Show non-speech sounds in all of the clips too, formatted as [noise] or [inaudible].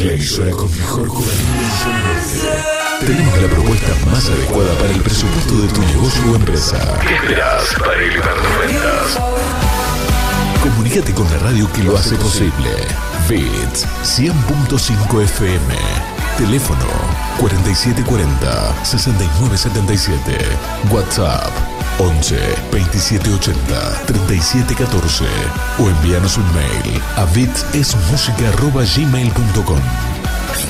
La emisora con mejor cobertura Tenemos la propuesta más adecuada para el presupuesto de tu negocio o empresa. ¿Qué esperas para elevar las ventas? Comunícate con la radio que lo hace posible. Bits 100.5 FM. Teléfono 4740 6977. WhatsApp 11 2780 3714 o envíanos un mail a bitsmusica.gmail.com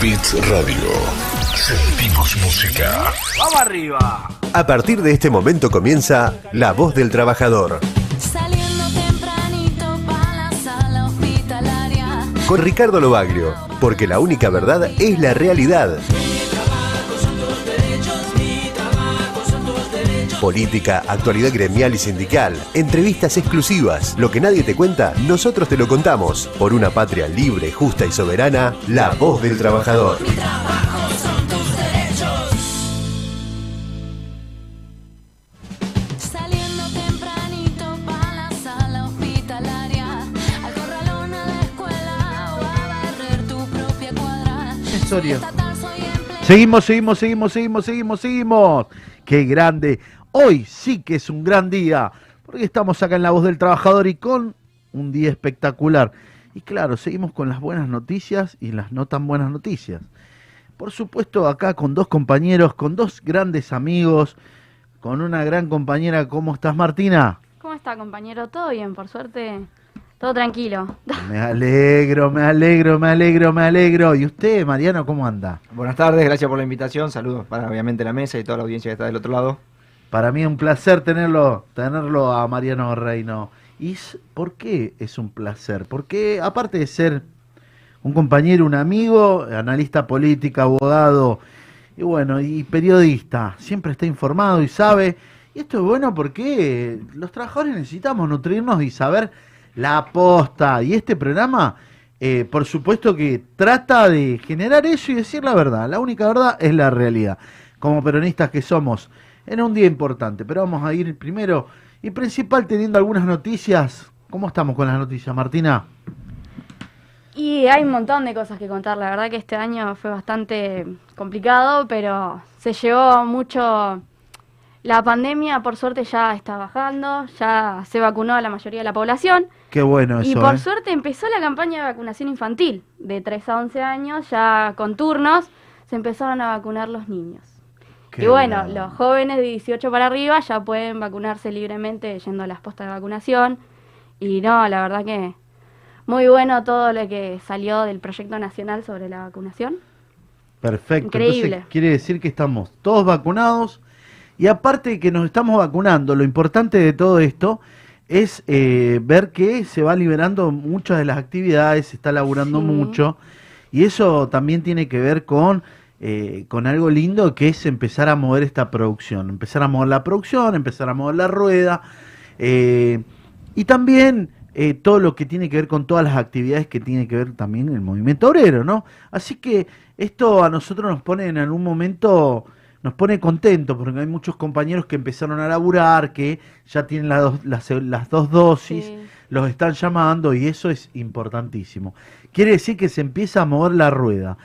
Bits Radio. Sentimos música. ¡Vamos arriba! A partir de este momento comienza La Voz del Trabajador. Saliendo tempranito para la sala hospitalaria. Con Ricardo Lobaglio, porque la única verdad es la realidad. Política, actualidad gremial y sindical, entrevistas exclusivas, lo que nadie te cuenta, nosotros te lo contamos. Por una patria libre, justa y soberana, la voz del trabajador. Mi trabajo son tus derechos. Saliendo tempranito para la sala hospitalaria. Al corralón a la escuela o a barrer tu propia cuadra. Osorio. Estatal soy empleado. Seguimos, seguimos, seguimos, seguimos, seguimos, seguimos. Qué grande. Hoy sí que es un gran día, porque estamos acá en La Voz del Trabajador y con un día espectacular. Y claro, seguimos con las buenas noticias y las no tan buenas noticias. Por supuesto, acá con dos compañeros, con dos grandes amigos, con una gran compañera. ¿Cómo estás, Martina? ¿Cómo está, compañero? ¿Todo bien? Por suerte, todo tranquilo. [laughs] Me alegro, me alegro, me alegro, me alegro. ¿Y usted, Mariano, cómo anda? Buenas tardes, gracias por la invitación. Saludos para obviamente la mesa y toda la audiencia que está del otro lado. Para mí es un placer tenerlo, tenerlo a Mariano Reino. ¿Y por qué es un placer? Porque aparte de ser un compañero, un amigo, analista política, abogado y bueno, y periodista, siempre está informado y sabe. Y esto es bueno porque los trabajadores necesitamos nutrirnos y saber la posta. Y este programa, eh, por supuesto que trata de generar eso y decir la verdad. La única verdad es la realidad. Como peronistas que somos, en un día importante. Pero vamos a ir primero y principal teniendo algunas noticias. ¿Cómo estamos con las noticias, Martina? Y hay un montón de cosas que contar. La verdad que este año fue bastante complicado, pero se llevó mucho. La pandemia, por suerte, ya está bajando. Ya se vacunó a la mayoría de la población. Qué bueno eso. y por ¿eh? suerte empezó la campaña de vacunación infantil. De 3 a 11 años, ya con turnos, se empezaron a vacunar los niños. Qué y bueno, los jóvenes de 18 para arriba ya pueden vacunarse libremente yendo a las postas de vacunación. Y no, la verdad que muy bueno todo lo que salió del proyecto nacional sobre la vacunación. Perfecto. Increíble. Entonces quiere decir que estamos todos vacunados y aparte de que nos estamos vacunando, lo importante de todo esto es eh, ver que se va liberando muchas de las actividades, se está laburando Sí. mucho y eso también tiene que ver con, eh, con algo lindo que es empezar a mover esta producción, empezar a mover la producción, empezar a mover la rueda eh, y también eh, todo lo que tiene que ver con todas las actividades que tiene que ver también el movimiento obrero, ¿no? Así que esto a nosotros nos pone en algún momento, nos pone contentos, porque hay muchos compañeros que empezaron a laburar, que ya tienen las dos, las, las dos dosis, Sí. los están llamando y eso es importantísimo. Quiere decir que se empieza a mover la rueda.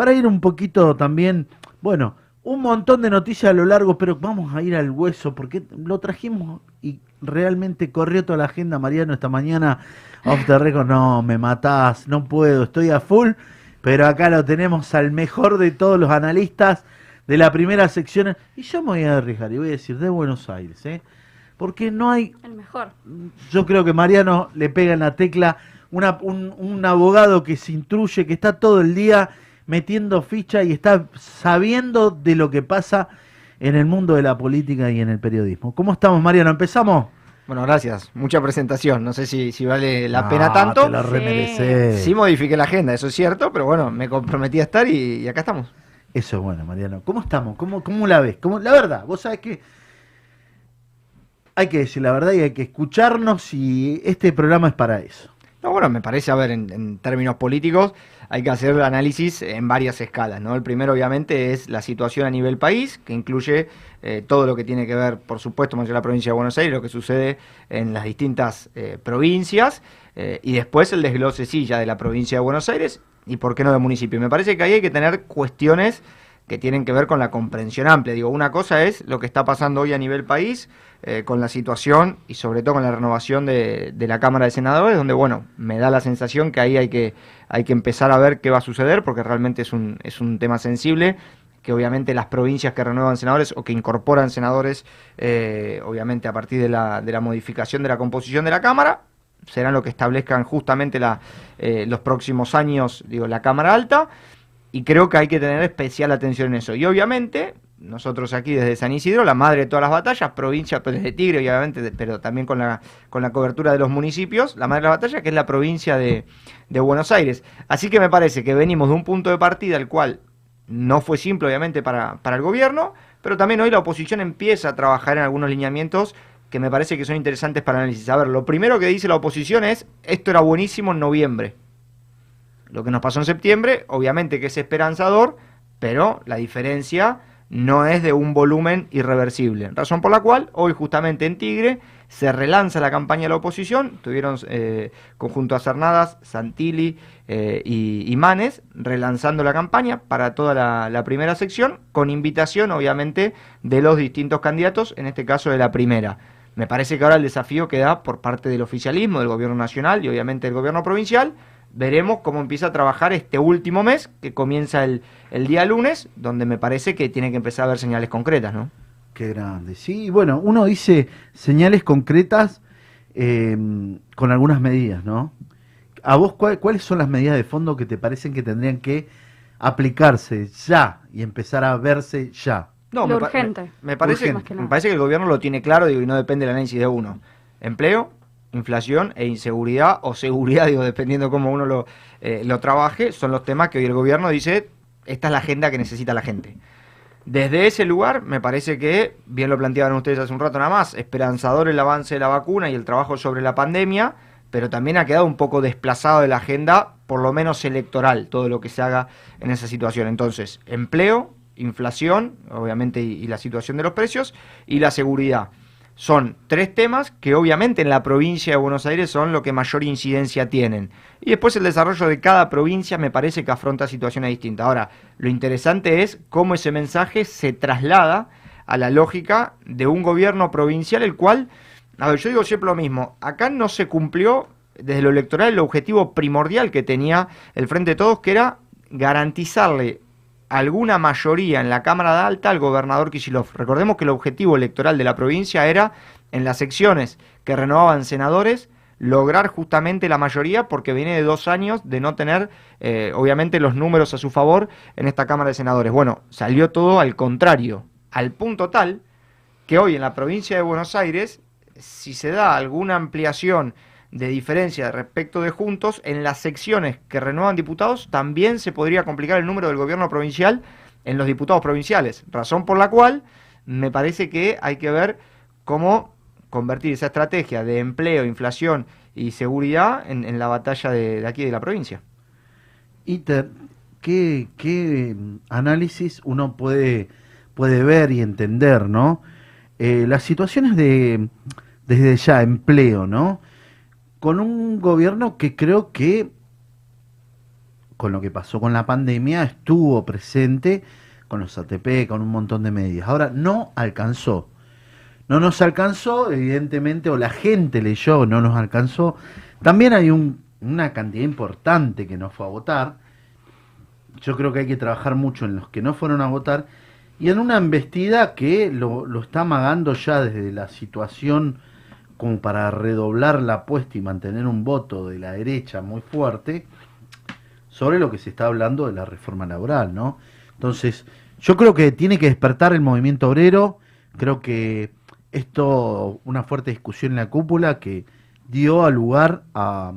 Para ir un poquito también, bueno, un montón de noticias a lo largo, pero vamos a ir al hueso porque lo trajimos y realmente corrió toda la agenda, Mariano, esta mañana. Off the record, no, me matás, no puedo, estoy a full, pero acá lo tenemos al mejor de todos los analistas de la primera sección. Y yo me voy a arriesgar y voy a decir de Buenos Aires, ¿eh? Porque no hay El mejor. yo creo que Mariano le pega en la tecla una- un, un abogado que se intruye, que está todo el día metiendo ficha y está sabiendo de lo que pasa en el mundo de la política y en el periodismo. ¿Cómo estamos, Mariano? ¿Empezamos? Bueno, gracias. Mucha presentación. No sé si, si vale la No, pena tanto. Te lo Sí. Sí modifiqué la agenda, eso es cierto, pero bueno, me comprometí a estar y, y acá estamos. Eso es bueno, Mariano. ¿Cómo estamos? ¿Cómo, cómo la ves? ¿Cómo, la verdad, vos sabés que hay que decir la verdad y hay que escucharnos y este programa es para eso. No, bueno, me parece, a ver, en, en términos políticos hay que hacer análisis en varias escalas, ¿no? El primero, obviamente, es la situación a nivel país, que incluye eh, todo lo que tiene que ver, por supuesto, de la provincia de Buenos Aires, lo que sucede en las distintas eh, provincias, eh, y después el desglose, sí, ya de la provincia de Buenos Aires, y por qué no de municipio. Me parece que ahí hay que tener cuestiones que tienen que ver con la comprensión amplia. Digo, una cosa es lo que está pasando hoy a nivel país, eh, con la situación y sobre todo con la renovación de, de, la Cámara de Senadores, donde, bueno, me da la sensación que ahí hay que, hay que empezar a ver qué va a suceder, porque realmente es un, es un tema sensible que obviamente las provincias que renuevan senadores o que incorporan senadores, eh, obviamente a partir de la, de la modificación de la composición de la Cámara, serán lo que establezcan justamente la, eh, los próximos años, digo, la Cámara Alta, y creo que hay que tener especial atención en eso. Y obviamente, nosotros aquí desde San Isidro, la madre de todas las batallas, provincia pues, de Tigre, obviamente, pero también con la, con la cobertura de los municipios, la madre de la batalla, que es la provincia de, de Buenos Aires. Así que me parece que venimos de un punto de partida al cual no fue simple, obviamente, para, para el gobierno, pero también hoy la oposición empieza a trabajar en algunos lineamientos que me parece que son interesantes para análisis. A ver, lo primero que dice la oposición es, esto era buenísimo en noviembre. Lo que nos pasó en septiembre, obviamente que es esperanzador, pero la diferencia no es de un volumen irreversible. Razón por la cual hoy justamente en Tigre se relanza la campaña de la oposición, tuvieron eh, conjunto a Cernadas, Santilli eh, y, y, Manes relanzando la campaña para toda la, la, primera sección, con invitación obviamente de los distintos candidatos, en este caso de la primera. Me parece que ahora el desafío queda por parte del oficialismo, del gobierno nacional y obviamente del gobierno provincial, veremos cómo empieza a trabajar este último mes, que comienza el, el, día lunes, donde me parece que tiene que empezar a haber señales concretas, ¿no? Qué grande. Sí, bueno, uno dice señales concretas eh, con algunas medidas, ¿no? ¿A vos cuál, cuáles son las medidas de fondo que te parecen que tendrían que aplicarse ya y empezar a verse ya? No, Lo me, urgente. Me, me parece, Urgente. me parece que el gobierno lo tiene claro digo, y no depende del análisis de uno. Empleo, inflación e inseguridad o seguridad, [laughs] digo, dependiendo cómo uno lo, eh, lo trabaje, son los temas que hoy el gobierno dice, esta es la agenda que necesita la gente. Desde ese lugar, me parece que, bien lo planteaban ustedes hace un rato nada más, esperanzador el avance de la vacuna y el trabajo sobre la pandemia, pero también ha quedado un poco desplazado de la agenda, por lo menos electoral, todo lo que se haga en esa situación. Entonces, empleo, inflación, obviamente, y, y la situación de los precios, y la seguridad. Son tres temas que obviamente en la provincia de Buenos Aires son lo que mayor incidencia tienen. Y después el desarrollo de cada provincia me parece que afronta situaciones distintas. Ahora, lo interesante es cómo ese mensaje se traslada a la lógica de un gobierno provincial, el cual, a ver, yo digo siempre lo mismo, acá no se cumplió desde lo electoral el objetivo primordial que tenía el Frente Todos, que era garantizarle alguna mayoría en la Cámara de Alta al gobernador Kicillof. Recordemos que el objetivo electoral de la provincia era, en las secciones que renovaban senadores, lograr justamente la mayoría porque viene de dos años de no tener, eh, obviamente, los números a su favor en esta Cámara de Senadores. Bueno, salió todo al contrario, al punto tal que hoy en la provincia de Buenos Aires, si se da alguna ampliación de diferencia respecto de Juntos, en las secciones que renuevan diputados también se podría complicar el número del gobierno provincial en los diputados provinciales, razón por la cual me parece que hay que ver cómo convertir esa estrategia de empleo, inflación y seguridad en, la batalla de, de, aquí de la provincia. Iter, ¿qué, qué análisis uno puede, puede ver y entender, ¿no? Eh, las situaciones de, desde ya, empleo, ¿no? Con un gobierno que creo que, con lo que pasó con la pandemia, estuvo presente con los ATP, con un montón de medidas. Ahora, no alcanzó. No nos alcanzó, evidentemente, o la gente leyó, no nos alcanzó. También hay un, una cantidad importante que no fue a votar. Yo creo que hay que trabajar mucho en los que no fueron a votar y en una embestida que lo, lo está amagando ya desde la situación como para redoblar la apuesta y mantener un voto de la derecha muy fuerte sobre lo que se está hablando de la reforma laboral, ¿no? Entonces, yo creo que tiene que despertar el movimiento obrero, creo que esto, una fuerte discusión en la cúpula que dio lugar a,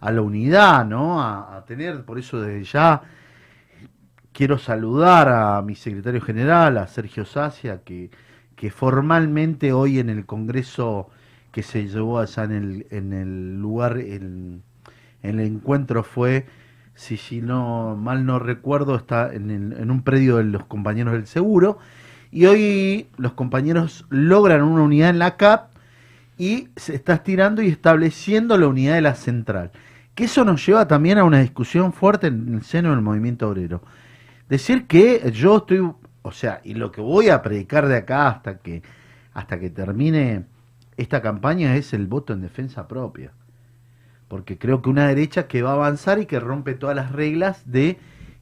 a la unidad, ¿no? A, a, tener, por eso desde ya quiero saludar a mi secretario general, a Sergio Sacia, que, que formalmente hoy en el Congreso que se llevó allá en el, en el lugar, en, el encuentro fue, si, si no mal no recuerdo, está en, en un predio de los compañeros del seguro, y hoy los compañeros logran una unidad en la CAP y se está estirando y estableciendo la unidad de la central. que eso nos lleva también a una discusión fuerte en el seno del movimiento obrero. Decir que yo estoy, o sea, y lo que voy a predicar de acá hasta que, hasta que termine esta campaña es el voto en defensa propia. Porque creo que una derecha que va a avanzar y que rompe todas las reglas de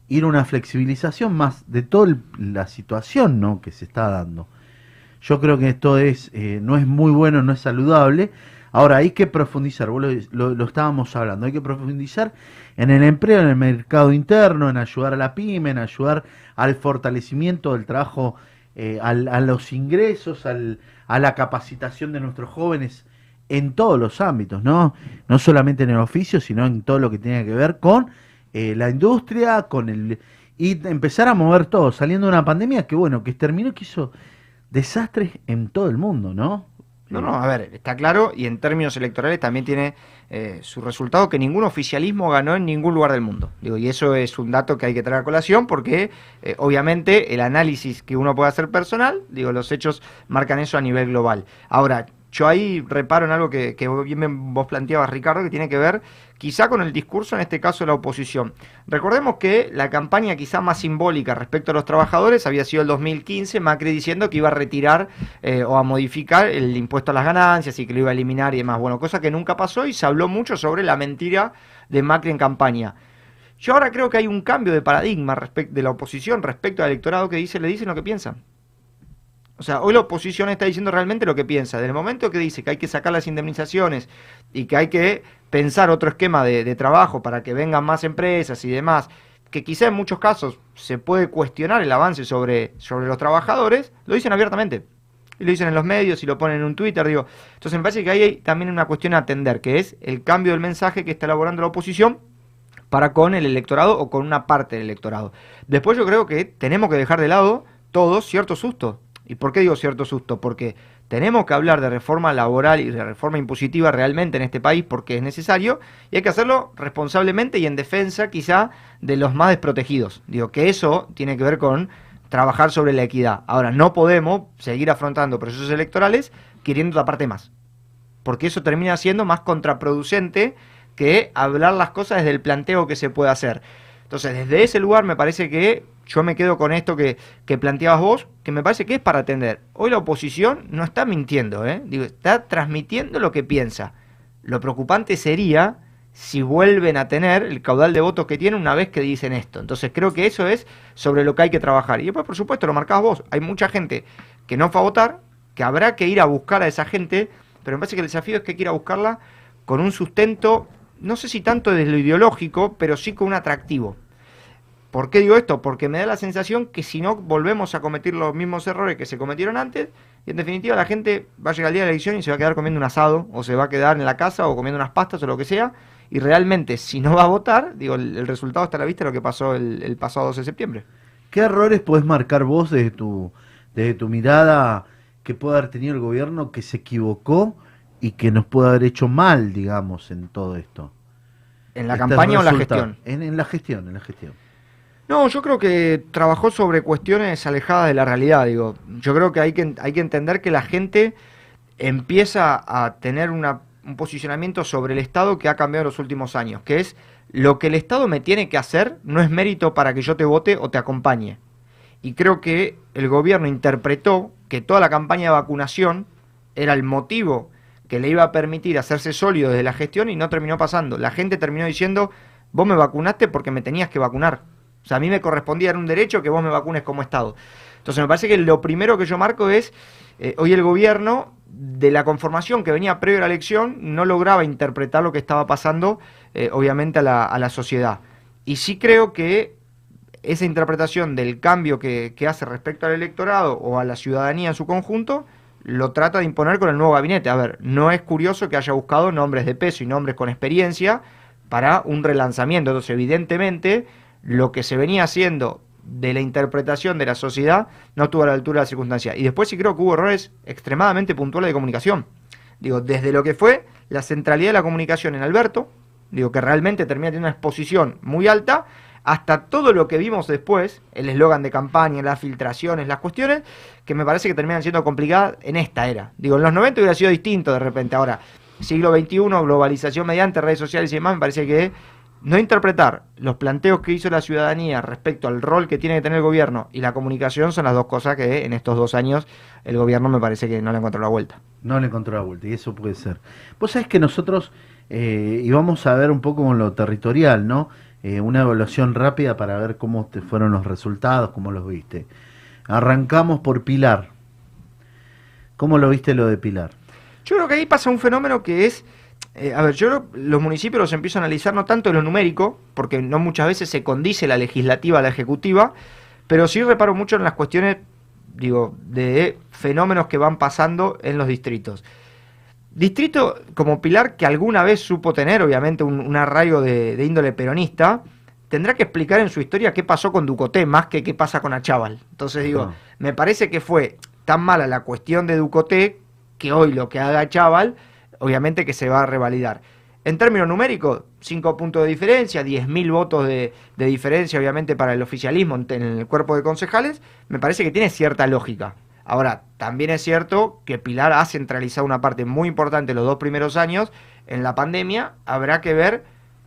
ir a una flexibilización más de toda la situación ¿no? que se está dando. Yo creo que esto es, eh, no es muy bueno, no es saludable. Ahora, hay que profundizar, vos lo, estábamos hablando, hay que profundizar en el empleo, en el mercado interno, en ayudar a la pyme, en ayudar al fortalecimiento del trabajo, eh, al- a los ingresos, al- a la capacitación de nuestros jóvenes en todos los ámbitos, ¿no? No solamente en el oficio, sino en todo lo que tiene que ver con eh, la industria, con el y empezar a mover todo, saliendo de una pandemia que bueno, que terminó que hizo desastres en todo el mundo, ¿no? No, no, a ver, está claro y en términos electorales también tiene eh, su resultado que ningún oficialismo ganó en ningún lugar del mundo. Digo, y eso es un dato que hay que traer a colación porque eh, obviamente el análisis que uno puede hacer personal, digo, los hechos marcan eso a nivel global. Ahora, yo ahí reparo en algo que, bien vos planteabas, Ricardo, que tiene que ver quizá con el discurso, en este caso de la oposición. Recordemos que la campaña quizá más simbólica respecto a los trabajadores había sido el 2015, Macri diciendo que iba a retirar eh, o a modificar el impuesto a las ganancias y que lo iba a eliminar y demás. Bueno, cosa que nunca pasó y se habló mucho sobre la mentira de Macri en campaña. Yo ahora creo que hay un cambio de paradigma respecto de la oposición respecto al electorado que dice, le dicen lo que piensan. O sea, hoy la oposición está diciendo realmente lo que piensa. Desde el momento que dice que hay que sacar las indemnizaciones y que hay que pensar otro esquema de, trabajo para que vengan más empresas y demás, que quizá en muchos casos se puede cuestionar el avance sobre, sobre los trabajadores, lo dicen abiertamente. Y lo dicen en los medios y lo ponen en un Twitter, digo. Entonces me parece que ahí hay también una cuestión a atender, que es el cambio del mensaje que está elaborando la oposición para con el electorado o con una parte del electorado. Después yo creo que tenemos que dejar de lado todos ciertos sustos. ¿Y por qué digo cierto susto? Porque tenemos que hablar de reforma laboral y de reforma impositiva realmente en este país porque es necesario y hay que hacerlo responsablemente y en defensa quizá de los más desprotegidos. Digo que eso tiene que ver con trabajar sobre la equidad. Ahora, no podemos seguir afrontando procesos electorales queriendo tapar temas. Porque eso termina siendo más contraproducente que hablar las cosas desde el planteo que se puede hacer. Entonces, desde ese lugar me parece que yo me quedo con esto que, que planteabas vos, que me parece que es para atender. Hoy la oposición no está mintiendo, ¿eh? Está transmitiendo lo que piensa. Lo preocupante sería si vuelven a tener el caudal de votos que tienen una vez que dicen esto. Entonces creo que eso es sobre lo que hay que trabajar. Y después, por supuesto, lo marcás vos. Hay mucha gente que no fue a votar, que habrá que ir a buscar a esa gente, pero me parece que el desafío es que hay que ir a buscarla con un sustento, no sé si tanto desde lo ideológico, pero sí con un atractivo. ¿Por qué digo esto? Porque me da la sensación que si no volvemos a cometer los mismos errores que se cometieron antes, y en definitiva la gente va a llegar al día de la elección y se va a quedar comiendo un asado, o se va a quedar en la casa, o comiendo unas pastas, o lo que sea, y realmente si no va a votar, digo, el, el resultado está a la vista de lo que pasó el, el pasado 12 de septiembre. ¿Qué errores puedes marcar vos desde tu, desde tu mirada que puede haber tenido el gobierno que se equivocó y que nos puede haber hecho mal, digamos, en todo esto? ¿En la Este campaña o en la gestión? En, en la gestión, en la gestión. No, yo creo que trabajó sobre cuestiones alejadas de la realidad, digo. Yo creo que hay que, hay que entender que la gente empieza a tener una- un posicionamiento sobre el Estado que ha cambiado en los últimos años, que es lo que el Estado me tiene que hacer no es mérito para que yo te vote o te acompañe. Y creo que el gobierno interpretó que toda la campaña de vacunación era el motivo que le iba a permitir hacerse sólido desde la gestión y no terminó pasando. La gente terminó diciendo, vos me vacunaste porque me tenías que vacunar. O sea, a mí me correspondía, era un derecho que vos me vacunes como Estado. Entonces me parece que lo primero que yo marco es, eh, hoy el gobierno, de la conformación que venía previo a la elección, no lograba interpretar lo que estaba pasando, eh, obviamente, a la, a la sociedad. Y sí creo que esa interpretación del cambio que, que hace respecto al electorado o a la ciudadanía en su conjunto, lo trata de imponer con el nuevo gabinete. A ver, no es curioso que haya buscado nombres de peso y nombres con experiencia para un relanzamiento. Entonces, evidentemente, lo que se venía haciendo de la interpretación de la sociedad no estuvo a la altura de la circunstancia. Y después sí creo que hubo errores extremadamente puntuales de comunicación. Digo, desde lo que fue la centralidad de la comunicación en Alberto, digo que realmente termina teniendo una exposición muy alta, hasta todo lo que vimos después, el eslogan de campaña, las filtraciones, las cuestiones, que me parece que terminan siendo complicadas en esta era. Digo, en los 90 hubiera sido distinto de repente. Ahora, siglo XXI, globalización mediante redes sociales y demás, me parece que no interpretar los planteos que hizo la ciudadanía respecto al rol que tiene que tener el gobierno y la comunicación son las dos cosas que en estos dos años el gobierno me parece que no le encontró la vuelta. No le encontró la vuelta, y eso puede ser. Vos sabés que nosotros eh, íbamos a ver un poco con lo territorial, ¿no? Eh, una evaluación rápida para ver cómo te fueron los resultados, cómo los viste. Arrancamos por Pilar. ¿Cómo lo viste lo de Pilar? Yo creo que ahí pasa un fenómeno que es, eh, a ver, yo los municipios los empiezo a analizar no tanto en lo numérico, porque no muchas veces se condice la legislativa a la ejecutiva, pero sí reparo mucho en las cuestiones, digo, de fenómenos que van pasando en los distritos. Distrito como Pilar, que alguna vez supo tener, obviamente, un, un arraigo de, de índole peronista, tendrá que explicar en su historia qué pasó con Ducoté más que qué pasa con Achával. Entonces digo, me parece que fue tan mala la cuestión de Ducoté que hoy lo que haga Chaval, obviamente que se va a revalidar. En términos numéricos, 5 puntos de diferencia, 10.000 votos de, diferencia, obviamente, para el oficialismo en, el cuerpo de concejales, me parece que tiene cierta lógica. Ahora, también es cierto que Pilar ha centralizado una parte muy importante los dos primeros años. En la pandemia habrá que ver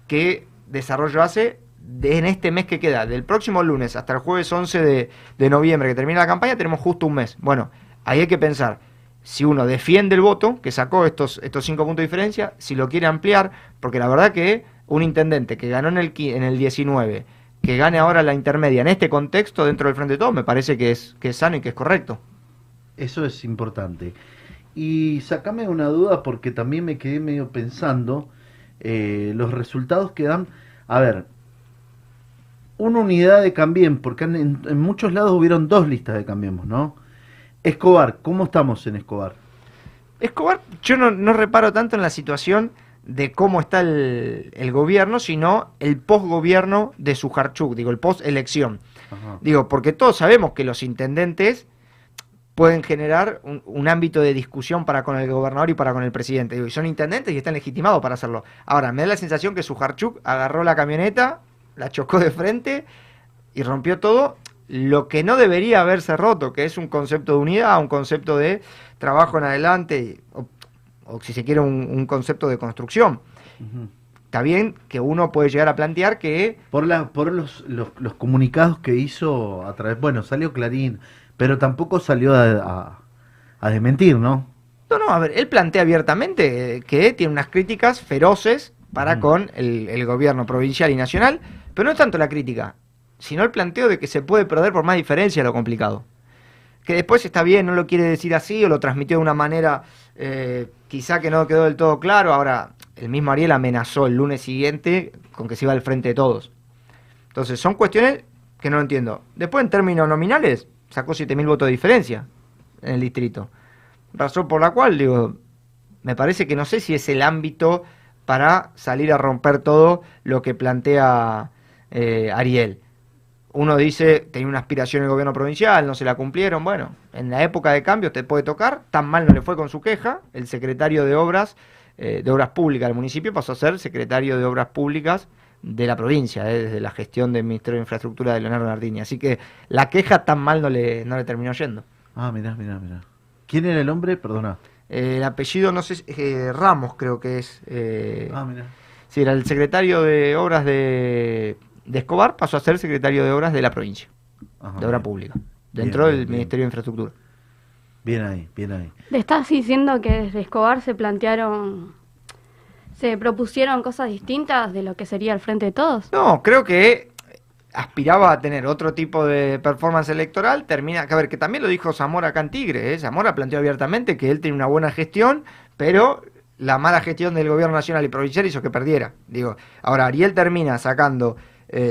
qué desarrollo hace en este mes que queda. Del próximo lunes hasta el jueves 11 de, de noviembre que termina la campaña, tenemos justo un mes. Bueno, ahí hay que pensar si uno defiende el voto, que sacó estos, estos cinco puntos de diferencia, si lo quiere ampliar, porque la verdad que un intendente que ganó en el, en el 19, que gane ahora la intermedia en este contexto dentro del Frente de Todos, me parece que es, que es sano y que es correcto. Eso es importante. Y sacame una duda porque también me quedé medio pensando eh, los resultados que dan. A ver, una unidad de Cambiemos, porque en- en muchos lados hubieron dos listas de Cambiemos, ¿no? Escobar, ¿cómo estamos en Escobar? Escobar, yo no, no reparo tanto en la situación de cómo está el, el gobierno, sino el post-gobierno de Sujarchuk, digo, el post-elección. Digo, porque todos sabemos que los intendentes pueden generar un, un ámbito de discusión para con el gobernador y para con el presidente. Digo, y son intendentes y están legitimados para hacerlo. Ahora, me da la sensación que Sujarchuk agarró la camioneta, la chocó de frente y rompió todo lo que no debería haberse roto, que es un concepto de unidad, un concepto de trabajo en adelante, o, o si se quiere, un, un concepto de construcción. Está bien que uno puede llegar a plantear que Por, la, por los, los, los comunicados que hizo a través, bueno, salió Clarín, pero tampoco salió a, a, a desmentir, ¿no? No, no, a ver, él plantea abiertamente eh, que tiene unas críticas feroces para con el, el gobierno provincial y nacional, pero no es tanto la crítica, sino el planteo de que se puede perder por más diferencia lo complicado. Que después está bien, no lo quiere decir así o lo transmitió de una manera eh, quizá que no quedó del todo claro. Ahora, el mismo Ariel amenazó el lunes siguiente con que se iba al frente de todos. Entonces, son cuestiones que no entiendo. Después, en términos nominales, sacó 7.000 votos de diferencia en el distrito. Razón por la cual, digo, me parece que no sé si es el ámbito para salir a romper todo lo que plantea eh, Ariel. Uno dice, tenía una aspiración el gobierno provincial, no se la cumplieron. Bueno, en la época de cambio te puede tocar, tan mal no le fue con su queja. El secretario de Obras, eh, de Obras Públicas del municipio pasó a ser secretario de Obras Públicas de la provincia, eh, desde la gestión del Ministerio de Infraestructura de Leonardo Nardini. Así que la queja tan mal no le, no le terminó yendo. Ah, mirá, mirá, mirá. ¿Quién era el hombre? Perdona. Eh, el apellido, no sé, Ramos creo que es. Ah, mirá. Sí, era el secretario de Obras de, de Escobar, pasó a ser secretario de Obras de la provincia, Ajá, de Obra bien. Pública, dentro bien, del bien. Ministerio de Infraestructura. Bien ahí, bien ahí. ¿Le estás diciendo que desde Escobar se plantearon, se propusieron cosas distintas de lo que sería el Frente de Todos? No, creo que aspiraba a tener otro tipo de performance electoral, termina, que a ver, que también lo dijo Zamora acá en Tigre, ¿eh? Zamora planteó abiertamente que él tiene una buena gestión, pero la mala gestión del gobierno nacional y provincial hizo que perdiera. Digo, ahora Ariel termina sacando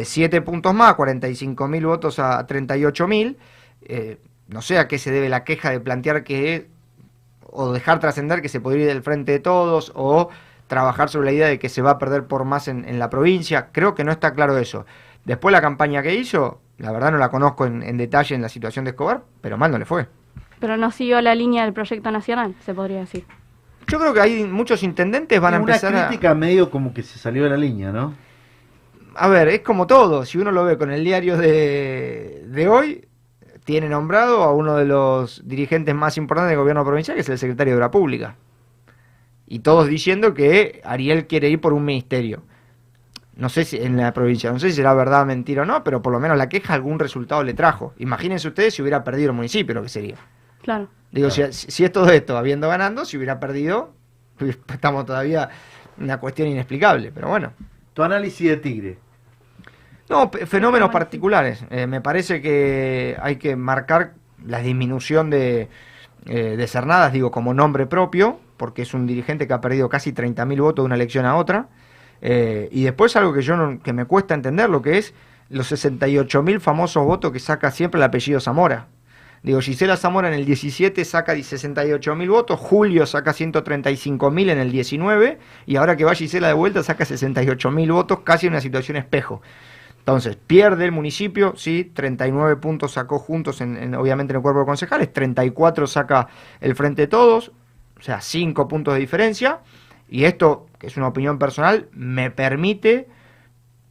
7 puntos más, 45 mil votos a 38 mil, eh, no sé a qué se debe la queja de plantear que, o dejar trascender que se podría ir del frente de todos, o trabajar sobre la idea de que se va a perder por más en, en la provincia. Creo que no está claro eso. Después la campaña que hizo, la verdad no la conozco en, en detalle en la situación de Escobar, pero mal no le fue. Pero no siguió la línea del proyecto nacional, se podría decir. Yo creo que hay muchos intendentes van a Es empezar una a... crítica medio como que se salió de la línea, ¿no? A ver, es como todo. Si uno lo ve con el diario de, de hoy, tiene nombrado a uno de los dirigentes más importantes del gobierno provincial, que es el secretario de Obra Pública. Y todos diciendo que Ariel quiere ir por un ministerio. No sé si en la provincia, no sé si será verdad, mentira o no, pero por lo menos la queja algún resultado le trajo. Imagínense ustedes si hubiera perdido el municipio, lo que sería. Claro. Digo, si, si es todo esto habiendo ganando, si hubiera perdido, pues, [laughs] estamos todavía en una cuestión inexplicable, pero bueno. Tu análisis de Tigre. No, fenómenos particulares. Eh, me parece que hay que marcar la disminución de, eh, de Cernadas, digo, como nombre propio, porque es un dirigente que ha perdido casi 30.000 votos de una elección a otra. Eh, y después algo que yo no- que me cuesta entender, lo que es los 68.000 famosos votos que saca siempre el apellido Zamora. Digo, Gisela Zamora en el 17 saca 68.000 votos, Julio saca 135.000 en el 19 y ahora que va Gisela de vuelta saca 68.000 votos, casi en una situación espejo. Entonces, pierde el municipio, sí, 39 puntos sacó juntos, en, en- obviamente en el cuerpo de concejales, 34 saca el Frente de Todos, o sea, 5 puntos de diferencia. Y esto, que es una opinión personal, me permite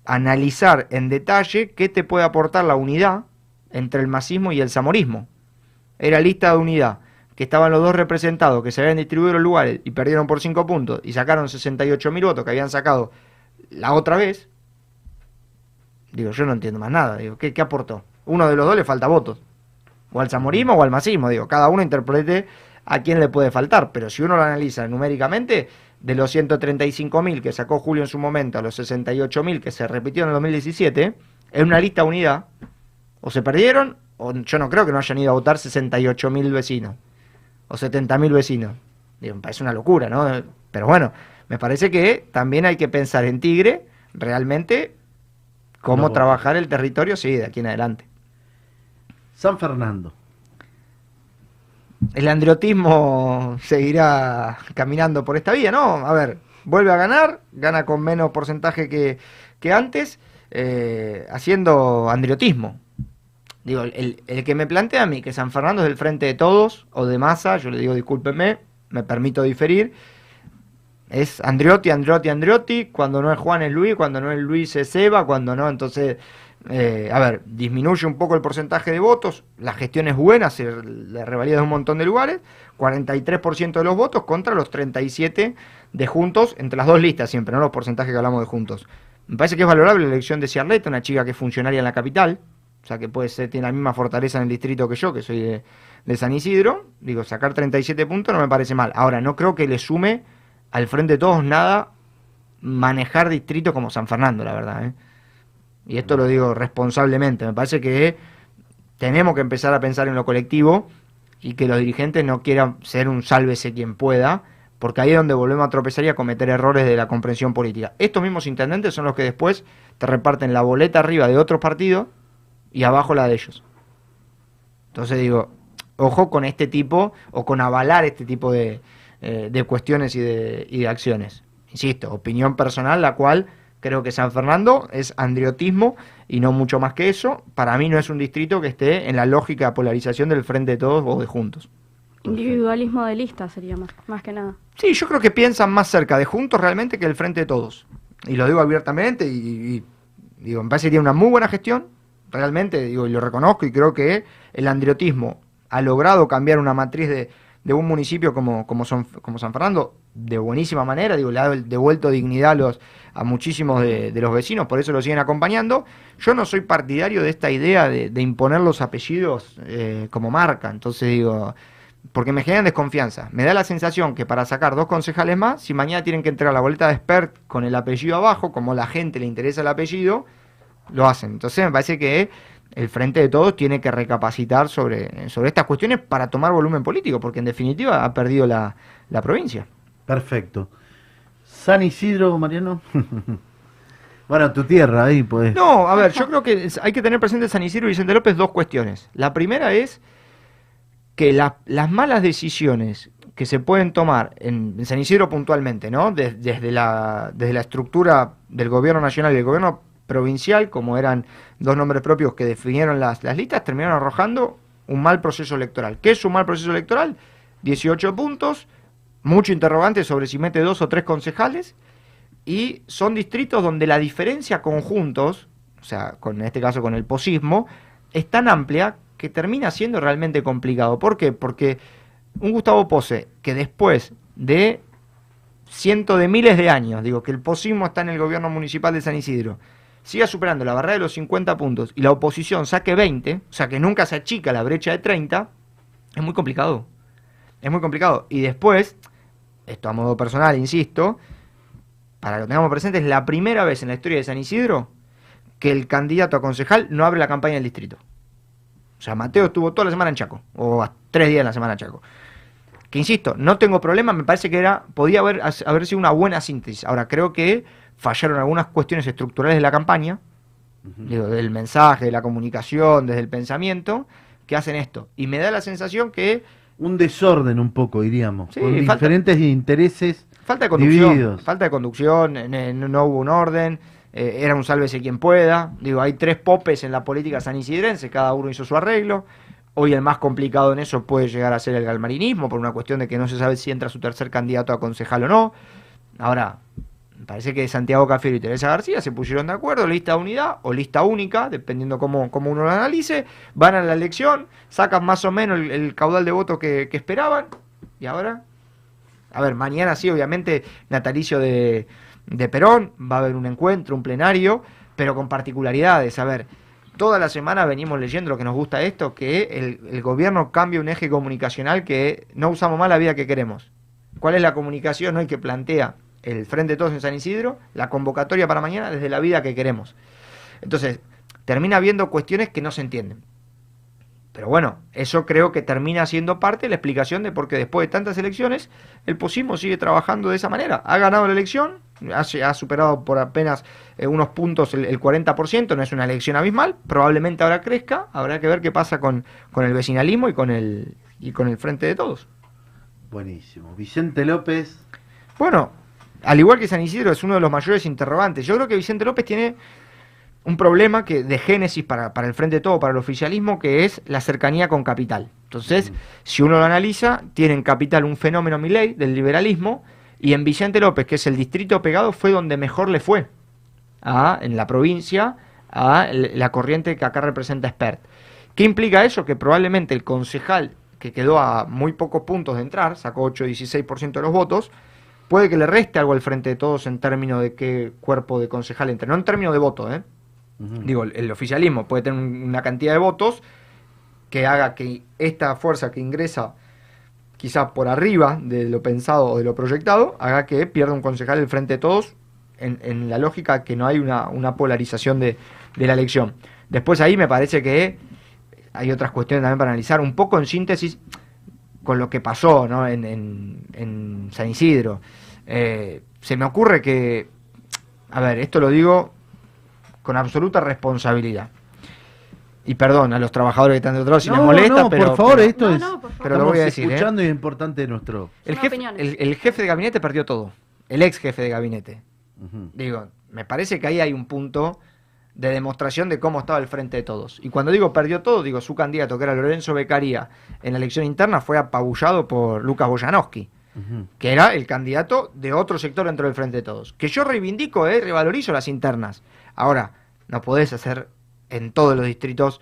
analizar en detalle qué te puede aportar la unidad entre el masismo y el zamorismo. Era lista de unidad, que estaban los dos representados, que se habían distribuido los lugares y perdieron por 5 puntos y sacaron 68.000 votos que habían sacado la otra vez. Digo, yo no entiendo más nada. Digo, ¿qué, qué aportó? Uno de los dos le falta votos. O al zamorismo o al masismo. Digo, cada uno interprete a quién le puede faltar. Pero si uno lo analiza numéricamente, de los 135.000 que sacó Julio en su momento a los 68.000 que se repitió en el 2017, es una lista unidad. O se perdieron, o yo no creo que no hayan ido a votar 68.000 vecinos. O 70.000 vecinos. Digo, me parece una locura, ¿no? Pero bueno, me parece que también hay que pensar en Tigre, realmente, cómo No. trabajar el territorio, sí, de aquí en adelante. San Fernando. El andriotismo seguirá caminando por esta vía, ¿no? A ver, vuelve a ganar, gana con menos porcentaje que, que antes, eh, haciendo andriotismo. Digo, el, el que me plantea a mí que San Fernando es del frente de todos o de masa, yo le digo discúlpeme, me permito diferir. Es Andriotti, Andriotti, Andriotti. Cuando no es Juan es Luis, cuando no es Luis es Seba, cuando no, entonces, eh, a ver, disminuye un poco el porcentaje de votos. La gestión es buena, se le revalida un montón de lugares. 43% de los votos contra los 37 de Juntos, entre las dos listas siempre, ¿no? Los porcentajes que hablamos de Juntos. Me parece que es valorable la elección de Ciarleta, una chica que es funcionaria en la capital, o sea que puede ser, tiene la misma fortaleza en el distrito que yo, que soy de, de San Isidro. Digo, sacar 37 puntos no me parece mal. Ahora, no creo que le sume al frente de todos nada manejar distritos como San Fernando, la verdad. ¿eh? Y esto lo digo responsablemente. Me parece que tenemos que empezar a pensar en lo colectivo y que los dirigentes no quieran ser un sálvese quien pueda, porque ahí es donde volvemos a tropezar y a cometer errores de la comprensión política. Estos mismos intendentes son los que después te reparten la boleta arriba de otros partidos y abajo la de ellos. Entonces digo, ojo con este tipo o con avalar este tipo de, eh, de cuestiones y de, y de acciones. Insisto, opinión personal, la cual creo que San Fernando es andriotismo y no mucho más que eso. Para mí no es un distrito que esté en la lógica de polarización del frente de todos o de juntos. Individualismo de lista sería más, más que nada. Sí, yo creo que piensan más cerca de juntos realmente que del frente de todos. Y lo digo abiertamente y, y- digo, me parece que tiene una muy buena gestión, realmente, digo, y lo reconozco y creo que el andriotismo ha logrado cambiar una matriz de, de un municipio como, como, Son- como San Fernando de buenísima manera, digo, le ha devuelto dignidad a, los, a muchísimos de, de los vecinos, por eso lo siguen acompañando. Yo no soy partidario de esta idea de, de imponer los apellidos eh, como marca, entonces digo, porque me generan desconfianza. Me da la sensación que para sacar dos concejales más, si mañana tienen que entregar la boleta de expert con el apellido abajo, como a la gente le interesa el apellido, lo hacen. Entonces me parece que el Frente de Todos tiene que recapacitar sobre, sobre estas cuestiones para tomar volumen político, porque en definitiva ha perdido la, la provincia. Perfecto. San Isidro, Mariano. [laughs] bueno, tu tierra ahí, pues. No, a ver, yo creo que hay que tener presente en San Isidro y Vicente López dos cuestiones. La primera es que la- las malas decisiones que se pueden tomar en, en San Isidro puntualmente, ¿no? Des- desde, la, desde la estructura del gobierno nacional y del gobierno provincial, como eran dos nombres propios que definieron las, las listas, terminaron arrojando un mal proceso electoral. ¿Qué es un mal proceso electoral? 18 puntos, mucho interrogante sobre si mete dos o tres concejales, y son distritos donde la diferencia conjuntos, o sea, en este caso con el posismo, es tan amplia que termina siendo realmente complicado. ¿Por qué? Porque un Gustavo Pose que después de cientos de miles de años, digo, que el posismo está en el gobierno municipal de San Isidro, siga superando la barrera de los 50 puntos y la oposición saque 20, o sea que nunca se achica la brecha de 30, es muy complicado. Es muy complicado. Y después, esto a modo personal, insisto, para que lo tengamos presente, es la primera vez en la historia de San Isidro que el candidato a concejal no abre la campaña del distrito. O sea, Mateo estuvo toda la semana en Chaco, o tres días en la semana en Chaco. Que insisto, no tengo problema, me parece que era, podía haber, haber sido una buena síntesis. Ahora, creo que fallaron algunas cuestiones estructurales de la campaña, digo, del mensaje, de la comunicación, desde el pensamiento, que hacen esto. Y me da la sensación que Un desorden un poco, diríamos. Sí, con falta- diferentes intereses. Falta de conducción. Divididos. Falta de conducción, eh, no, hubo un orden, eh, era un sálvese quien pueda. Digo, hay tres popes en la política sanisidrense, cada uno hizo su arreglo. Hoy el más complicado en eso puede llegar a ser el galmarinismo, por una cuestión de que no se sabe si entra su tercer candidato a concejal o no. Ahora, parece que Santiago Cafiero y Teresa García se pusieron de acuerdo, lista de unidad o lista única, dependiendo cómo, cómo uno lo analice. Van a la elección, sacan más o menos el, caudal de votos que, esperaban. Y ahora, a ver, mañana sí, obviamente, natalicio de, de Perón, va a haber un encuentro, un plenario, pero con particularidades. A ver, toda la semana venimos leyendo lo que nos gusta esto, que el, el gobierno cambia un eje comunicacional que no usamos más la vida que queremos. ¿Cuál es la comunicación hoy que plantea el Frente de Todos en San Isidro? La convocatoria para mañana desde la vida que queremos. Entonces, termina habiendo cuestiones que no se entienden. Pero bueno, eso creo que termina siendo parte de la explicación de por qué después de tantas elecciones el posismo sigue trabajando de esa manera. Ha ganado la elección, ha, superado por apenas eh, unos puntos el, el 40%, no es una elección abismal, probablemente ahora crezca, habrá que ver qué pasa con, con el vecinalismo y con el, y con el frente de todos. Buenísimo. Vicente López. Bueno, al igual que San Isidro es uno de los mayores interrogantes. Yo creo que Vicente López tiene un problema que de génesis para, para el frente de todo, para el oficialismo, que es la cercanía con capital. Entonces, si uno lo analiza, tiene en capital un fenómeno Milei del liberalismo, y en Vicente López, que es el distrito pegado, fue donde mejor le fue a, en la provincia a la corriente que acá representa Expert. ¿Qué implica eso? Que probablemente el concejal que quedó a muy pocos puntos de entrar, sacó 8-16% de los votos, puede que le reste algo al frente de todos en términos de qué cuerpo de concejal entre. No en términos de voto, ¿eh? Digo, el, el oficialismo puede tener un- una cantidad de votos que haga que esta fuerza que ingresa quizás por arriba de lo pensado o de lo proyectado, haga que pierda un concejal el frente de todos en, en la lógica que no hay una, una polarización de, de la elección. Después ahí me parece que hay otras cuestiones también para analizar, un poco en síntesis con lo que pasó ¿no? en, en- en San Isidro. Eh, se me ocurre que, a ver, esto lo digo con absoluta responsabilidad. Y perdón a los trabajadores que están de otro lado si les molesta, no, pero, por favor, pero esto No, es. no, por favor. Pero lo voy a decir, ¿eh? escuchando y es importante nuestro. el, jefe, el, el jefe de gabinete perdió todo. El ex jefe de gabinete. Digo, me parece que ahí hay un punto de demostración de cómo estaba el frente de todos. Y cuando digo perdió todo, digo, su candidato, que era Lorenzo Beccaria, en la elección interna fue apabullado por Lucas Boyanowski, Que era el candidato de otro sector dentro del frente de todos. Que yo reivindico, eh, revalorizo las internas. Ahora, no podés hacer en todos los distritos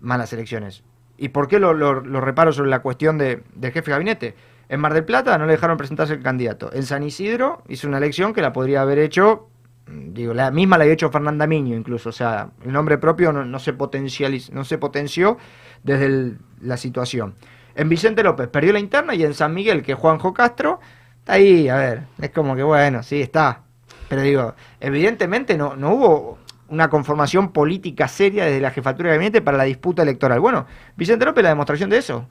malas elecciones. ¿Y por qué lo, lo- reparo sobre la cuestión de, del jefe de gabinete? En Mar del Plata no le dejaron presentarse el candidato. En San Isidro hizo una elección que la podría haber hecho, mm, digo, la misma la había hecho Fernanda Miño incluso. O sea, el nombre propio no, se, potencializ- no se potenció desde la situación. En Vicente López perdió la interna y en San Miguel, que Juanjo Castro, está ahí, a ver, es como que bueno, sí, está. Pero digo, evidentemente no, no hubo una conformación política seria desde la jefatura de gabinete para la disputa electoral. Bueno, Vicente López la demostración de eso.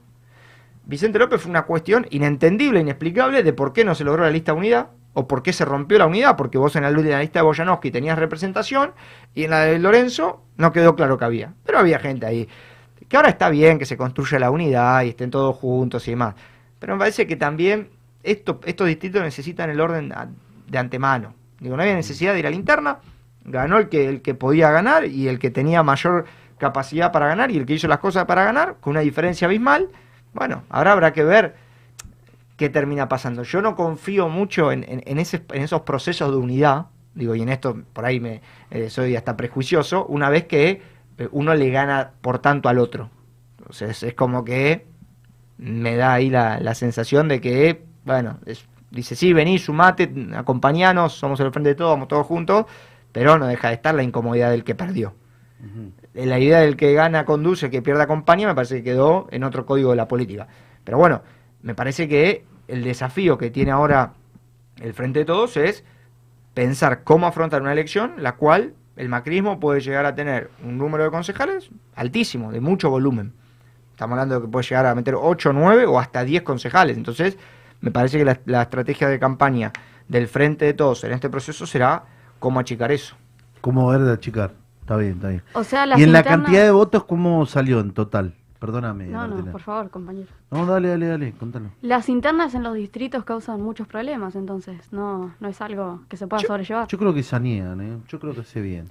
Vicente López fue una cuestión inentendible, inexplicable de por qué no se logró la lista de unidad o por qué se rompió la unidad, porque vos en la, en la lista de Boyanowski tenías representación y en la de Lorenzo no quedó claro que había. Pero había gente ahí. Que ahora está bien que se construya la unidad y estén todos juntos y demás. Pero me parece que también esto, estos distritos necesitan el orden de antemano. Digo, no había necesidad de ir a la interna, ganó el que, el que podía ganar y el que tenía mayor capacidad para ganar y el que hizo las cosas para ganar, con una diferencia abismal. Bueno, ahora habrá que ver qué termina pasando. Yo no confío mucho en, esos procesos de unidad, digo, y en esto por ahí me eh, soy hasta prejuicioso, una vez que uno le gana por tanto al otro. Entonces es como que me da ahí la, la sensación de que, bueno, es dice, sí, vení, sumate, acompañanos, somos el frente de todos, vamos todos juntos, pero no deja de estar la incomodidad del que perdió. Eh, La idea del que gana conduce, que pierde acompaña, me parece que quedó en otro código de la política. Pero bueno, me parece que el desafío que tiene ahora el Frente de Todos es pensar cómo afrontar una elección, la cual el macrismo puede llegar a tener un número de concejales altísimo, de mucho volumen. Estamos hablando de que puede llegar a meter 8, 9 o hasta 10 concejales. Entonces, me parece que la, la estrategia de campaña del Frente de Todos en este proceso será cómo achicar eso. ¿Cómo ver de achicar? Está bien, está bien. O sea, ¿Y en la cantidad de votos cómo salió en total? Perdóname. No, no, por favor, compañero. No, dale, dale, dale, contalo. Las internas en los distritos causan muchos problemas, entonces no, no es algo que se pueda sobrellevar. Yo creo que sanean, ¿eh? Yo creo que hace bien.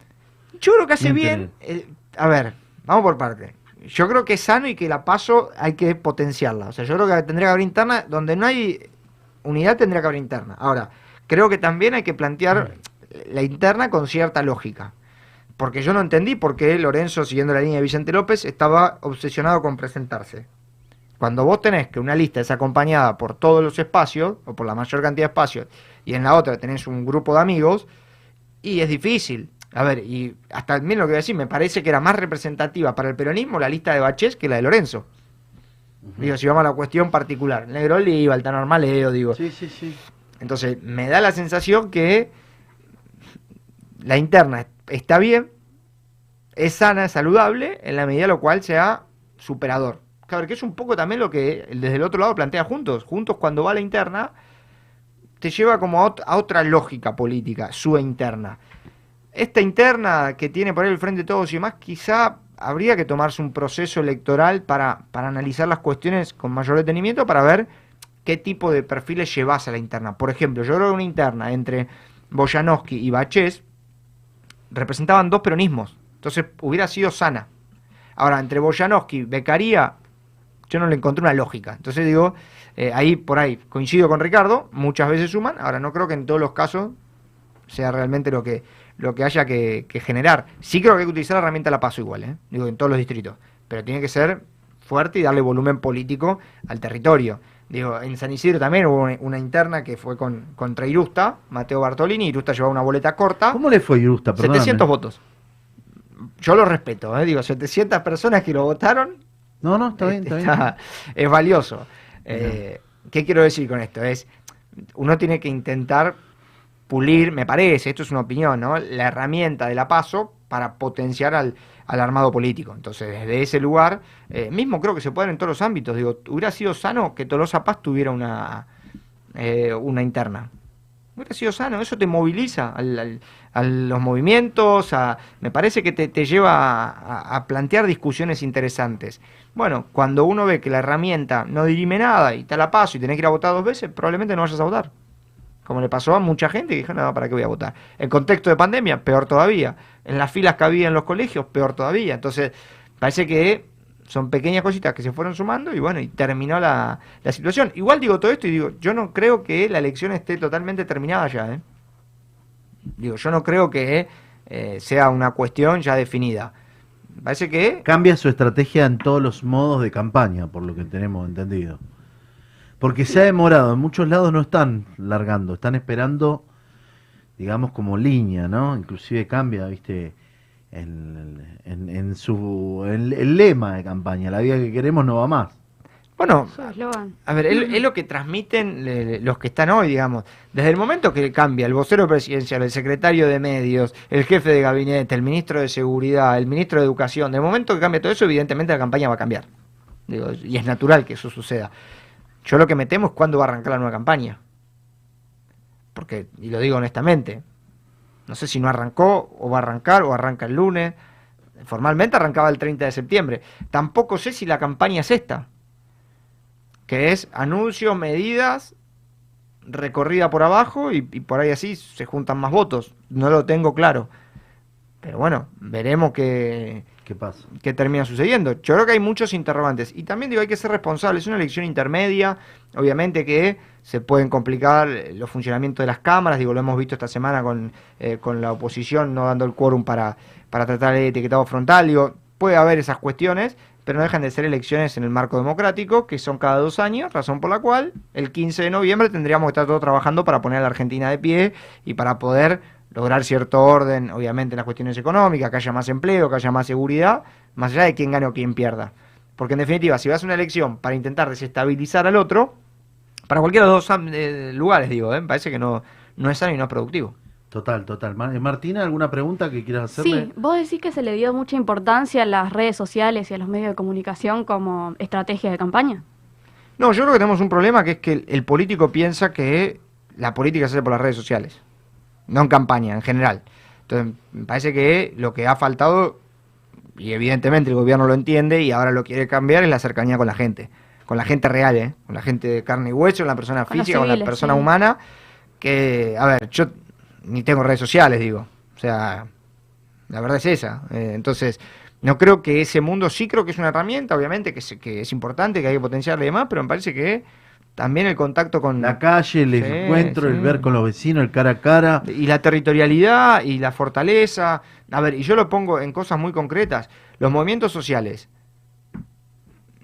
Yo creo que hace Bien bien. eh, a ver, vamos por parte. Yo creo que es sano y que la paso hay que potenciarla. O sea, yo creo que tendría que haber interna. Donde no hay unidad, tendría que haber interna. Ahora, creo que también hay que plantear la interna con cierta lógica. Porque yo no entendí por qué Lorenzo, siguiendo la línea de Vicente López, estaba obsesionado con presentarse. Cuando vos tenés que una lista es acompañada por todos los espacios, o por la mayor cantidad de espacios, y en la otra tenés un grupo de amigos, y es difícil. A ver, y hasta miren lo que voy a decir, me parece que era más representativa para el peronismo la lista de Bachés que la de Lorenzo. Digo, si vamos a la cuestión particular. Negro Oliva, Altano Armaleo, digo. Sí, sí, sí. Entonces, me da la sensación que la interna está bien, es sana, es saludable, en la medida de lo cual sea superador. Claro, que es un poco también lo que desde el otro lado plantea Juntos. Juntos cuando va a la interna, te lleva como a, ot- a otra lógica política, su interna. Esta interna que tiene por ahí el Frente Todos y demás, quizá habría que tomarse un proceso electoral para, para analizar las cuestiones con mayor detenimiento, para ver qué tipo de perfiles llevas a la interna. Por ejemplo, yo creo que una interna entre Boyanowski y Bachés representaban dos peronismos. Entonces hubiera sido sana. Ahora, entre Boyanowski y Becaría, yo no le encontré una lógica. Entonces digo, eh, ahí por ahí coincido con Ricardo, muchas veces suman. Ahora, no creo que en todos los casos sea realmente lo que, lo que haya que, generar. Sí creo que hay que utilizar la herramienta la paso igual, ¿eh? digo, en todos los distritos. Pero tiene que ser fuerte y darle volumen político al territorio. Digo, en San Isidro también hubo una, una interna que fue con, contra Irusta, Mateo Bartolini, Irusta llevaba una boleta corta. ¿Cómo le fue Irusta? Perdóname. 700 votos. Yo lo respeto, ¿eh? digo, 700 personas que lo votaron No, no, está bien, está bien. está- es valioso. Eh, ¿Qué quiero decir con esto? Es, uno tiene que intentar pulir, me parece, esto es una opinión, ¿no? La herramienta de la paso para potenciar al, al armado político. Entonces, desde ese lugar, eh, mismo creo que se puede en todos los ámbitos. Digo, hubiera sido sano que Tolosa Paz tuviera una, eh, una interna. Hubiera sido sano, eso te moviliza al- a los movimientos, a- me parece que te, lleva a, a- a plantear discusiones interesantes. Bueno, cuando uno ve que la herramienta no dirime nada y te la paso y tenés que ir a votar dos veces, probablemente no vayas a votar. Como le pasó a mucha gente que dijo, no, ¿para qué voy a votar? En contexto de pandemia, peor todavía. En las filas que había en los colegios, peor todavía. Entonces, parece que son pequeñas cositas que se fueron sumando y bueno, y terminó la, la situación. Igual digo todo esto y digo, yo no creo que la elección esté totalmente terminada ya, ¿eh? Digo, yo no creo que eh, sea una cuestión ya definida. Parece que Cambia su estrategia en todos los modos de campaña, por lo que tenemos entendido. Porque se ha demorado, en muchos lados no están largando, están esperando, digamos, como línea, ¿no? Inclusive cambia, viste, en, en- en su en el lema de campaña, la vida que queremos no va más. Bueno, a ver, es, es lo que transmiten eh, los que están hoy, digamos. Desde el momento que cambia el vocero presidencial, el secretario de medios, el jefe de gabinete, el ministro de seguridad, el ministro de educación, del momento que cambia todo eso, evidentemente la campaña va a cambiar. Digo, y es natural que eso suceda. Yo lo que me temo es cuándo va a arrancar la nueva campaña. Porque, y lo digo honestamente, no sé si no arrancó o va a arrancar o arranca el lunes. Formalmente arrancaba el 30 de septiembre. Tampoco sé si la campaña es esta que es anuncios, medidas, recorrida por abajo y, y por ahí así se juntan más votos. No lo tengo claro. Pero bueno, veremos qué, ¿Qué pasa? qué termina sucediendo. Yo creo que hay muchos interrogantes. Y también digo, hay que ser responsables. Es una elección intermedia. Obviamente que se pueden complicar eh, los funcionamientos de las cámaras. Digo, lo hemos visto esta semana con, eh, con la oposición no dando el quórum para, para tratar el etiquetado frontal. Digo, puede haber esas cuestiones, pero no dejan de ser elecciones en el marco democrático, que son cada dos años, razón por la cual el 15 de noviembre tendríamos que estar todos trabajando para poner a la Argentina de pie y para poder lograr cierto orden, obviamente en las cuestiones económicas, que haya más empleo, que haya más seguridad, más allá de quién gane o quién pierda. Porque en definitiva, si vas a una elección para intentar desestabilizar al otro, para cualquiera de los dos eh, lugares, digo, ¿eh? me parece que no, no es sano y no es productivo. Total, total. Eh, Martina, ¿alguna pregunta que quieras hacerle? Sí, vos decís que se le dio mucha importancia a las redes sociales y a los medios de comunicación como estrategia de campaña. No, yo creo que tenemos un problema que es que el, el político piensa que la política se hace por las redes sociales, no en campaña, en general. Entonces, me parece que lo que ha faltado, y evidentemente el gobierno lo entiende y ahora lo quiere cambiar, es la cercanía con la gente. Con la gente real, ¿eh? Con la gente de carne y hueso, la persona Con física, con la persona sí. humana. Que, a ver, yo ni tengo redes sociales, digo. O sea, la verdad es esa. Eh, entonces, no creo que ese mundo, sí creo que es una herramienta, obviamente, que es, que es importante, que hay que potenciarle y demás, pero me parece que también el contacto con La calle, el Sí, encuentro, el ver con los vecinos, el cara a cara. y la territorialidad y la fortaleza. A ver, y yo lo pongo en cosas muy concretas. Los movimientos sociales,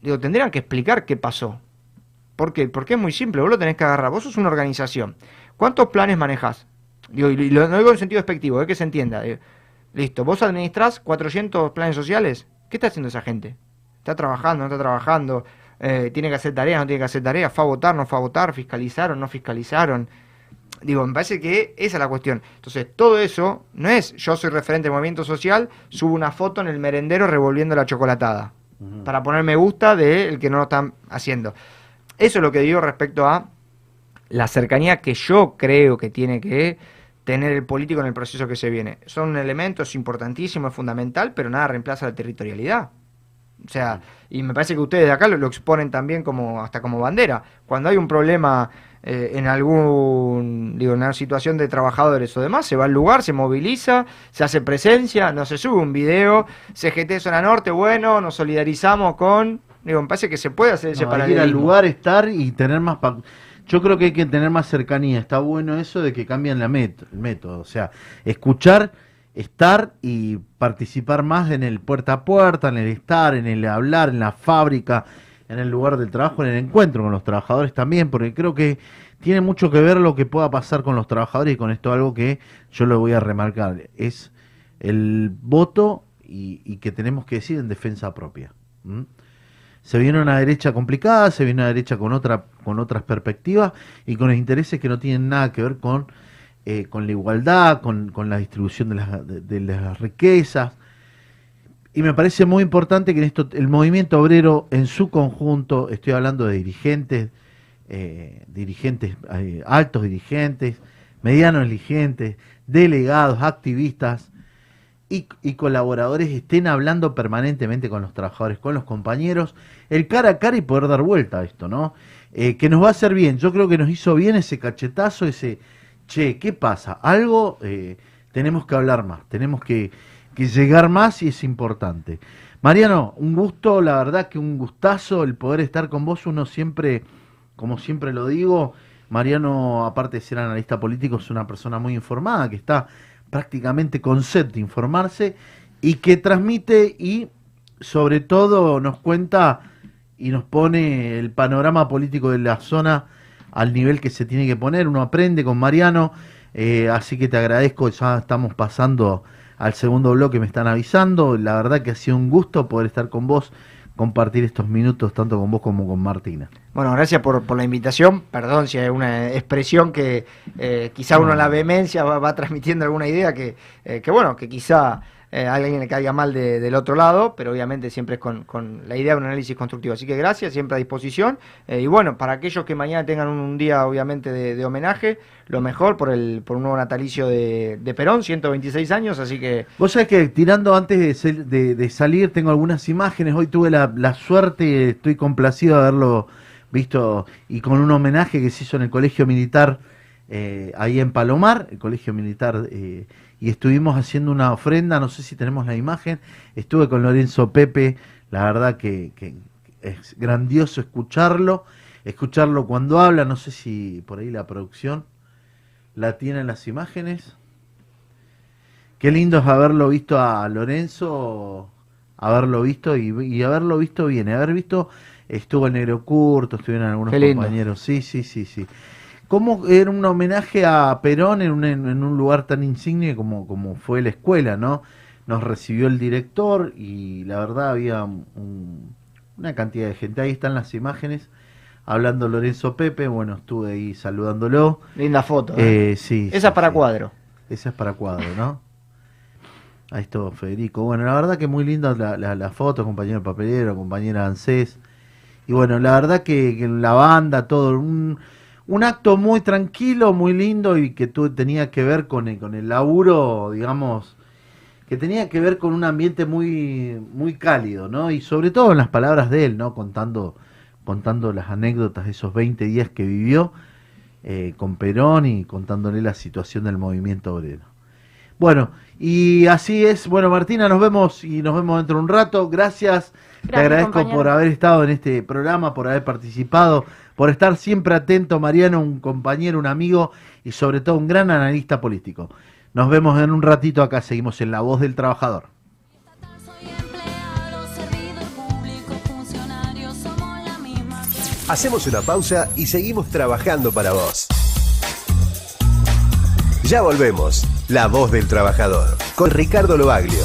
digo, tendrían que explicar qué pasó. ¿Por qué? Porque es muy simple, vos lo tenés que agarrar. Vos sos una organización. ¿Cuántos planes manejás? Digo, y lo, no digo en sentido despectivo, es que se entienda. Digo, listo, vos administrás 400 planes sociales. ¿Qué está haciendo esa gente? ¿Está trabajando, no está trabajando? Eh, ¿Tiene que hacer tareas, no tiene que hacer tareas? ¿Fue a votar, no fue a votar? ¿Fiscalizaron, no fiscalizaron? Digo, me parece que esa es la cuestión. Entonces, todo eso no es yo soy referente del movimiento social, subo una foto en el merendero revolviendo la chocolatada. Para poner me gusta del que no lo están haciendo. Eso es lo que digo respecto a la cercanía que yo creo que tiene que tener el político en el proceso que se viene. Son elementos importantísimos, es fundamental, pero nada reemplaza la territorialidad. O sea, y me parece que ustedes de acá lo, lo exponen también como hasta como bandera. Cuando hay un problema eh, en algún, digo, en una situación de trabajadores o demás, se va al lugar, se moviliza, se hace presencia, no se sube un video, CGT Zona Norte, bueno, nos solidarizamos con, digo, me parece que se puede hacer ese No, hay que ir al paralelismo. lugar, estar y tener más... pa- Yo creo que hay que tener más cercanía. Está bueno eso de que cambian la met- el método. O sea, escuchar, estar y participar más en el puerta a puerta, en el estar, en el hablar, en la fábrica, en el lugar del trabajo, en el encuentro con los trabajadores también, porque creo que tiene mucho que ver lo que pueda pasar con los trabajadores y con esto algo que yo lo voy a remarcar. Es el voto y, que tenemos que decir en defensa propia. Se viene una derecha complicada, se viene una derecha con otra, con otras perspectivas y con intereses que no tienen nada que ver con, eh, con la igualdad, con, con la distribución de las, de- las riquezas. Y me parece muy importante que en esto el movimiento obrero en su conjunto, estoy hablando de dirigentes, eh, dirigentes eh, altos dirigentes, medianos dirigentes, delegados, activistas, y, y colaboradores estén hablando permanentemente con los trabajadores, con los compañeros, el cara a cara y poder dar vuelta a esto, ¿no? Que nos va a hacer bien. Yo creo que nos hizo bien ese cachetazo, ese, che, ¿qué pasa? Algo eh, tenemos que hablar más, tenemos que, que llegar más y es importante. Mariano, un gusto, la verdad que un gustazo el poder estar con vos. Uno siempre, como siempre lo digo, Mariano, aparte de ser analista político, es una persona muy informada, que está prácticamente con sed de informarse y que transmite y sobre todo nos cuenta y nos pone el panorama político de la zona al nivel que se tiene que poner. Uno aprende con Mariano, eh, así que te agradezco, ya estamos pasando al segundo bloque, me están avisando. La verdad que ha sido un gusto poder estar con vos, compartir estos minutos tanto con vos como con Martina. Bueno, gracias por, por la invitación. Perdón si hay una expresión que eh, quizá uno en la vehemencia va, va transmitiendo alguna idea que, eh, que bueno, que quizá eh, alguien le caiga mal de- del otro lado, pero obviamente siempre es con, con la idea de un análisis constructivo. Así que gracias, siempre a disposición. Eh, y bueno, para aquellos que mañana tengan un, día obviamente de, homenaje, lo mejor por el por un nuevo natalicio de, Perón, 126 años, así que Vos sabés que tirando antes de, salir tengo algunas imágenes. Hoy tuve la, la suerte, estoy complacido de haberlo visto y con un homenaje que se hizo en el Colegio Militar eh, ahí en Palomar, el Colegio Militar, y estuvimos haciendo una ofrenda, no sé si tenemos la imagen, estuve con Lorenzo Pepe, la verdad que, que es grandioso escucharlo, escucharlo cuando habla, no sé si por ahí la producción la tiene en las imágenes. Qué lindo es haberlo visto a Lorenzo haberlo visto y, y haberlo visto bien, haber visto, estuvo el Negro Curto, estuvieron algunos compañeros, sí, sí, sí, sí. ¿Cómo era un homenaje a Perón en un, en, en un lugar tan insigne como, como fue la escuela, ¿no? Nos recibió el director y la verdad había un- una cantidad de gente. Ahí están las imágenes. Hablando Lorenzo Pepe, bueno, estuve ahí saludándolo. Linda foto. ¿eh? Eh, sí. Esa sí, para sí. cuadro. Esa es para cuadro, ¿no? Ahí estuvo Federico. Bueno, la verdad que muy linda la, la, la foto, compañero papelero, compañera ANSES. Y bueno, la verdad que, que la banda, todo, un, un acto muy tranquilo, muy lindo y que tú tenía que ver con el, con el laburo, digamos, que tenía que ver con un ambiente muy, muy cálido, ¿no? Y sobre todo en las palabras de él, ¿no? Contando, contando las anécdotas de esos 20 días que vivió eh, con Perón y contándole la situación del movimiento obrero. Bueno, y así es. Bueno, Martina, nos vemos y nos vemos dentro de un rato. Gracias. Te agradezco compañero. por haber estado en este programa, por haber participado, por estar siempre atento, Mariano, un compañero, un amigo y sobre todo un gran analista político. Nos vemos en un ratito acá, seguimos en La Voz del Trabajador. Hacemos una pausa y seguimos trabajando para vos. Ya volvemos. La voz del trabajador. Con Ricardo Lobaglio.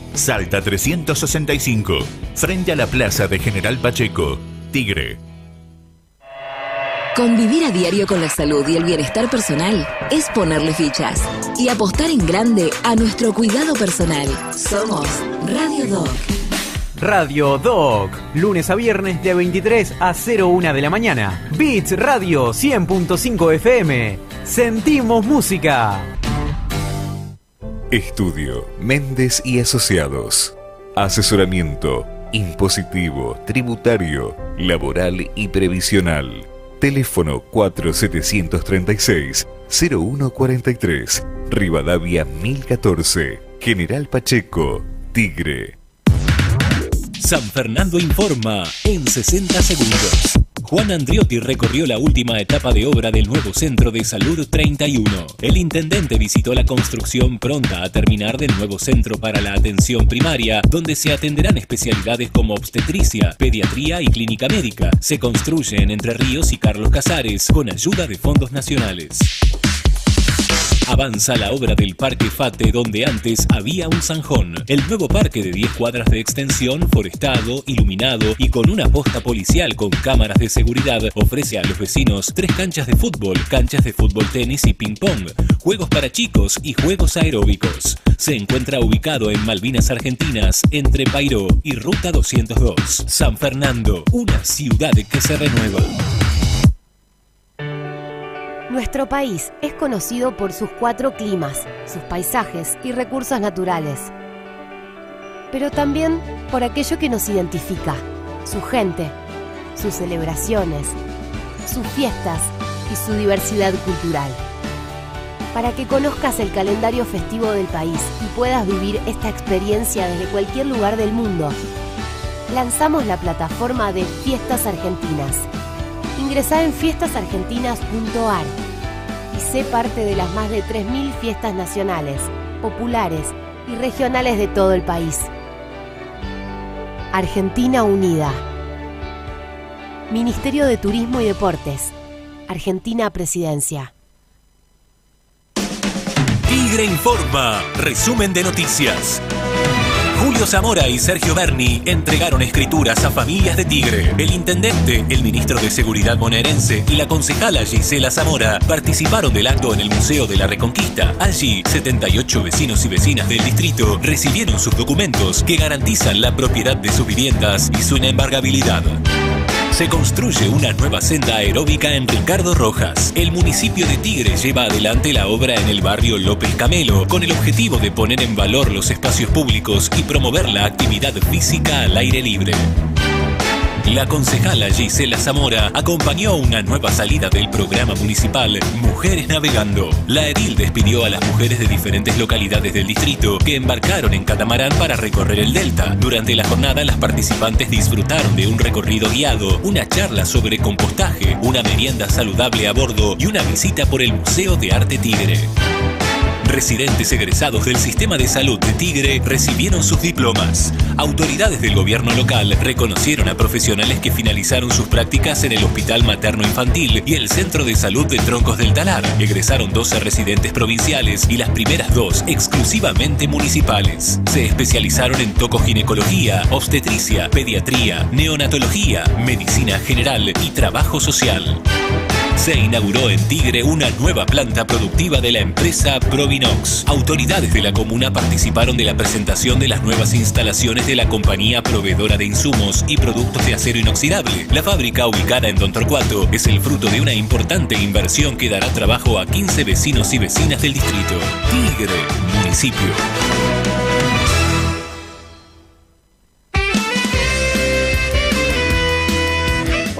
Salta 365. Frente a la plaza de General Pacheco. Tigre. Convivir a diario con la salud y el bienestar personal es ponerle fichas y apostar en grande a nuestro cuidado personal. Somos Radio Doc. Radio Doc, lunes a viernes de 23 a 01 de la mañana. Beats Radio 100.5 FM. Sentimos música. Estudio Méndez y Asociados. Asesoramiento impositivo, tributario, laboral y previsional. Teléfono 4736-0143. Rivadavia 1014. General Pacheco. Tigre. San Fernando informa en 60 segundos. Juan Andriotti recorrió la última etapa de obra del nuevo Centro de Salud 31. El intendente visitó la construcción pronta a terminar del nuevo centro para la atención primaria, donde se atenderán especialidades como obstetricia, pediatría y clínica médica. Se construye en Entre Ríos y Carlos Casares con ayuda de fondos nacionales. Avanza la obra del Parque Fate donde antes había un zanjón. El nuevo parque de 10 cuadras de extensión, forestado, iluminado y con una posta policial con cámaras de seguridad ofrece a los vecinos tres canchas de fútbol, canchas de fútbol tenis y ping pong, juegos para chicos y juegos aeróbicos. Se encuentra ubicado en Malvinas Argentinas entre Pairó y Ruta 202. San Fernando, una ciudad que se renueva. Nuestro país es conocido por sus cuatro climas, sus paisajes y recursos naturales. Pero también por aquello que nos identifica, su gente, sus celebraciones, sus fiestas y su diversidad cultural. Para que conozcas el calendario festivo del país y puedas vivir esta experiencia desde cualquier lugar del mundo, lanzamos la plataforma de Fiestas Argentinas. Ingresá en fiestasargentinas.ar y sé parte de las más de 3.000 fiestas nacionales, populares y regionales de todo el país. Argentina Unida. Ministerio de Turismo y Deportes. Argentina Presidencia. Tigre Informa, resumen de noticias. Julio Zamora y Sergio Berni entregaron escrituras a familias de Tigre. El intendente, el ministro de Seguridad bonaerense y la concejala Gisela Zamora participaron del acto en el Museo de la Reconquista. Allí, 78 vecinos y vecinas del distrito recibieron sus documentos que garantizan la propiedad de sus viviendas y su inembargabilidad. Se construye una nueva senda aeróbica en Ricardo Rojas. El municipio de Tigre lleva adelante la obra en el barrio López Camelo con el objetivo de poner en valor los espacios públicos y promover la actividad física al aire libre. La concejala Gisela Zamora acompañó una nueva salida del programa municipal Mujeres Navegando. La edil despidió a las mujeres de diferentes localidades del distrito que embarcaron en catamarán para recorrer el delta. Durante la jornada las participantes disfrutaron de un recorrido guiado, una charla sobre compostaje, una merienda saludable a bordo y una visita por el Museo de Arte Tigre. Residentes egresados del sistema de salud de Tigre recibieron sus diplomas. Autoridades del gobierno local reconocieron a profesionales que finalizaron sus prácticas en el Hospital Materno Infantil y el Centro de Salud de Troncos del Talar. Egresaron 12 residentes provinciales y las primeras dos exclusivamente municipales. Se especializaron en tocoginecología, obstetricia, pediatría, neonatología, medicina general y trabajo social. Se inauguró en Tigre una nueva planta productiva de la empresa Provinox. Autoridades de la comuna participaron de la presentación de las nuevas instalaciones de la compañía proveedora de insumos y productos de acero inoxidable. La fábrica ubicada en Don Torcuato es el fruto de una importante inversión que dará trabajo a 15 vecinos y vecinas del distrito. Tigre, municipio.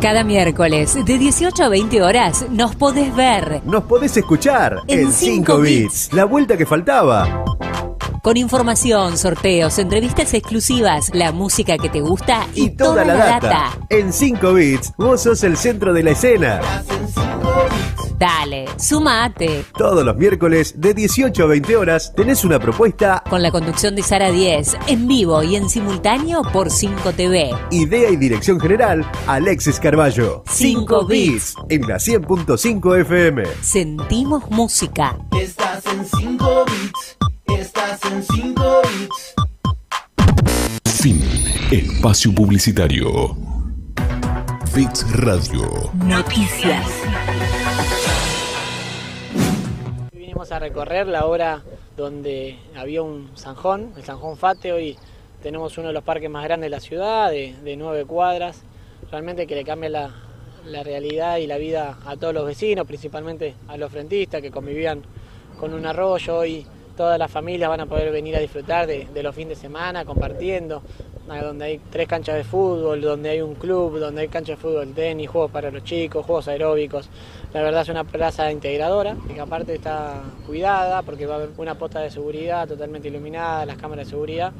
Cada miércoles de 18 a 20 horas nos podés ver. Nos podés escuchar En en 5 cinco bits. La vuelta que faltaba. Con información, sorteos, entrevistas exclusivas, la música que te gusta y, Toda la data. En 5 bits, vos sos el centro de la escena. Dale, sumate. Todos los miércoles de 18 a 20 horas tenés una propuesta, Con la conducción de Sara 10, en vivo y en simultáneo por 5 TV. idea y dirección general, Alexis Carballo. Cinco bits. En la 100.5 FM. Sentimos música. Estás en 5 bits. Estás en 5 bits. Fin. Espacio publicitario. Bits Radio. Noticias. Vinimos a recorrer la hora donde había un zanjón, el zanjón Fate. Hoy tenemos uno de los parques más grandes de la ciudad, de, de nueve cuadras. Realmente que le cambia la, la realidad y la vida a todos los vecinos, principalmente a los frentistas que convivían con un arroyo. Hoy todas las familias van a poder venir a disfrutar de, los fines de semana compartiendo, donde hay tres canchas de fútbol, donde hay un club, donde hay canchas de fútbol, tenis, juegos para los chicos, juegos aeróbicos. La verdad es una plaza integradora, que aparte está cuidada porque va a haber una posta de seguridad totalmente iluminada, las cámaras de seguridad,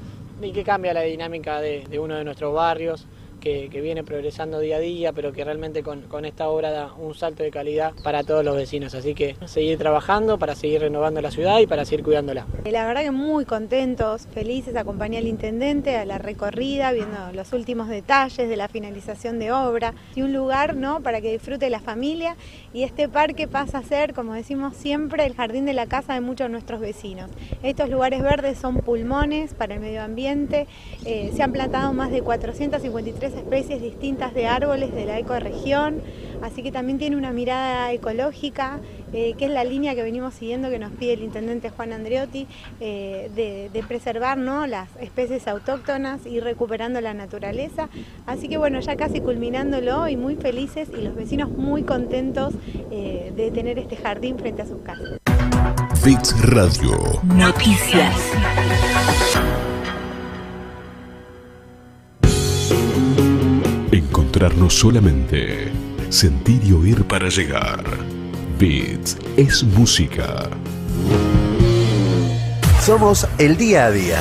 y que cambia la dinámica de uno de nuestros barrios. Que, viene progresando día a día, pero que realmente con, esta obra da un salto de calidad para todos los vecinos. Así que seguir trabajando para seguir renovando la ciudad y para seguir cuidándola. La verdad que muy contentos, felices, acompañé al intendente a la recorrida, viendo los últimos detalles de la finalización de obra y un lugar ¿no? para que disfrute la familia y este parque pasa a ser, como decimos siempre, el jardín de la casa de muchos de nuestros vecinos. Estos lugares verdes son pulmones para el medio ambiente, eh, se han plantado más de 453 especies distintas de árboles de la ecorregión, así que también tiene una mirada ecológica, eh, que es la línea que venimos siguiendo que nos pide el intendente Juan Andreotti, eh, de, de preservar ¿no? las especies autóctonas y recuperando la naturaleza. Así que bueno, ya casi culminándolo y muy felices y los vecinos muy contentos eh, de tener este jardín frente a sus casas. Bits Radio. Noticias. Encontrarnos solamente. Sentir y oír para llegar. Bits es música. Somos el día a día.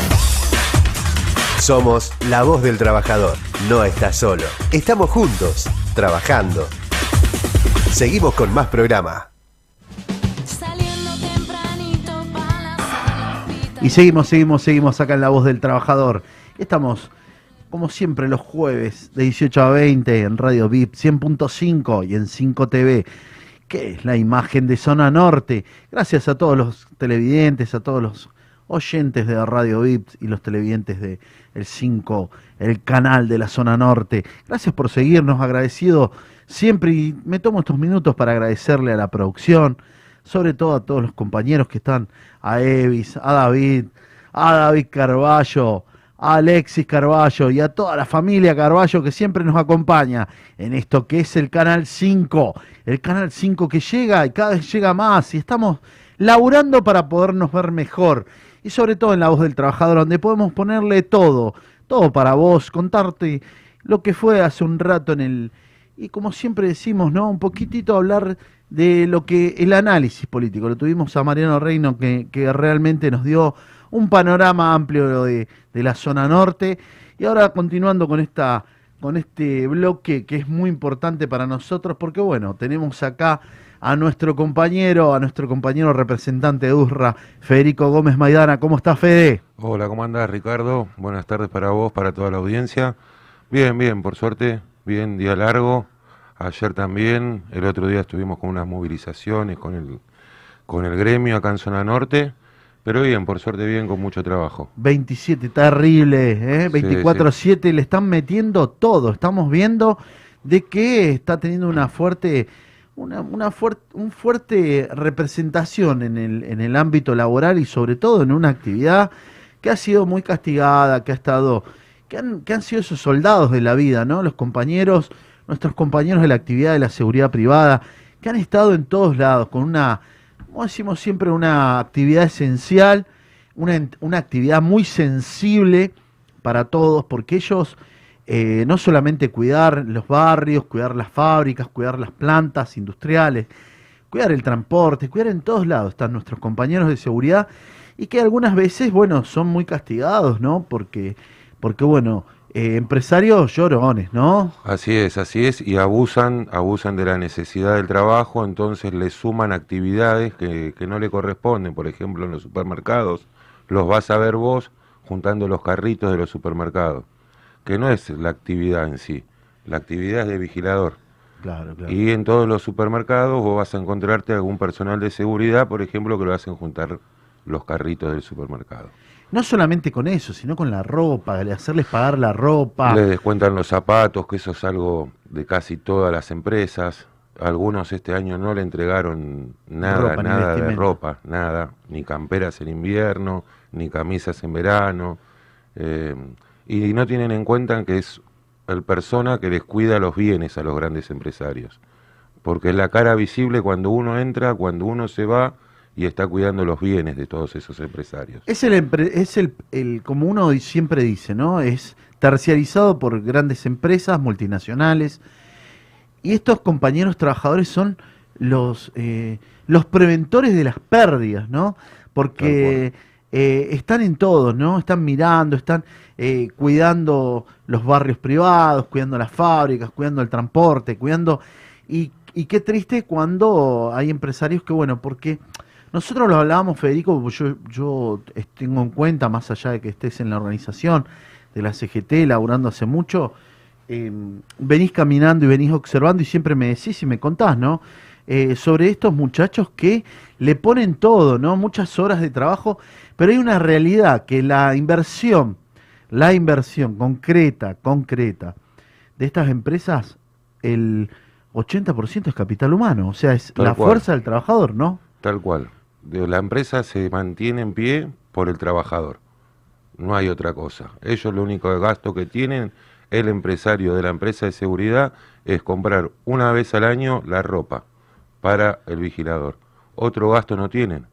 Somos la voz del trabajador. No estás solo. Estamos juntos, trabajando. Seguimos con más programa. Y seguimos, seguimos, seguimos acá en La Voz del Trabajador. Estamos, como siempre, los jueves de 18 a 20 en Radio VIP 100.5 y en 5 TV, que es la imagen de Zona Norte. Gracias a todos los televidentes, a todos los oyentes de Radio VIP y los televidentes de el 5, el canal de la Zona Norte. Gracias por seguirnos, agradecido siempre y me tomo estos minutos para agradecerle a la producción, sobre todo a todos los compañeros que están, a Evis, a David, a David Carballo, a Alexis Carballo y a toda la familia Carballo que siempre nos acompaña en esto que es el Canal 5, el Canal 5 que llega y cada vez llega más y estamos laburando para podernos ver mejor y sobre todo en la voz del trabajador donde podemos ponerle todo, todo para vos, contarte lo que fue hace un rato en el y como siempre decimos, ¿no? Un poquitito hablar de lo que el análisis político. Lo tuvimos a Mariano Reino que, que realmente nos dio un panorama amplio de, de, la zona norte. Y ahora continuando con esta con este bloque que es muy importante para nosotros, porque bueno, tenemos acá a nuestro compañero, a nuestro compañero representante de USRA, Federico Gómez Maidana. ¿Cómo está Fede? Hola, ¿cómo andás Ricardo? Buenas tardes para vos, para toda la audiencia. Bien, bien, por suerte, bien, día largo. Ayer también, el otro día estuvimos con unas movilizaciones con el, con el gremio acá en Zona Norte. Pero bien, por suerte bien, con mucho trabajo. 27, terrible, ¿eh? 24-7, le están metiendo todo. Estamos viendo de que está teniendo una fuerte, una, una fuerte, un fuerte representación en el, en el ámbito laboral y sobre todo en una actividad que ha sido muy castigada, que ha estado, que han, que han sido esos soldados de la vida, ¿no? Los compañeros, nuestros compañeros de la actividad de la seguridad privada, que han estado en todos lados con una como decimos siempre, una actividad esencial, una, una, actividad muy sensible para todos, porque ellos eh, no solamente cuidar los barrios, cuidar las fábricas, cuidar las plantas industriales, cuidar el transporte, cuidar en todos lados están nuestros compañeros de seguridad y que algunas veces, bueno, son muy castigados, ¿no? Porque, porque bueno, eh, empresarios llorones, ¿no? Así es, así es, y abusan, abusan de la necesidad del trabajo, entonces le suman actividades que, que, no le corresponden, por ejemplo en los supermercados, los vas a ver vos juntando los carritos de los supermercados, que no es la actividad en sí, la actividad es de vigilador. Claro, claro. Y en todos los supermercados vos vas a encontrarte algún personal de seguridad, por ejemplo, que lo hacen juntar los carritos del supermercado no solamente con eso, sino con la ropa, de hacerles pagar la ropa. Le descuentan los zapatos, que eso es algo de casi todas las empresas. Algunos este año no le entregaron nada, ropa, nada de ropa, nada, ni camperas en invierno, ni camisas en verano. Eh, y no tienen en cuenta que es el persona que les cuida los bienes a los grandes empresarios. Porque es la cara visible cuando uno entra, cuando uno se va, y está cuidando los bienes de todos esos empresarios. Es el, es el, el, como uno siempre dice, ¿no? Es terciarizado por grandes empresas multinacionales y estos compañeros trabajadores son los, eh, los preventores de las pérdidas, ¿no? Porque eh, están en todo, ¿no? Están mirando, están eh, cuidando los barrios privados, cuidando las fábricas, cuidando el transporte, cuidando... Y, y qué triste cuando hay empresarios que, bueno, porque nosotros lo hablábamos, Federico, yo, yo tengo en cuenta, más allá de que estés en la organización de la CGT, laburando hace mucho, eh, venís caminando y venís observando y siempre me decís y me contás, ¿no? Eh, sobre estos muchachos que le ponen todo, ¿no? Muchas horas de trabajo, pero hay una realidad que la inversión, la inversión concreta, concreta de estas empresas, el 80% es capital humano, o sea, es Tal la cual. fuerza del trabajador, ¿no? Tal cual. De la empresa se mantiene en pie por el trabajador. No hay otra cosa. Ellos lo único gasto que tienen, el empresario de la empresa de seguridad, es comprar una vez al año la ropa para el vigilador. Otro gasto no tienen.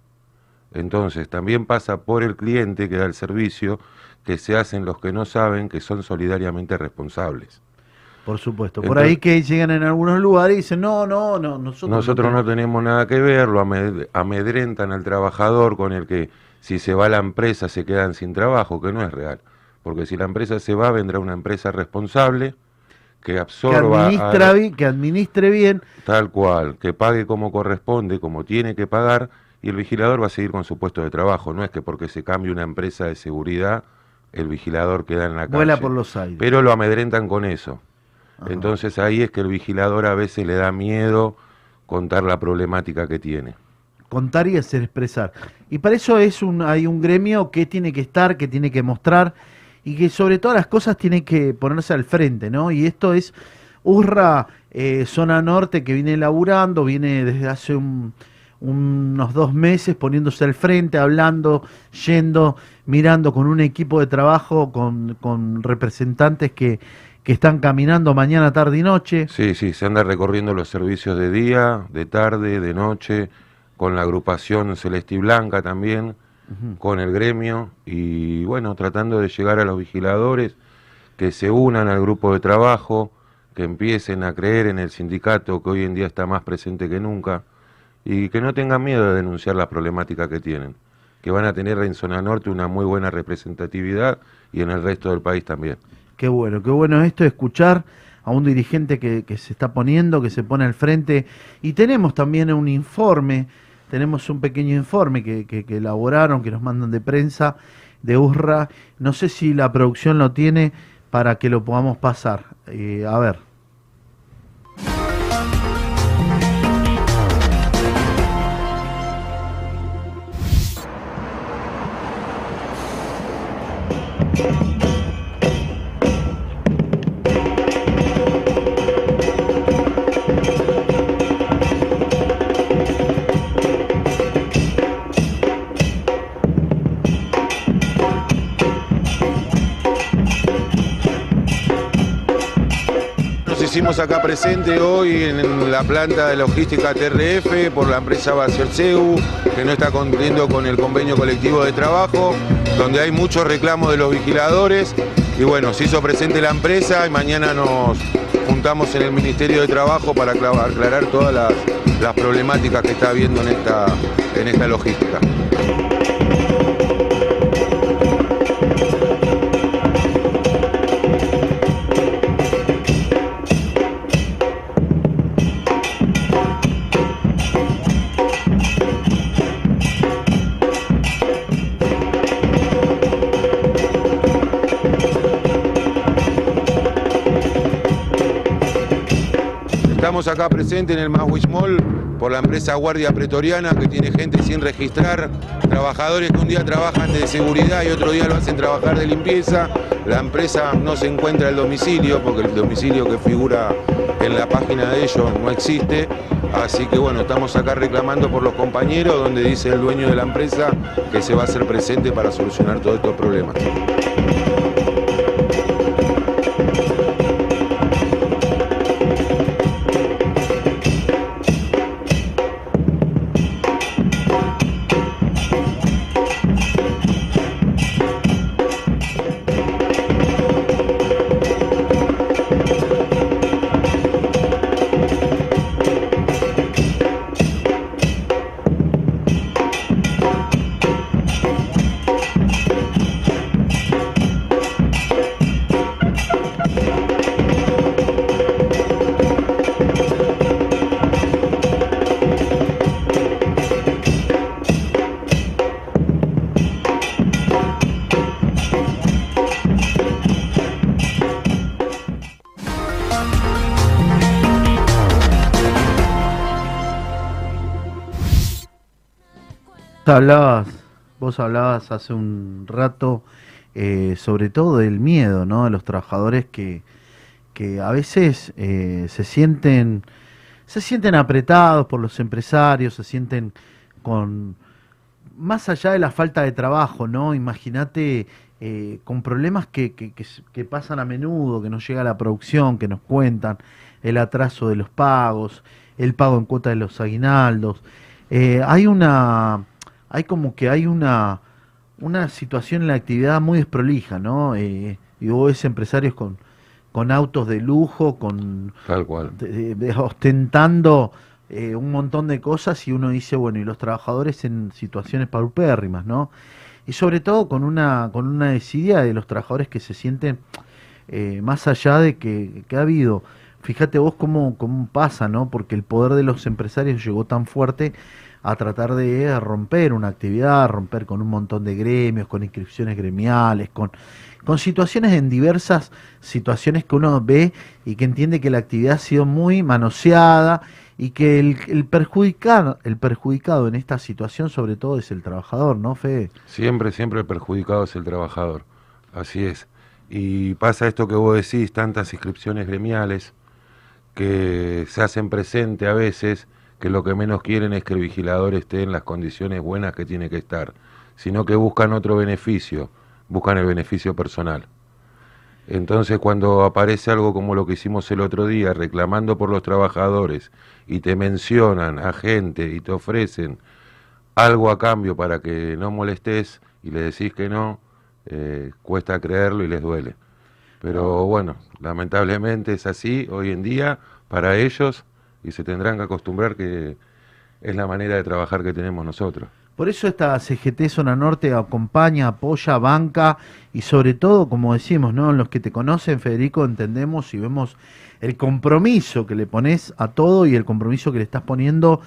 Entonces también pasa por el cliente que da el servicio, que se hacen los que no saben que son solidariamente responsables. Por supuesto. Por Entonces- ahí que llegan en algunos lugares y dicen, no, no, no, nosotros, Nosotros no tenemos nada que ver, lo amed- amedrentan al trabajador con el que si se va la empresa se quedan sin trabajo, que no es real. Porque si la empresa se va, vendrá una empresa responsable que absorba... Que administre bien. Tal cual, que pague como corresponde, como tiene que pagar, y el vigilador va a seguir con su puesto de trabajo. No es que porque se cambie una empresa de seguridad, el vigilador queda en la calle. Vuela por los aires. Pero lo amedrentan con eso. Entonces ahí es que el vigilador a veces le da miedo contar la problemática que tiene. Contar y hacer expresar. Y para eso es un, hay un gremio que tiene que estar, que tiene que mostrar y que sobre todas las cosas tiene que ponerse al frente, ¿no? Y esto es Urra, eh, zona norte, que viene laburando, viene desde hace unos dos meses poniéndose al frente, hablando, yendo, mirando con un equipo de trabajo, con, con representantes que, que están caminando mañana, tarde y noche. Sí, sí, se anda recorriendo los servicios de día, de tarde, de noche, con la agrupación Celeste y Blanca también con el gremio y bueno, tratando de llegar a los vigiladores que se unan al grupo de trabajo, que empiecen a creer en el sindicato que hoy en día está más presente que nunca y que no tengan miedo de denunciar la problemática que tienen, que van a tener en zona norte una muy buena representatividad y en el resto del país también. Qué bueno, qué bueno esto, escuchar a un dirigente que, que se está poniendo, que se pone al frente y tenemos también un informe tenemos un pequeño informe que, que, elaboraron, que nos mandan de prensa de URRA. No sé si la producción lo tiene para que lo podamos pasar. Eh, a ver. Hicimos acá presente hoy en la planta de logística TRF por la empresa Bacerseu, que no está cumpliendo con el convenio colectivo de trabajo, donde hay muchos reclamos de los vigiladores. Y bueno, se hizo presente la empresa y mañana nos juntamos en el Ministerio de Trabajo para aclarar todas las, problemáticas que está habiendo en esta, en esta logística. Acá presentes en el Mahuich Mall por la empresa Guardia Pretoriana que tiene gente sin registrar, trabajadores que un día trabajan de seguridad y otro día lo hacen trabajar de limpieza. La empresa no se encuentra el domicilio porque el domicilio que figura en la página de ellos no existe. Así que bueno, estamos acá reclamando por los compañeros donde dice el dueño de la empresa que se va a hacer presente para solucionar todos estos problemas. Hablabas, vos hablabas hace un rato eh, sobre todo del miedo, ¿no? De los trabajadores que, que a veces eh, se sienten se sienten apretados por los empresarios, se sienten con más allá de la falta de trabajo, ¿no? Imagínate eh, con problemas que, que, pasan a menudo, que no llega la producción, que nos cuentan, el atraso de los pagos, el pago en cuota de los aguinaldos. hay una hay como que hay una, una situación en la actividad muy desprolija, ¿no? Eh, y vos ves empresarios con, con autos de lujo, con Tal cual. ostentando eh, un montón de cosas y uno dice, bueno, y los trabajadores en situaciones paupérrimas, ¿no? Y sobre todo con una, con una desidia de los trabajadores que se sienten eh, más allá de que, que ha habido fíjate vos cómo, cómo pasa, ¿no? Porque el poder de los empresarios llegó tan fuerte a tratar de romper una actividad, romper con un montón de gremios, con inscripciones gremiales, con, con situaciones en diversas situaciones que uno ve y que entiende que la actividad ha sido muy manoseada y que el, el, perjudicado, el perjudicado en esta situación sobre todo es el trabajador, ¿no, Fede? Siempre, siempre el perjudicado es el trabajador, así es. Y pasa esto que vos decís, tantas inscripciones gremiales, que se hacen presente a veces que lo que menos quieren es que el vigilador esté en las condiciones buenas que tiene que estar, sino que buscan otro beneficio, buscan el beneficio personal. Entonces cuando aparece algo como lo que hicimos el otro día, reclamando por los trabajadores, y te mencionan a gente y te ofrecen algo a cambio para que no molestes y le decís que no, eh, cuesta creerlo y les duele. Pero bueno, lamentablemente es así hoy en día para ellos y se tendrán que acostumbrar que es la manera de trabajar que tenemos nosotros. Por eso esta CGT Zona Norte acompaña, apoya, banca y sobre todo, como decimos, ¿no? Los que te conocen, Federico, entendemos y vemos el compromiso que le pones a todo y el compromiso que le estás poniendo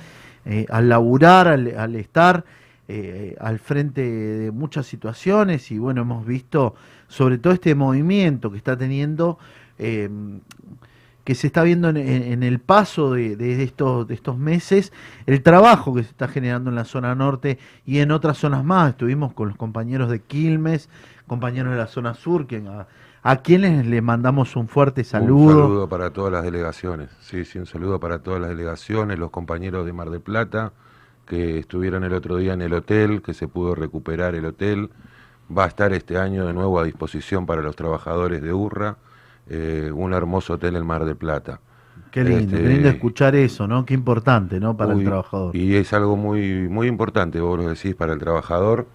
eh, al laburar, al, estar eh, al frente de muchas situaciones y bueno, hemos visto sobre todo este movimiento que está teniendo, eh, que se está viendo en, el paso de, estos, de estos meses, el trabajo que se está generando en la zona norte y en otras zonas más. Estuvimos con los compañeros de Quilmes, compañeros de la zona sur, que a, a quienes le mandamos un fuerte saludo. Un saludo para todas las delegaciones, sí, sí, un saludo para todas las delegaciones, los compañeros de Mar de Plata, que estuvieron el otro día en el hotel, que se pudo recuperar el hotel. Va a estar este año de nuevo a disposición para los trabajadores de Urra, eh, un hermoso hotel en Mar de Plata. Qué lindo, qué Este, lindo escuchar eso, ¿no? Qué importante, ¿no? Para Uy, el trabajador. Y es algo muy, muy importante, vos lo decís, para el trabajador.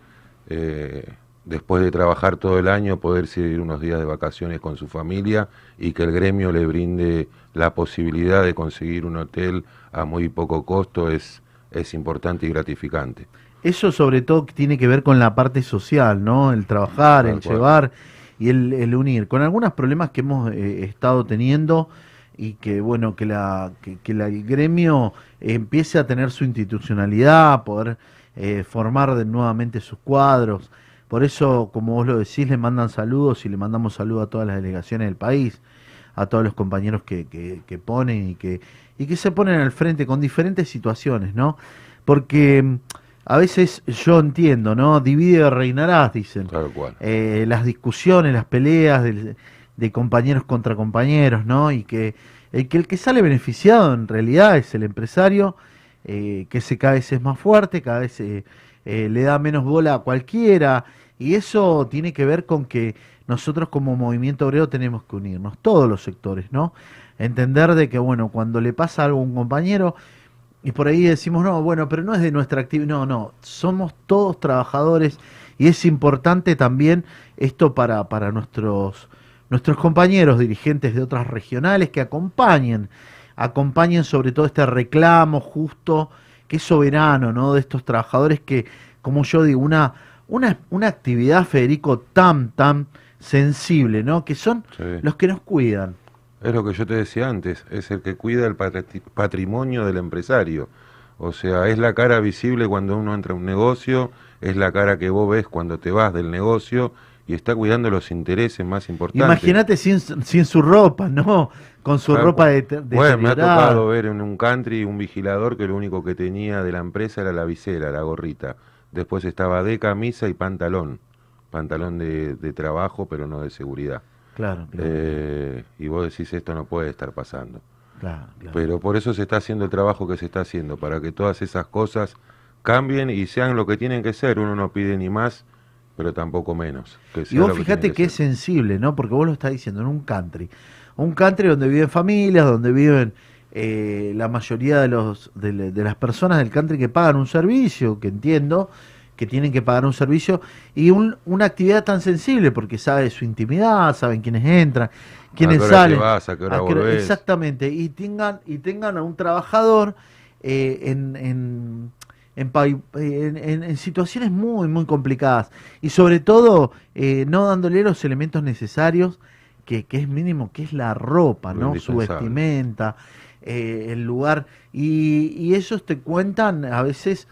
eh, después de trabajar todo el año, poder ir unos días de vacaciones con su familia y que el gremio le brinde la posibilidad de conseguir un hotel a muy poco costo es, es importante y gratificante. Eso sobre todo tiene que ver con la parte social, ¿no? El trabajar, el llevar y el, unir. Con algunos problemas que hemos eh, estado teniendo y que, bueno, que, la, que, el gremio empiece a tener su institucionalidad, poder eh, formar de, nuevamente sus cuadros. Por eso, como vos lo decís, le mandan saludos y le mandamos saludos a todas las delegaciones del país, a todos los compañeros que, que, que ponen y que, y que se ponen al frente con diferentes situaciones, ¿no? Porque a veces yo entiendo, ¿no? Divide reinarás, dicen. Tal cual. Eh, las discusiones, las peleas de, compañeros contra compañeros, ¿no? Y que el, que el que sale beneficiado en realidad es el empresario, eh, que se cada vez es más fuerte, cada vez eh, eh, le da menos bola a cualquiera, y eso tiene que ver con que nosotros como movimiento obrero tenemos que unirnos, todos los sectores, ¿no? Entender de que, bueno, cuando le pasa algo a un compañero, y por ahí decimos, no, bueno, pero no es de nuestra actividad. No, no, somos todos trabajadores y es importante también esto para, para nuestros, nuestros compañeros dirigentes de otras regionales que acompañen, acompañen sobre todo este reclamo justo, que es soberano, ¿no? De estos trabajadores que, como yo digo, una, una, una actividad, Federico, tan, tan sensible, ¿no? Que son Sí. los que nos cuidan. Es lo que yo te decía antes, es el que cuida el patri- patrimonio del empresario. O sea, es la cara visible cuando uno entra a un negocio, es la cara que vos ves cuando te vas del negocio y está cuidando los intereses más importantes. Imagínate sin, sin su ropa, ¿no? Con su ropa cual. de, Bueno, me ha tocado ver en un country un vigilador que lo único que tenía de la empresa era la visera, la gorrita. Después estaba de camisa y pantalón. Pantalón de, de trabajo, pero no de seguridad. Claro, claro. Eh, y vos decís, esto no puede estar pasando. Claro, claro. Pero por eso se está haciendo el trabajo que se está haciendo, para que todas esas cosas cambien y sean lo que tienen que ser. Uno no pide ni más, pero tampoco menos. que Y vos que fíjate que es sensible, ¿no? Porque vos lo estás diciendo, en un country. Un country donde viven familias, donde viven eh, la mayoría de, los, de, de las personas del country que pagan un servicio, que entiendo que tienen que pagar un servicio, y un- una actividad tan sensible, porque sabe su intimidad, saben quiénes entran, quiénes salen. vas, a qué hora a qué hora- volvés. Exactamente, y tengan, y tengan a un trabajador eh, en, en, en, en- en- situaciones muy, muy complicadas. Y sobre todo, eh, no dándole los elementos necesarios, que, que es mínimo, que es la ropa, ¿no? Su vestimenta, eh, el lugar. Y, y ellos te cuentan, a veces,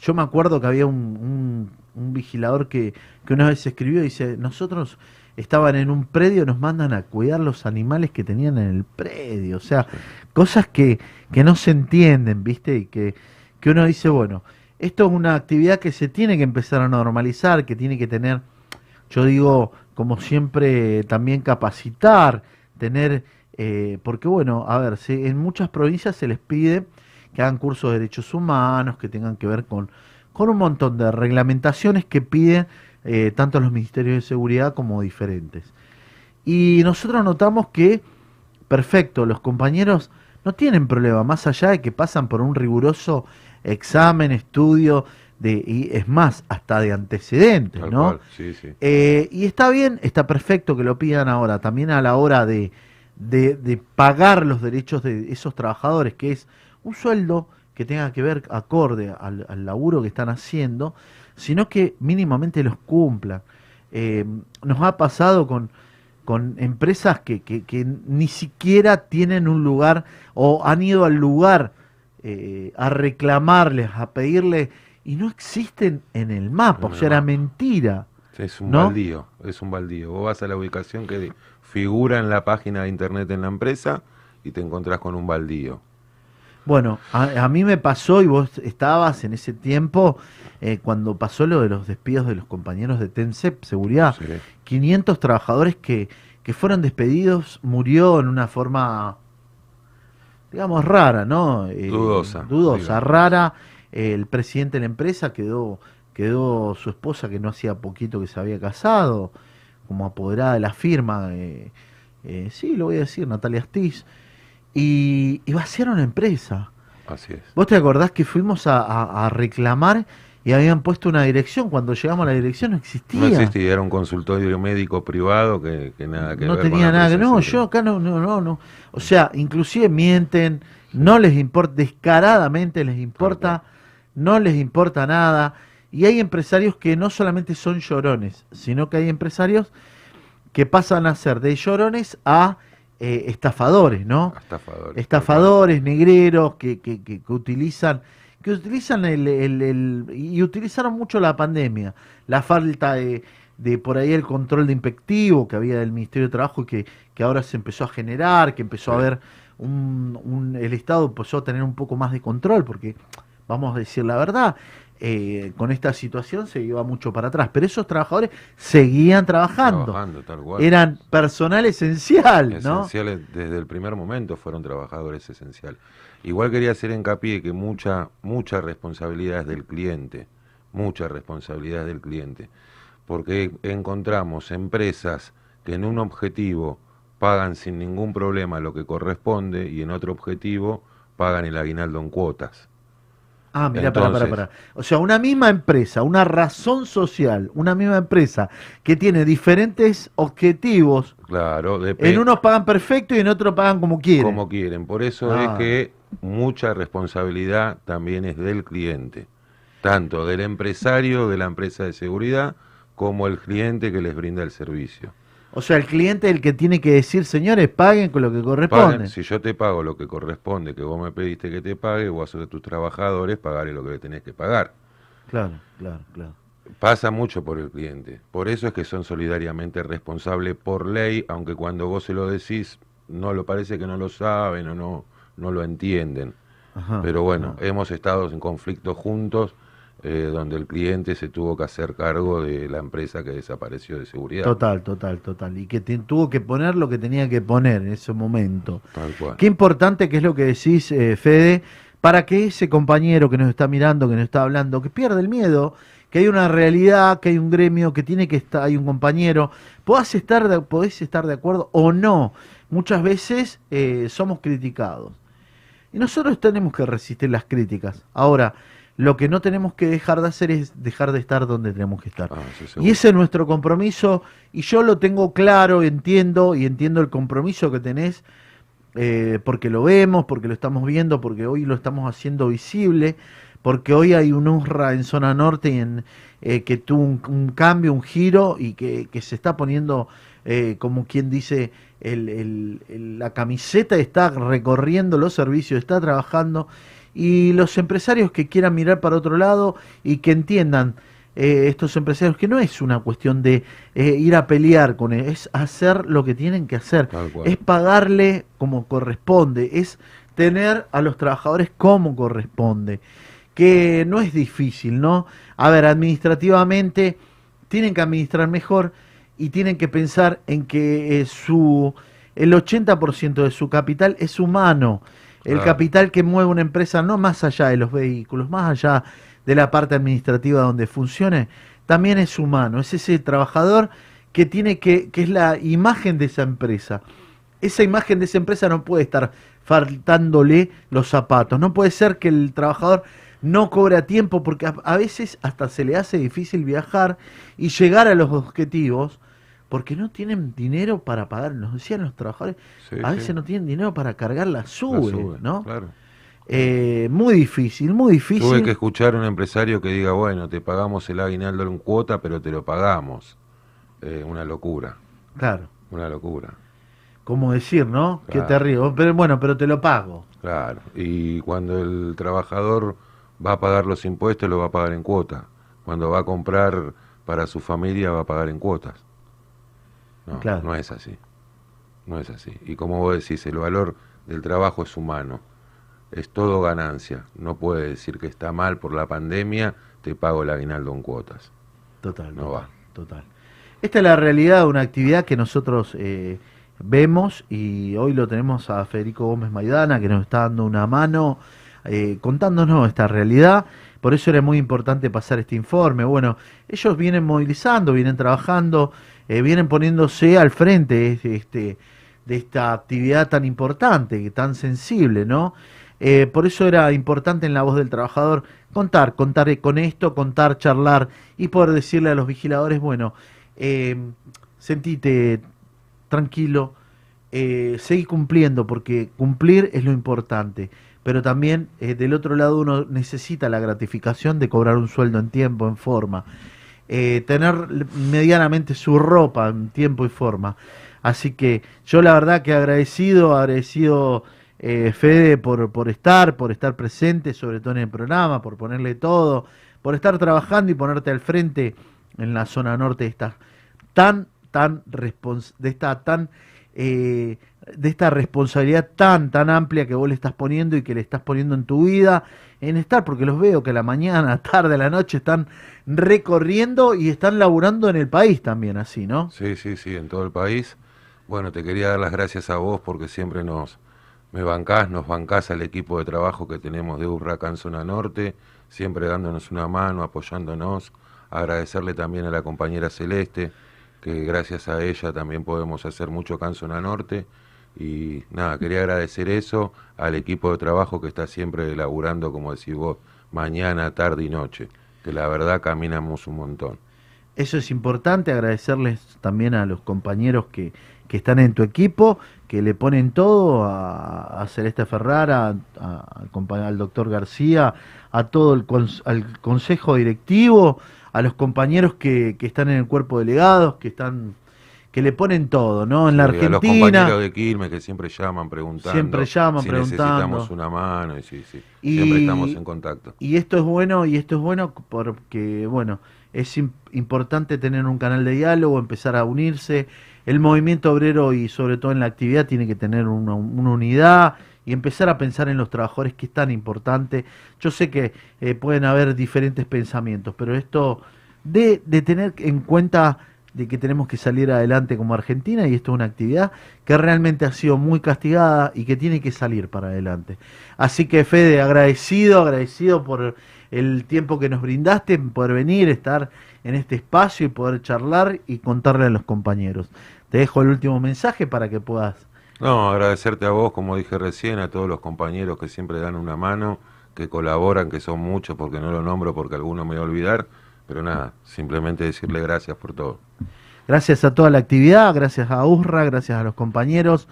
yo me acuerdo que había un, un- un vigilador que, que una vez escribió y dice, nosotros estaban en un predio, nos mandan a cuidar los animales que tenían en el predio. O sea, cosas que, que no se entienden, ¿viste? Y que, que uno dice, bueno, esto es una actividad que se tiene que empezar a normalizar, que tiene que tener, yo digo, como siempre, también capacitar, tener, eh, porque bueno, a ver, se- en muchas provincias se les pide que hagan cursos de derechos humanos, que tengan que ver con, con un montón de reglamentaciones que piden eh, tanto los ministerios de seguridad como diferentes. Y nosotros notamos que, perfecto, los compañeros no tienen problema, más allá de que pasan por un riguroso examen, estudio, de, y es más, hasta de antecedentes, Tal ¿no? cual, sí, sí. Eh, y está bien, está perfecto que lo pidan ahora, también a la hora de, de, de pagar los derechos de esos trabajadores, que es un sueldo que tenga que ver acorde al, al laburo que están haciendo, sino que mínimamente los cumplan. Eh, nos ha pasado con, con empresas que, que- que ni siquiera tienen un lugar o han ido al lugar eh, a reclamarles, a pedirle, y no existen en el mapa, o sea, era mentira. Es un ¿no? baldío, es un baldío. Vos vas a la ubicación que figura en la página de internet en la empresa y te encontrás con un baldío. Bueno, a, a mí me pasó y vos estabas en ese tiempo eh, cuando pasó lo de los despidos de los compañeros de TENSEP, seguridad. 500 trabajadores que, que fueron despedidos, murió en una forma, digamos, rara, ¿no? Eh, Dudosa, Dudosa, rara. Eh, el presidente de la empresa quedó, quedó su esposa que no hacía poquito que se había casado, como apoderada de la firma. eh, eh, sí, lo voy a decir, Natalia Astiz. Y, y vaciaron la empresa. Así es. ¿Vos te acordás que fuimos a, a- a reclamar y habían puesto una dirección? Cuando llegamos a la dirección no existía. No existía, era un consultorio médico privado que, que nada que No ver tenía nada que... No, yo acá no, no, no, no. O sea, inclusive mienten, no les importa, descaradamente les importa, no les importa nada. Y hay empresarios que no solamente son llorones, sino que hay empresarios que pasan a ser de llorones a eh, estafadores, ¿no? Estafadores. Estafadores, negreros, que, que, que, que utilizan que utilizan el, el- el- y utilizaron mucho la pandemia, la falta de, de por ahí el control de impectivo que había del Ministerio de Trabajo y que, que ahora se empezó a generar, que empezó a haber un, un- el Estado empezó a tener un poco más de control, porque vamos a decir la verdad, eh, con esta situación se iba mucho para atrás, pero esos trabajadores seguían trabajando, Trabajando, tal cual. eran personal esencial, ¿no? Esenciales, desde el primer momento fueron trabajadores esenciales. Igual quería hacer hincapié que mucha, mucha responsabilidad es del cliente, mucha responsabilidad es del cliente, porque encontramos empresas que en un objetivo pagan sin ningún problema lo que corresponde y en otro objetivo pagan el aguinaldo en cuotas. Ah, mira, para, para, para. O sea, una misma empresa, una razón social, una misma empresa que tiene diferentes objetivos, Claro, en depende. unos pagan perfecto y en otros pagan como quieren. como quieren. Por eso Ah. es que mucha responsabilidad también es del cliente, tanto del empresario de la empresa de seguridad como el cliente que les brinda el servicio. O sea, el cliente es el que tiene que decir, señores, paguen con lo que corresponde. Paguen, si yo te pago lo que corresponde, que vos me pediste que te pague, vos a tus trabajadores pagaré lo que le tenés que pagar. Claro, claro, claro. Pasa mucho por el cliente. Por eso es que son solidariamente responsables por ley, aunque cuando vos se lo decís, no lo parece que no lo saben o no, no lo entienden. Ajá, Pero bueno, hemos estado en conflictos juntos, eh, donde el cliente se tuvo que hacer cargo de la empresa que desapareció de seguridad. Total, total, total. Y que te- tuvo que poner lo que tenía que poner en ese momento. Tal cual. Qué importante que es lo que decís, eh, Fede, para que ese compañero que nos está mirando, que nos está hablando, que pierda el miedo, que hay una realidad, que hay un gremio, que tiene que estar, hay un compañero, podés estar de, podés estar de acuerdo o no. Muchas veces eh, somos criticados. Y nosotros tenemos que resistir las críticas. Ahora, lo que no tenemos que dejar de hacer es dejar de estar donde tenemos que estar. Ah, Y ese es nuestro compromiso, y yo lo tengo claro, entiendo, y entiendo el compromiso que tenés eh, porque lo vemos, porque lo estamos viendo, porque hoy lo estamos haciendo visible, porque hoy hay un URRA en zona norte y en, eh, que tuvo un, cambio, un giro y que, que se está poniendo, eh, como quien dice, el, el- el- la camiseta está recorriendo los servicios, está trabajando y los empresarios que quieran mirar para otro lado y que entiendan eh, estos empresarios que no es una cuestión de eh, ir a pelear con él, es hacer lo que tienen que hacer, es pagarle como corresponde, es tener a los trabajadores como corresponde, que no es difícil, ¿no? A ver, administrativamente tienen que administrar mejor y tienen que pensar en que eh, su el 80% de su capital es humano. El Claro. capital que mueve una empresa, no más allá de los vehículos, más allá de la parte administrativa donde funcione, también es humano. Es ese trabajador que tiene que, que es la imagen de esa empresa. Esa imagen de esa empresa no puede estar faltándole los zapatos. No puede ser que el trabajador no cobre a tiempo porque a, a veces hasta se le hace difícil viajar y llegar a los objetivos porque no tienen dinero para pagar. Nos decían los trabajadores, Sí, a sí. veces no tienen dinero para cargar la La sube, ¿no? Claro. Eh, muy difícil, muy difícil. Tuve que escuchar a un empresario que diga, bueno, te pagamos el aguinaldo en cuota, pero te lo pagamos. Eh, una locura, Claro, una locura. como decir, ¿no? Qué Claro. terrible. Pero bueno, pero te lo pago. Claro. Y cuando el trabajador va a pagar los impuestos, lo va a pagar en cuota. Cuando va a comprar para su familia, va a pagar en cuotas. No, Claro. no es así. No es así. Y como vos decís, el valor del trabajo es humano. Es todo ganancia. No puede decir que está mal por la pandemia, te pago el aguinaldo en cuotas. Total. No va. Total. Esta es la realidad de una actividad que nosotros eh, vemos y hoy lo tenemos a Federico Gómez Maidana que nos está dando una mano eh, contándonos esta realidad. Por eso era muy importante pasar este informe. Bueno, ellos vienen movilizando, vienen trabajando, eh, vienen poniéndose al frente este, de esta actividad tan importante, tan sensible, ¿no? Eh, por eso era importante en la voz del trabajador contar, contar con esto, contar, charlar y poder decirle a los vigiladores, bueno, eh, sentite tranquilo, eh, seguí cumpliendo, porque cumplir es lo importante. Pero también eh, del otro lado uno necesita la gratificación de cobrar un sueldo en tiempo, en forma. Eh, tener medianamente su ropa en tiempo y forma. Así que yo la verdad que agradecido, agradecido eh, Fede por, por estar, por estar presente, sobre todo en el programa, por ponerle todo, por estar trabajando y ponerte al frente en la zona norte de esta tan, tan respons de esta tan eh, de esta responsabilidad tan, tan amplia que vos le estás poniendo y que le estás poniendo en tu vida, en estar, porque los veo que la mañana, [laughs] tarde, la noche están recorriendo y están laburando en el país también, así, ¿no? Sí, sí, sí, en todo el país. Bueno, te quería dar las gracias a vos porque siempre nos me bancás, nos bancás al equipo de trabajo que tenemos de URRA acá en Zona Norte, siempre dándonos una mano, apoyándonos. Agradecerle también a la compañera Celeste, que gracias a ella también podemos hacer mucho acá en Zona Norte. Y nada, quería agradecer eso al equipo de trabajo que está siempre laburando, como decís vos, mañana, tarde y noche, que la verdad caminamos un montón. Eso es importante, agradecerles también a los compañeros que, que están en tu equipo, que le ponen todo a, a Celeste Ferrara, a- al, doctor García, a todo el al consejo directivo, a los compañeros que, que están en el cuerpo de delegados, que están que le ponen todo, ¿no? En la Sí, A los Argentina. compañeros de Quilmes que siempre llaman preguntando. Siempre llaman si preguntando. necesitamos una mano y sí, sí. Y- Siempre estamos en contacto. Y esto es bueno, y esto es bueno porque, bueno, es im- importante tener un canal de diálogo, empezar a unirse. El movimiento obrero y sobre todo en la actividad tiene que tener una, una unidad y empezar a pensar en los trabajadores, que es tan importante. Yo sé que eh, pueden haber diferentes pensamientos, pero esto de, de tener en cuenta de que tenemos que salir adelante como Argentina y esto es una actividad que realmente ha sido muy castigada y que tiene que salir para adelante. Así que Fede, agradecido, agradecido por el tiempo que nos brindaste, poder venir, estar en este espacio y poder charlar y contarle a los compañeros. Te dejo el último mensaje para que puedas. No, agradecerte a vos, como dije recién, a todos los compañeros que siempre dan una mano, que colaboran, que son muchos, porque no lo nombro porque alguno me va a olvidar, pero nada, simplemente decirle gracias por todo. Gracias a toda la actividad, gracias a URRA, gracias a los compañeros.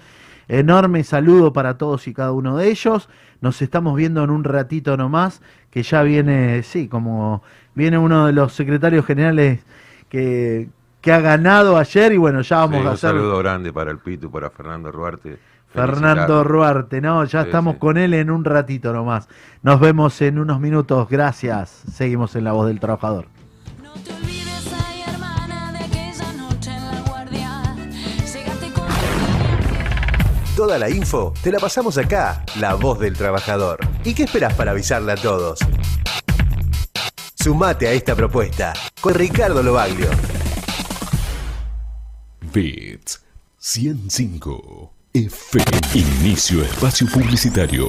Enorme saludo para todos y cada uno de ellos. Nos estamos viendo en un ratito nomás, que ya viene, sí, como viene uno de los secretarios generales que, que ha ganado ayer y bueno, ya vamos Sí, a un hacer... saludo grande para el Pitu, para Fernando Ruarte. Fernando. Ruarte, no, ya Sí, estamos sí. con él en un ratito nomás. Nos vemos en unos minutos, gracias. Seguimos en La Voz del Trabajador. Toda la info te la pasamos acá, La Voz del Trabajador. ¿Y qué esperás para avisarle a todos? Sumate a esta propuesta con Ricardo Lobaglio. Bits 105 FM. Inicio espacio publicitario.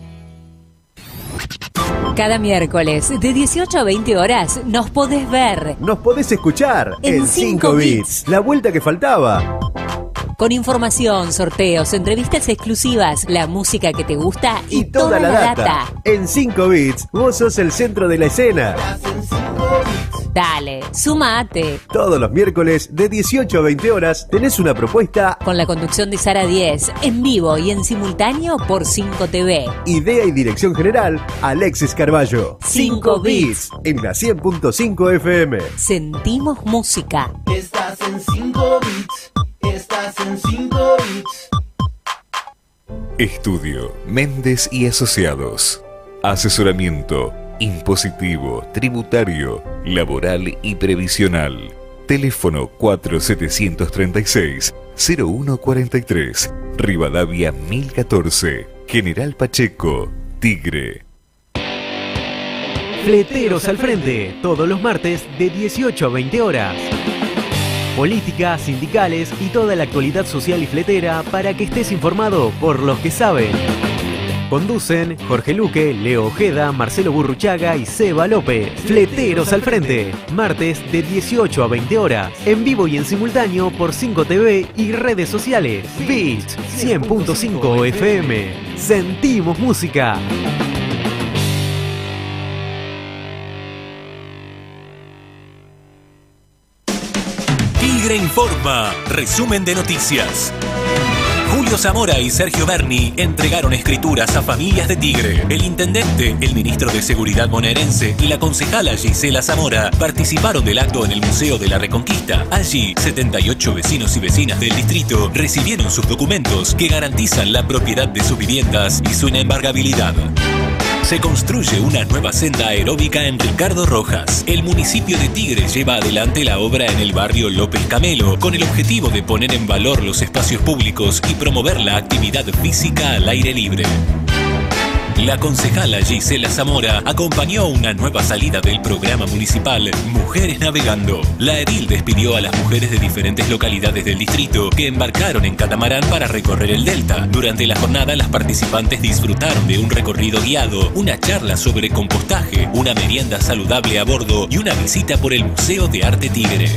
Cada miércoles de 18 a 20 horas nos podés ver Nos podés escuchar En en 5 cinco bits. La vuelta que faltaba. con información, sorteos, entrevistas exclusivas, la música que te gusta y, Toda la data. En 5 bits, vos sos el centro de la escena. Dale, sumate. Todos los miércoles de 18 a 20 horas tenés una propuesta, Con la conducción de Sara 10, en vivo y en simultáneo por 5 TV. idea y dirección general, Alexis Carballo. Cinco bits. En la 100.5 FM. Sentimos música. Estás en 5 bits. Estás en 5 bits. Estudio Méndez y Asociados. Asesoramiento impositivo, tributario, laboral y previsional. Teléfono 4736-0143. Rivadavia 1014. General Pacheco. Tigre. Fleteros al frente, todos los martes de 18 a 20 horas. Política, sindicales y toda la actualidad social y fletera para que estés informado por los que saben. Conducen Jorge Luque, Leo Ojeda, Marcelo Burruchaga y Seba López. Fleteros al frente, martes de 18 a 20 horas, en vivo y en simultáneo por 5 TV y redes sociales. Beach 100.5 FM. Sentimos música. Tigre Informa, resumen de noticias. Julio Zamora y Sergio Berni entregaron escrituras a familias de Tigre. El intendente, el ministro de Seguridad bonaerense y la concejala Gisela Zamora participaron del acto en el Museo de la Reconquista. Allí, 78 vecinos y vecinas del distrito recibieron sus documentos que garantizan la propiedad de sus viviendas y su inembargabilidad. Se construye una nueva senda aeróbica en Ricardo Rojas. El municipio de Tigre lleva adelante la obra en el barrio López Camelo con el objetivo de poner en valor los espacios públicos y promover la actividad física al aire libre. La concejala Gisela Zamora acompañó una nueva salida del programa municipal Mujeres Navegando. La edil despidió a las mujeres de diferentes localidades del distrito que embarcaron en catamarán para recorrer el delta. Durante la jornada las participantes disfrutaron de un recorrido guiado, una charla sobre compostaje, una merienda saludable a bordo y una visita por el Museo de Arte Tigre.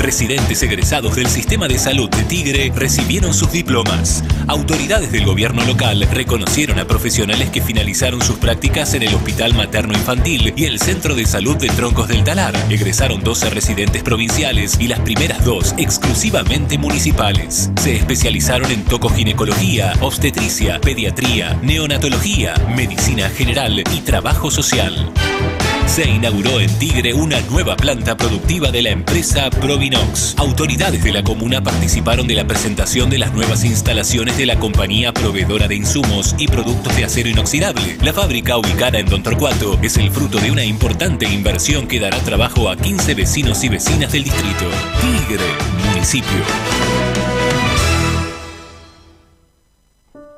Residentes egresados del sistema de salud de Tigre recibieron sus diplomas. Autoridades del gobierno local reconocieron a profesionales que finalizaron sus prácticas en el Hospital Materno Infantil y el Centro de Salud de Troncos del Talar. Egresaron 12 residentes provinciales y las primeras dos exclusivamente municipales. Se especializaron en tocoginecología, obstetricia, pediatría, neonatología, medicina general y trabajo social. Se inauguró en Tigre una nueva planta productiva de la empresa Provinox. Autoridades de la comuna participaron de la presentación de las nuevas instalaciones de la compañía proveedora de insumos y productos de acero inoxidable. La fábrica ubicada en Don Torcuato es el fruto de una importante inversión que dará trabajo a 15 vecinos y vecinas del distrito. Tigre, municipio.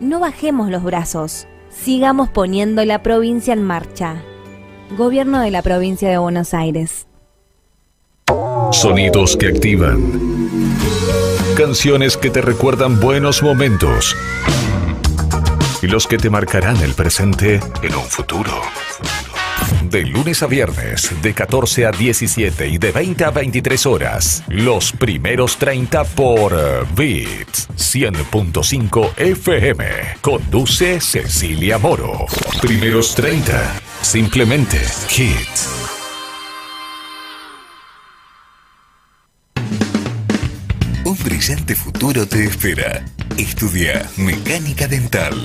No bajemos los brazos, sigamos poniendo la provincia en marcha. Gobierno de la provincia de Buenos Aires. Sonidos que activan. Canciones que te recuerdan buenos momentos. Y los que te marcarán el presente en un futuro. De lunes a viernes, de 14 a 17 y de 20 a 23 horas. Los primeros 30 por Beats 100.5 FM. Conduce Cecilia Moro. Primeros 30. Simplemente Hits. Un brillante futuro te espera. Estudia Mecánica Dental.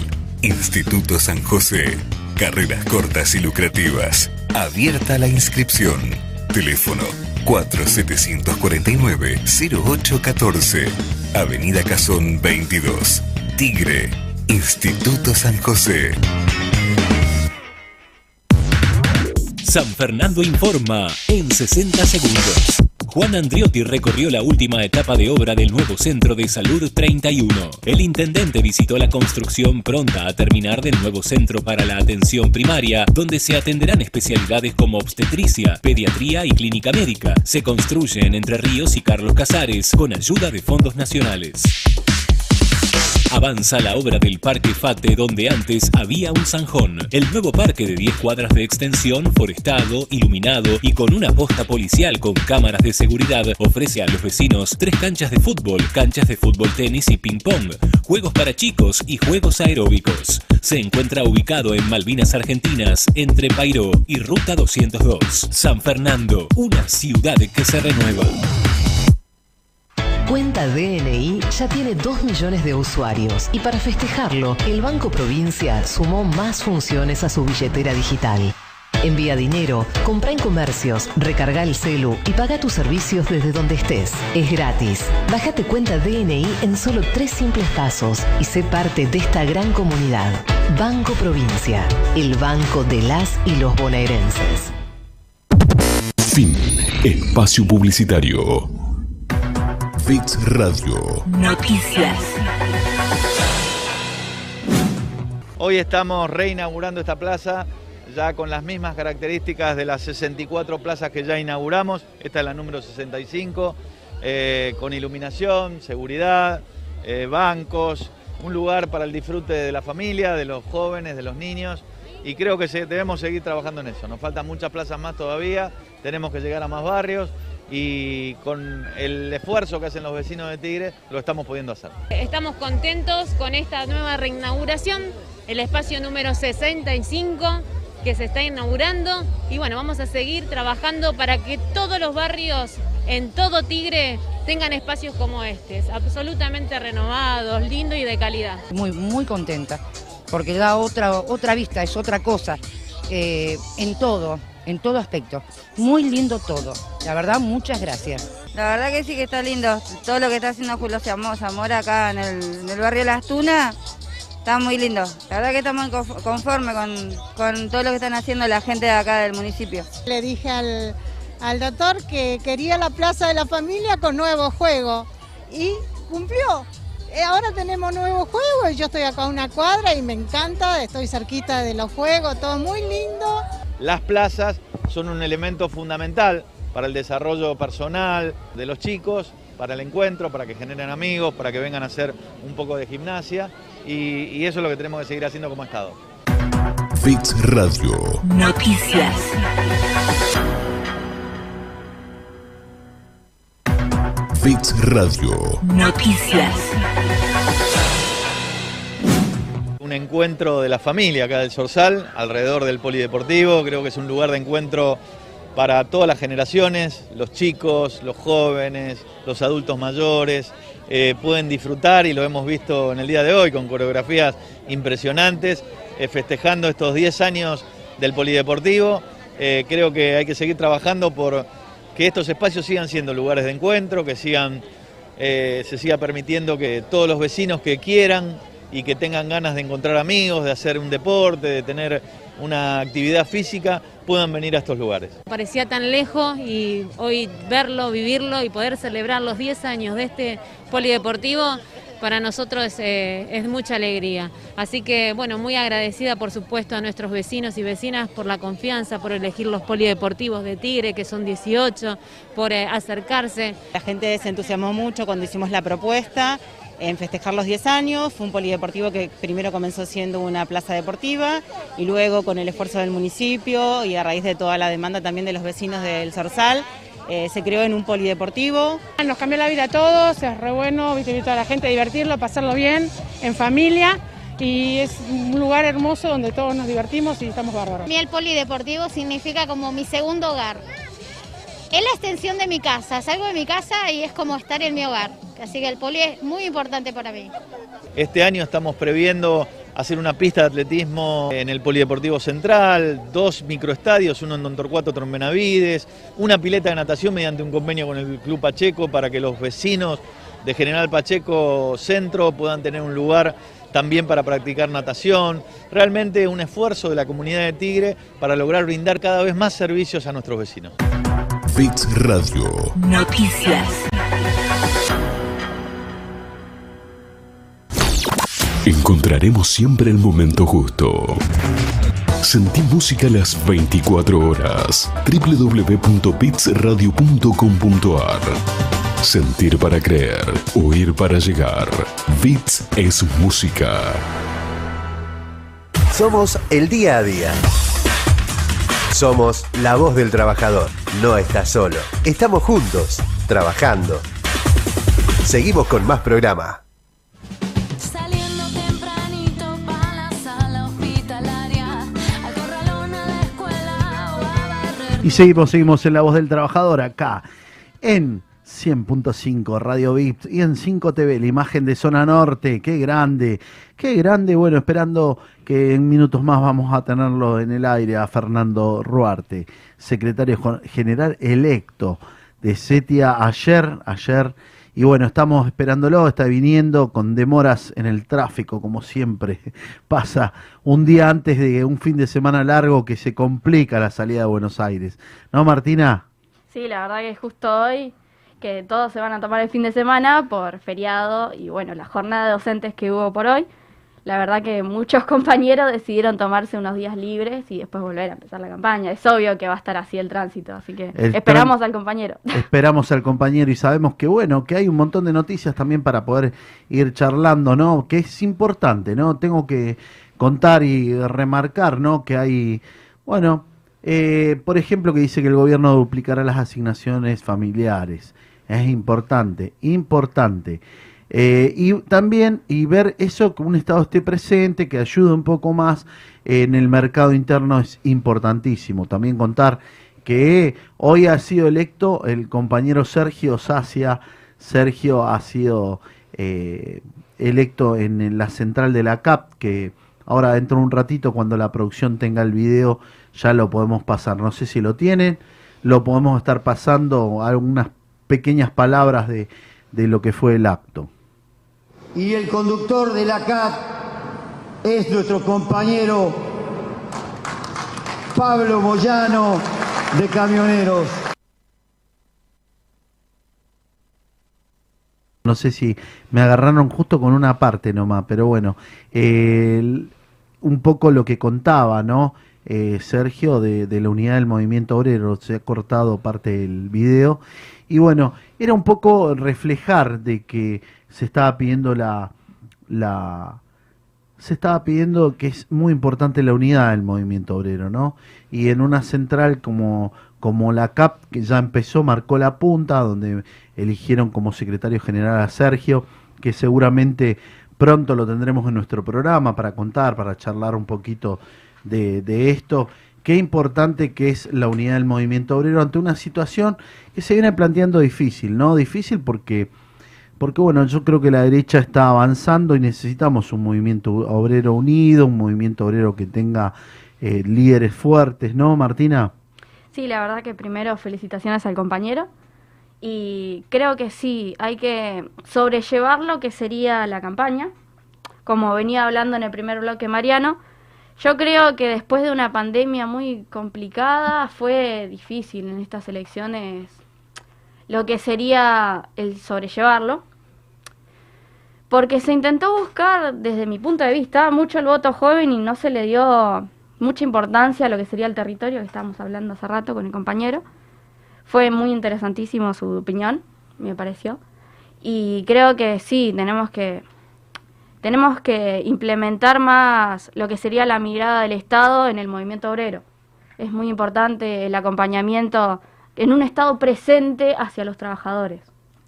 Instituto San José. Carreras cortas y lucrativas. Abierta la inscripción. Teléfono 4749-0814. Avenida Cazón 22. Tigre. Instituto San José. San Fernando informa en 60 segundos. Juan Andriotti recorrió la última etapa de obra del nuevo Centro de Salud 31. El intendente visitó la construcción pronta a terminar del nuevo centro para la atención primaria, donde se atenderán especialidades como obstetricia, pediatría y clínica médica. Se construye en Entre Ríos y Carlos Casares con ayuda de fondos nacionales. Avanza la obra del Parque Fate donde antes había un zanjón. El nuevo parque de 10 cuadras de extensión, forestado, iluminado y con una posta policial con cámaras de seguridad ofrece a los vecinos tres canchas de fútbol, canchas de fútbol tenis y ping pong, juegos para chicos y juegos aeróbicos. Se encuentra ubicado en Malvinas Argentinas, entre Pairó y Ruta 202. San Fernando, una ciudad que se renueva. Cuenta DNI ya tiene 2 millones de usuarios y para festejarlo, el Banco Provincia sumó más funciones a su billetera digital. Envía dinero, compra en comercios, recarga el celu y paga tus servicios desde donde estés. Es gratis. Bájate cuenta DNI en solo tres simples pasos y sé parte de esta gran comunidad. Banco Provincia, el banco de las y los bonaerenses. Fin. Espacio Publicitario. Fix Radio. Noticias. Hoy estamos reinaugurando esta plaza ya con las mismas características de las 64 plazas que ya inauguramos. Esta es la número 65, eh, con iluminación, seguridad, eh, bancos, un lugar para el disfrute de la familia, de los jóvenes, de los niños. Y creo que se- debemos seguir trabajando en eso. Nos faltan muchas plazas más todavía, tenemos que llegar a más barrios y con el esfuerzo que hacen los vecinos de Tigre lo estamos pudiendo hacer. Estamos contentos con esta nueva reinauguración, el espacio número 65 que se está inaugurando y bueno, vamos a seguir trabajando para que todos los barrios en todo Tigre tengan espacios como este, absolutamente renovados, lindos y de calidad. Muy, muy contenta, porque da otra, otra vista, es otra cosa, eh, en todo, en todo aspecto. Muy lindo todo. La verdad, muchas gracias. La verdad que sí que está lindo. Todo lo que está haciendo Julio Zamo- Zamora acá en el, en el barrio Las Tunas está muy lindo. La verdad que estamos conf- conformes con, con todo lo que están haciendo la gente de acá del municipio. Le dije al, al doctor que quería la Plaza de la Familia con nuevo juego y cumplió. Eh, Ahora tenemos nuevo juego y yo estoy acá a una cuadra y me encanta, estoy cerquita de los juegos, todo muy lindo. Las plazas son un elemento fundamental para el desarrollo personal de los chicos, para el encuentro, para que generen amigos, para que vengan a hacer un poco de gimnasia y, y eso es lo que tenemos que seguir haciendo como Estado. Fix Radio. Noticias. Fix Radio. Noticias. Un encuentro de la familia acá del Sorsal, alrededor del polideportivo, creo que es un lugar de encuentro para todas las generaciones, los chicos, los jóvenes, los adultos mayores, eh, pueden disfrutar y lo hemos visto en el día de hoy con coreografías impresionantes, eh, festejando estos 10 años del polideportivo. Eh, creo que hay que seguir trabajando por que estos espacios sigan siendo lugares de encuentro, que sigan, eh, se siga permitiendo que todos los vecinos que quieran y que tengan ganas de encontrar amigos, de hacer un deporte, de tener una actividad física, puedan venir a estos lugares. Parecía tan lejos y hoy verlo, vivirlo y poder celebrar los 10 años de este polideportivo para nosotros eh, es, mucha alegría. Así que, bueno, muy agradecida, por supuesto, a nuestros vecinos y vecinas por la confianza, por elegir los polideportivos de Tigre, que son 18, por eh, acercarse. La gente se entusiasmó mucho cuando hicimos la propuesta en festejar los 10 años. Fue un polideportivo que primero comenzó siendo una plaza deportiva y luego con el esfuerzo del municipio y a raíz de toda la demanda también de los vecinos del Zorzal, eh, se creó en un polideportivo. Nos cambió la vida a todos, es re bueno, viste, a la gente a divertirlo, pasarlo bien, en familia. Y es un lugar hermoso donde todos nos divertimos y estamos bárbaros. A mí el polideportivo significa como mi segundo hogar. Es la extensión de mi casa, salgo de mi casa y es como estar en mi hogar. Así que el poli es muy importante para mí. Este año estamos previendo hacer una pista de atletismo en el Polideportivo Central, dos microestadios, uno en Don Torcuato, otro en Benavides, una pileta de natación mediante un convenio con el Club Pacheco para que los vecinos de General Pacheco Centro puedan tener un lugar también para practicar natación. Realmente un esfuerzo de la comunidad de Tigre para lograr brindar cada vez más servicios a nuestros vecinos. Bits Radio. Noticias. Encontraremos siempre el momento justo. Sentí música las 24 horas. www.bitsradio.com.ar Sentir para creer, oír para llegar. Bits es música. Somos el día a día. Somos la voz del trabajador. No estás solo. Estamos juntos, trabajando. Seguimos con más programa. Y seguimos, seguimos en La Voz del Trabajador acá en 100.5 Radio VIP y en 5 TV, la imagen de Zona Norte, qué grande, qué grande, bueno, esperando que en minutos más vamos a tenerlo en el aire a Fernando Ruarte, secretario general electo de CETIA ayer, ayer y bueno, estamos esperándolo, está viniendo con demoras en el tráfico, como siempre [laughs] pasa un día antes de un fin de semana largo que se complica la salida de Buenos Aires. ¿No, Martina? Sí, la verdad que justo hoy que todos se van a tomar el fin de semana por feriado y bueno, la jornada de docentes que hubo por hoy la verdad que muchos [laughs] compañeros decidieron tomarse unos días libres y después volver a empezar la campaña. Es obvio que va a estar así el tránsito, así que esperamos al compañero. [laughs] Esperamos al compañero y sabemos que bueno, que hay un montón de noticias también para poder ir charlando, ¿no? Que es importante, ¿no? Tengo que contar y remarcar, ¿no? Que hay, bueno, eh, por ejemplo, que dice que el gobierno duplicará las asignaciones familiares. Es importante, importante. Eh, y también y ver eso que un Estado esté presente, que ayude un poco más en el mercado interno es importantísimo. También contar que hoy ha sido electo el compañero Sergio Sacia. Sergio ha sido eh, electo en la central de la CAP, que ahora dentro de un ratito, cuando la producción tenga el video, ya lo podemos pasar. No sé si lo tienen, lo podemos estar pasando algunas pequeñas palabras de, de lo que fue el acto y el conductor de la CAT es nuestro compañero Pablo Moyano de Camioneros. No sé si me agarraron justo con una parte nomás, pero bueno, un poco lo que contaba, ¿no? Eh, Sergio de, de, la unidad del movimiento obrero, se ha cortado parte del video. Y bueno, era un poco reflejar de que se estaba pidiendo la, la se estaba pidiendo que es muy importante la unidad del movimiento obrero, ¿no? Y en una central como, como la CAP, que ya empezó, marcó la punta, donde eligieron como secretario general a Sergio, que seguramente pronto lo tendremos en nuestro programa para contar, para charlar un poquito de, de esto. Qué importante que es la unidad del movimiento obrero ante una situación que se viene planteando difícil, ¿no? Difícil porque porque bueno, yo creo que la derecha está avanzando y necesitamos un movimiento obrero unido, un movimiento obrero que tenga eh, líderes fuertes, ¿no, Martina? Sí, la verdad que primero felicitaciones al compañero y creo que sí, hay que sobrellevar lo que sería la campaña. Como venía hablando en el primer bloque Mariano, Yo creo que después de una pandemia muy complicada fue difícil en estas elecciones lo que sería el sobrellevarlo, porque se intentó buscar, desde mi punto de vista, mucho el voto joven y no se le dio mucha importancia a lo que sería el territorio, que estábamos hablando hace rato con el compañero. Fue muy interesantísimo su opinión, me pareció. Y creo que sí, tenemos que tenemos que implementar más lo que sería la mirada del Estado en el movimiento obrero. Es muy importante el acompañamiento en un Estado presente hacia los trabajadores.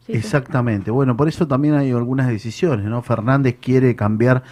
Exactamente. Bueno, por eso también hay algunas decisiones, ¿no? Fernández quiere cambiar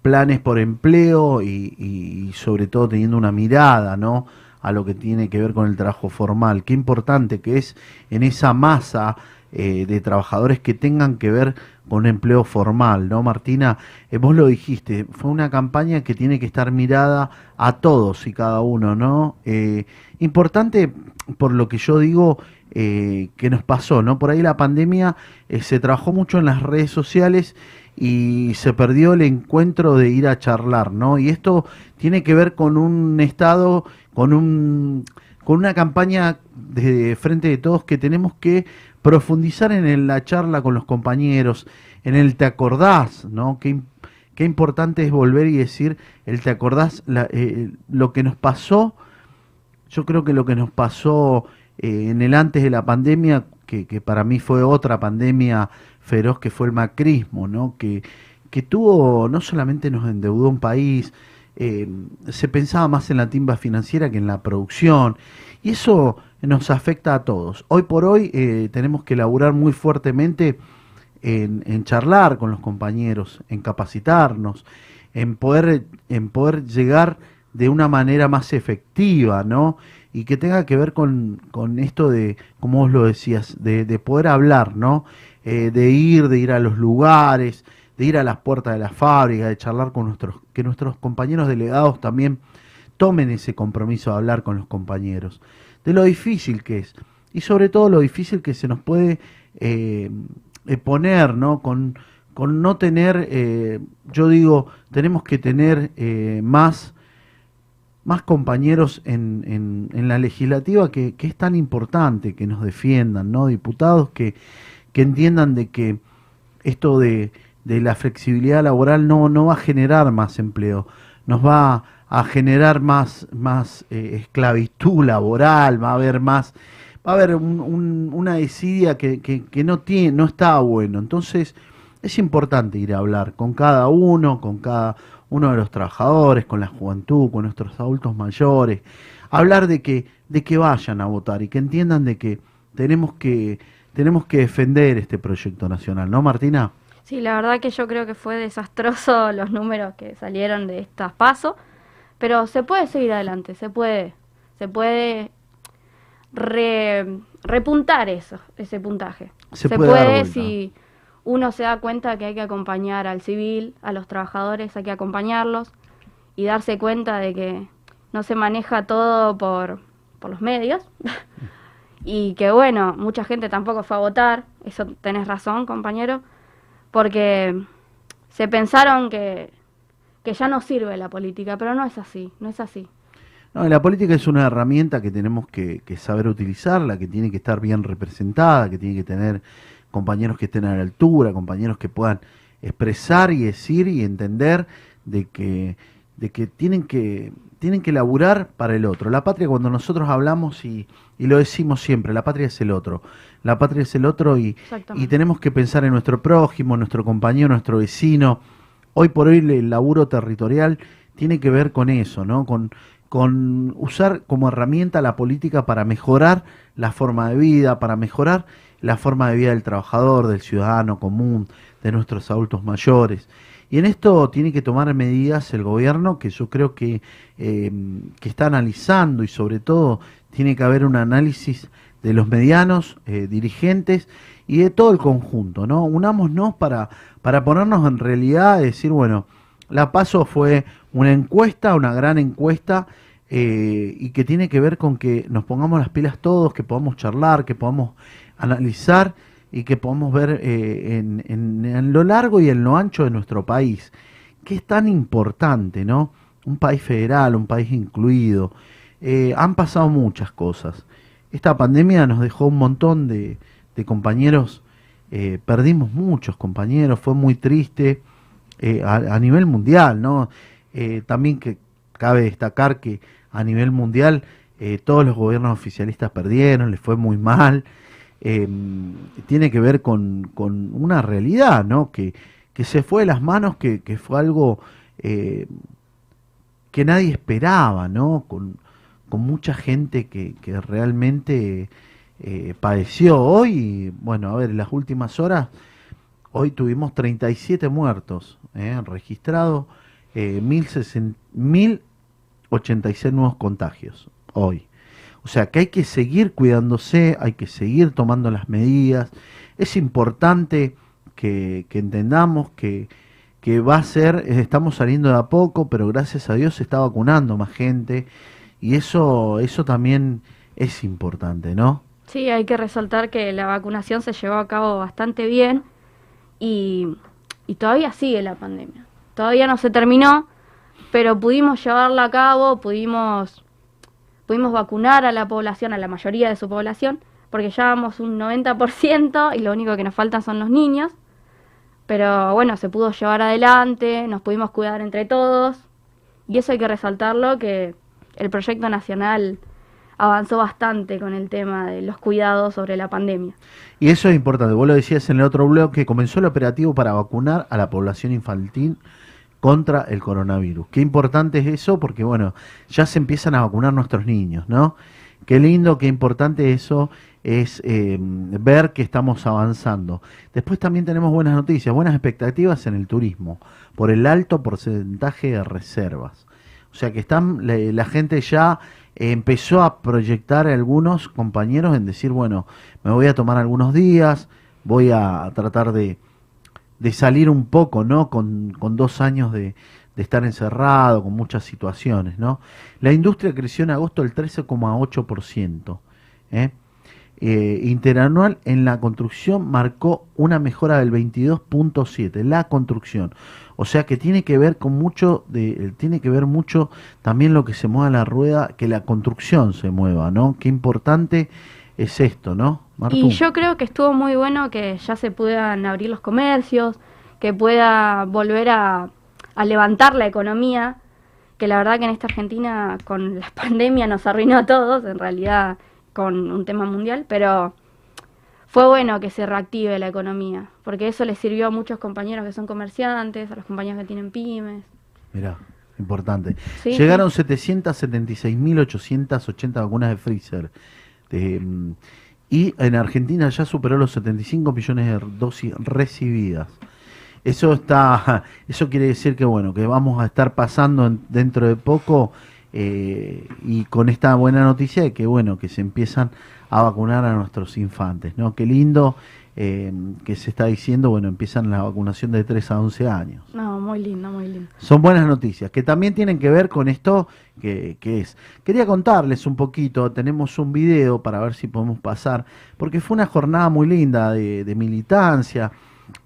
planes por empleo y, sobre todo teniendo una mirada, ¿no? A lo que tiene que ver con el trabajo formal. Qué importante que es en esa masa eh, de trabajadores que tengan que ver con empleo formal, ¿no, Martina? Eh, vos lo dijiste, fue una campaña que tiene que estar mirada a todos y cada uno, ¿no? Eh, importante por lo que yo digo que nos pasó, ¿no? Por ahí la pandemia se trabajó mucho en las redes sociales y se perdió el encuentro de ir a charlar, ¿no? Y esto tiene que ver con un estado, con un con una campaña de frente de todos que tenemos que profundizar en la charla con los compañeros, en el te acordás, ¿no? Qué, qué importante es volver y decir el te acordás, eh, lo que nos pasó, yo creo que lo que nos pasó eh, en el antes de la pandemia, que, que, para mí fue otra pandemia feroz, que fue el macrismo, ¿no? Que, que tuvo, no solamente nos endeudó un país, eh, se pensaba más en la timba financiera que en la producción, y eso nos afecta a todos. Hoy por hoy eh, tenemos que laburar muy fuertemente en, charlar con los compañeros, en capacitarnos, en poder, en poder llegar de una manera más efectiva, ¿no? Y que tenga que ver con, con esto de, como vos lo decías, de, de poder hablar, ¿no? Eh, de ir, de ir a los lugares, de ir a las puertas de la fábrica, de charlar con nuestros, que nuestros compañeros delegados también tomen ese compromiso de hablar con los compañeros de lo difícil que es y sobre todo lo difícil que se nos puede eh, eh, poner, ¿no? Con, con no tener, eh, yo digo, tenemos que tener más, más compañeros en, en, en la legislativa que, que, es tan importante que nos defiendan, ¿no? Diputados que, que entiendan de que esto de, de la flexibilidad laboral no, no va a generar más empleo, nos va a generar más, más eh, esclavitud laboral, va a haber más, va a haber una desidia que, que, no tiene, no está bueno. Entonces, es importante ir a hablar con cada uno, con cada uno de los trabajadores, con la juventud, con nuestros adultos mayores, hablar de que, de que vayan a votar y que entiendan de que tenemos que, tenemos que defender este proyecto nacional, ¿no, Martina? Sí, la verdad que yo creo que fue desastroso [laughs] los números que salieron de estas pasos pero se puede seguir adelante, se puede, se puede repuntar eso, ese puntaje. Se, puede, si uno se da cuenta que hay que acompañar al civil, a los trabajadores, hay que acompañarlos y darse cuenta de que no se maneja todo por, por los medios. [laughs] y que bueno, mucha gente tampoco fue a votar, eso tenés razón, compañero, porque se pensaron que que ya no sirve la política, pero no es así, no es así. No, la política es una herramienta que tenemos que, saber utilizarla, que tiene que estar bien representada, que tiene que tener compañeros que estén a la altura, compañeros que puedan expresar y decir y entender de que, de que tienen que tienen que laburar para el otro. La patria, cuando nosotros hablamos y, y lo decimos siempre, la patria es el otro. La patria es el otro y, y tenemos que pensar en nuestro prójimo, nuestro compañero, nuestro vecino, Hoy por hoy el laburo territorial tiene que ver con eso, ¿no? Con, con usar como herramienta la política para mejorar la forma de vida, para mejorar la forma de vida del trabajador, del ciudadano común, de nuestros adultos mayores. Y en esto tiene que tomar medidas el gobierno que yo creo que, eh, que está analizando y sobre todo tiene que haber un análisis de los medianos eh, dirigentes y de todo el conjunto, ¿no? Unámonos para, para ponernos en realidad y decir, bueno, la PASO fue una encuesta, una gran encuesta, eh, y que tiene que ver con que nos pongamos las pilas todos, que podamos charlar, que podamos analizar y que podamos ver eh, en, en, lo largo y en lo ancho de nuestro país, que es tan importante, ¿no? un país federal, un país incluido. Eh, han pasado muchas cosas. Esta pandemia nos dejó un montón de, de compañeros, eh, perdimos muchos compañeros, fue muy triste a, a, nivel mundial, ¿no? también que cabe destacar que a nivel mundial todos los gobiernos oficialistas perdieron, les fue muy mal. Tiene que ver con, con, una realidad, ¿no? Que, que se fue de las manos, que, que fue algo que nadie esperaba, ¿no? Con, con mucha gente que, que realmente eh, padeció. Hoy, bueno, a ver, en las últimas horas, hoy tuvimos 37 muertos ¿eh? registrados, eh, 1086 nuevos contagios hoy. O sea que hay que seguir cuidándose, hay que seguir tomando las medidas. Es importante que, entendamos que, que va a ser, estamos saliendo de a poco, pero gracias a Dios se está vacunando más gente y eso, eso también es importante, ¿no? Sí, hay que resaltar que la vacunación se llevó a cabo bastante bien y, y todavía sigue la pandemia. Todavía no se terminó, pero pudimos llevarla a cabo, pudimos, pudimos vacunar a la población, a la mayoría de su población, porque ya vamos un 90% y lo único que nos faltan son los niños. Pero bueno, se pudo llevar adelante, nos pudimos cuidar entre todos. Y eso hay que resaltarlo, que el proyecto nacional avanzó bastante con el tema de los cuidados sobre la pandemia. Y eso es importante, vos lo decías en el otro bloque, que comenzó el operativo para vacunar a la población infantil contra el coronavirus. Qué importante es eso, porque bueno, ya se empiezan a vacunar nuestros niños, ¿no? Qué lindo, qué importante eso es eh, ver que estamos avanzando. Después también tenemos buenas noticias, buenas expectativas en el turismo, por el alto porcentaje de reservas. O sea que están, la, gente ya empezó a proyectar algunos compañeros en decir, bueno, me voy a tomar algunos días, voy a tratar de, de salir un poco, ¿no? Con, con dos años de, de estar encerrado, con muchas situaciones, ¿no? La industria creció en agosto el 13,8%. ¿eh? Eh, interanual en la construcción marcó una mejora del 22.7, la construcción. O sea que tiene que ver con mucho, de, tiene que ver mucho también lo que se mueva la rueda, que la construcción se mueva, ¿no? Qué importante es esto, ¿no? Y yo creo que estuvo muy bueno que ya se puedan abrir los comercios, que pueda volver a, a levantar la economía, que la verdad que en esta Argentina con la [laughs] pandemia nos arruinó a todos, en realidad con un tema mundial, pero fue bueno que se reactive la economía, porque eso les sirvió a muchos compañeros que son comerciantes, a los compañeros que tienen pymes. Mira, importante. Llegaron 776.880 vacunas de Freezer. Y en Argentina ya superó los 75 millones de dosis recibidas. Eso está, [laughs] eso quiere decir que bueno, que vamos a estar pasando dentro de poco eh, y con esta buena noticia de que bueno, que se empiezan a vacunar a nuestros infantes, ¿no? Qué lindo eh, que se está diciendo, bueno, empiezan la vacunación de 3 a 11 años. No, muy lindo, muy lindo. Son buenas noticias, que también tienen que ver con esto que, que es. Quería contarles un poquito, tenemos un video para ver si podemos pasar, porque fue una jornada muy linda de, de militancia,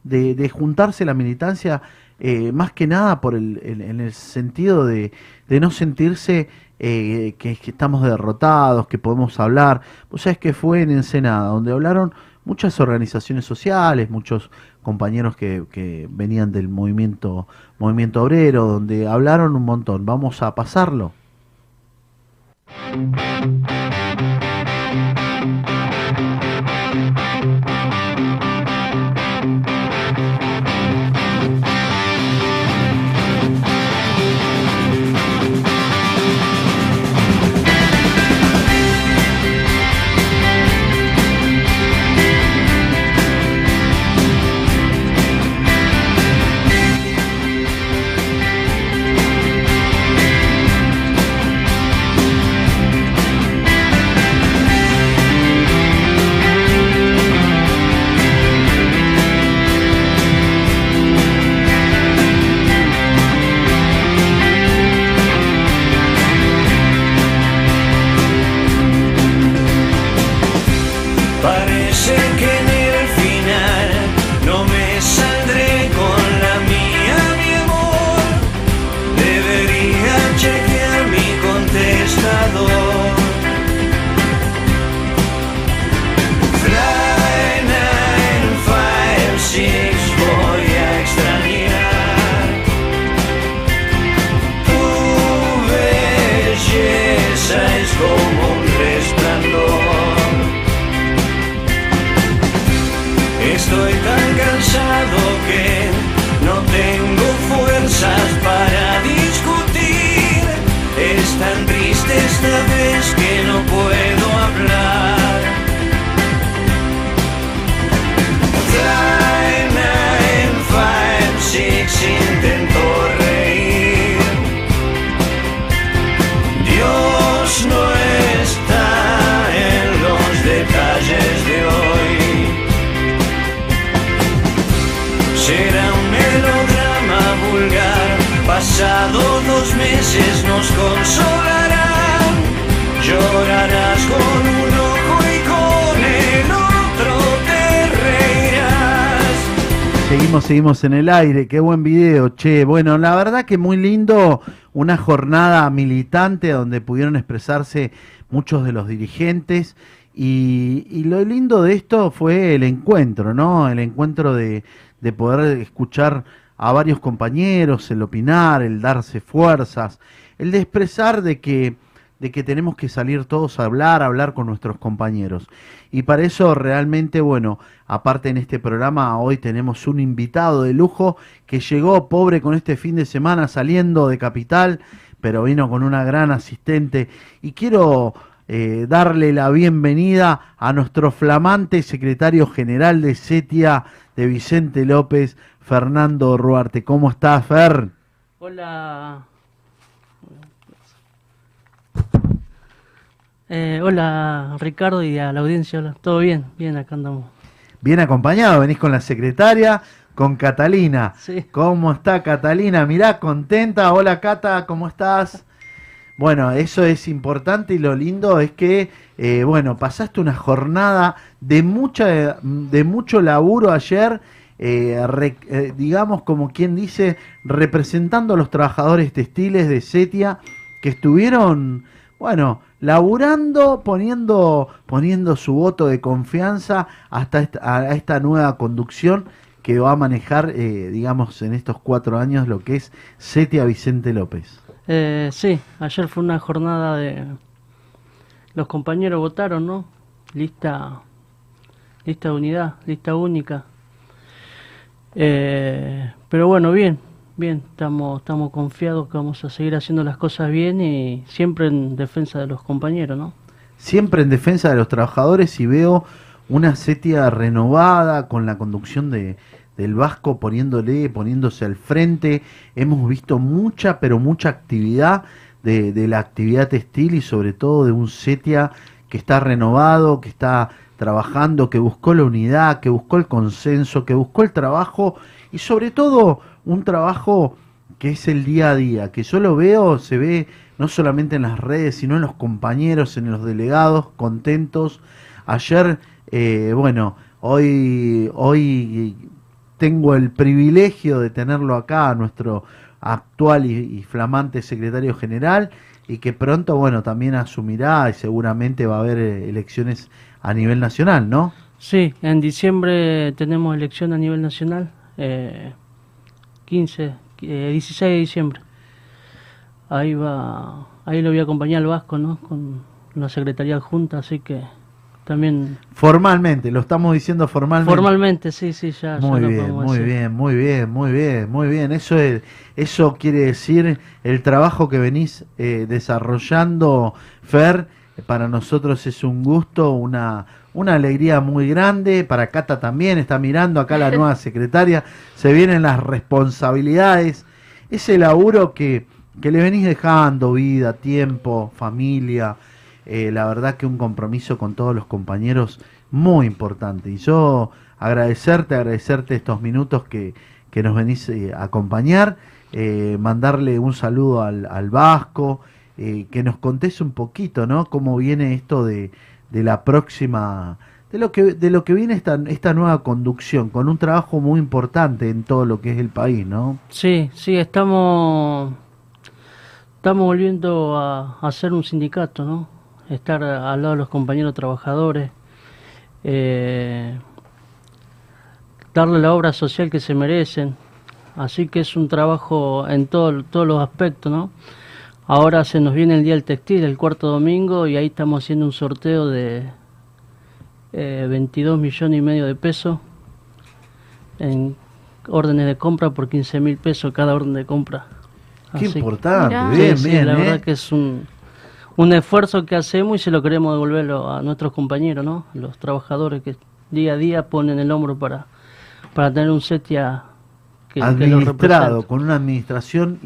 de, de juntarse la militancia eh, más que nada por el, en el sentido de, de no sentirse eh, que, estamos derrotados, que podemos hablar. Vos sabés que fue en Ensenada, donde hablaron muchas organizaciones sociales, muchos compañeros que, que venían del movimiento, movimiento obrero, donde hablaron un montón. Vamos a pasarlo. En el aire, qué buen video, che. Bueno, la verdad que muy lindo, una jornada militante donde pudieron expresarse muchos de los dirigentes y, y lo lindo de esto fue el encuentro, ¿no? El encuentro de, de poder escuchar a varios compañeros, el opinar, el darse fuerzas, el de expresar de que de que tenemos que salir todos a hablar, a hablar con nuestros compañeros. Y para eso realmente, bueno, aparte en este programa hoy tenemos un invitado de lujo que llegó pobre con este fin de semana saliendo de Capital, pero vino con una gran asistente. Y quiero eh, darle la bienvenida a nuestro flamante secretario general de CETIA de Vicente López, Fernando Ruarte. ¿Cómo estás, Fer? Hola. Eh, hola Ricardo y a la audiencia, hola. ¿Todo bien? Bien, acá andamos. Bien acompañado, venís con la secretaria, con Catalina. Sí. ¿Cómo está Catalina? Mirá, contenta. Hola Cata, ¿cómo estás? Bueno, eso es importante y lo lindo es que, eh, bueno, pasaste una jornada de mucha, de mucho laburo ayer, eh, re- digamos como quien dice, representando a los trabajadores textiles de Setia que estuvieron, bueno, laburando, poniendo, poniendo su voto de confianza hasta esta, a esta nueva conducción que va a manejar, eh, digamos, en estos cuatro años lo que es Setia Vicente López. Eh, sí, ayer fue una jornada de... Los compañeros votaron, ¿no? Lista, lista de unidad, lista única. Eh, pero bueno, bien, bien, estamos, estamos confiados que vamos a seguir haciendo las cosas bien y siempre en defensa de los compañeros, ¿no? siempre en defensa de los trabajadores y veo una setia renovada con la conducción de, del Vasco poniéndole, poniéndose al frente. Hemos visto mucha, pero mucha actividad de, de la actividad textil y sobre todo de un setia que está renovado, que está trabajando, que buscó la unidad, que buscó el consenso, que buscó el trabajo y sobre todo un trabajo que es el día a día, que yo lo veo, se ve no solamente en las redes, sino en los compañeros, en los delegados, contentos. Ayer, eh, bueno, hoy, hoy tengo el privilegio de tenerlo acá, nuestro actual y, y flamante secretario general, y que pronto, bueno, también asumirá y seguramente va a haber eh, elecciones a nivel nacional, ¿no? Sí, en diciembre tenemos elección a nivel nacional, eh, 15, eh, 16 de diciembre. Ahí va, ahí lo voy a acompañar al Vasco, ¿no? Con la Secretaría Junta, así que también Formalmente, lo estamos diciendo formalmente. formalmente, sí, sí, ya. Muy bien, muy decir. bien, muy bien, muy bien, muy bien. Eso es, eso quiere decir el trabajo que venís eh, desarrollando, Fer. Para nosotros es un gusto, una, una alegría muy grande. Para Cata también está mirando acá la nueva [laughs] secretaria. Se vienen las responsabilidades. Ese laburo que, que le venís dejando, vida, tiempo, familia. eh, la verdad que un compromiso con todos los compañeros muy importante. Y yo agradecerte, agradecerte estos minutos que, que nos venís eh, a acompañar, eh, mandarle un saludo al, al Vasco, que nos contés un poquito, ¿no? Cómo viene esto de, de la próxima, de lo que, de lo que viene esta, esta nueva conducción, con un trabajo muy importante en todo lo que es el país, ¿no? Sí, sí, estamos, estamos volviendo a, a hacer un sindicato, ¿no? Estar al lado de los compañeros trabajadores, eh, darle la obra social que se merecen. Así que es un trabajo en todo- todos los aspectos, ¿no? Ahora se nos viene el Día del Textil, el cuarto domingo, y ahí estamos haciendo un sorteo de eh, 22 millones y medio de pesos en órdenes de compra por 15 mil pesos cada orden de compra. Qué Así- importante, Sí, bien, sí, bien, La ¿eh? verdad que es un, un esfuerzo que hacemos y se lo queremos devolverlo a nuestros compañeros, ¿no? Los trabajadores que día a día ponen el hombro para, para tener un setia que, administrado, con una administración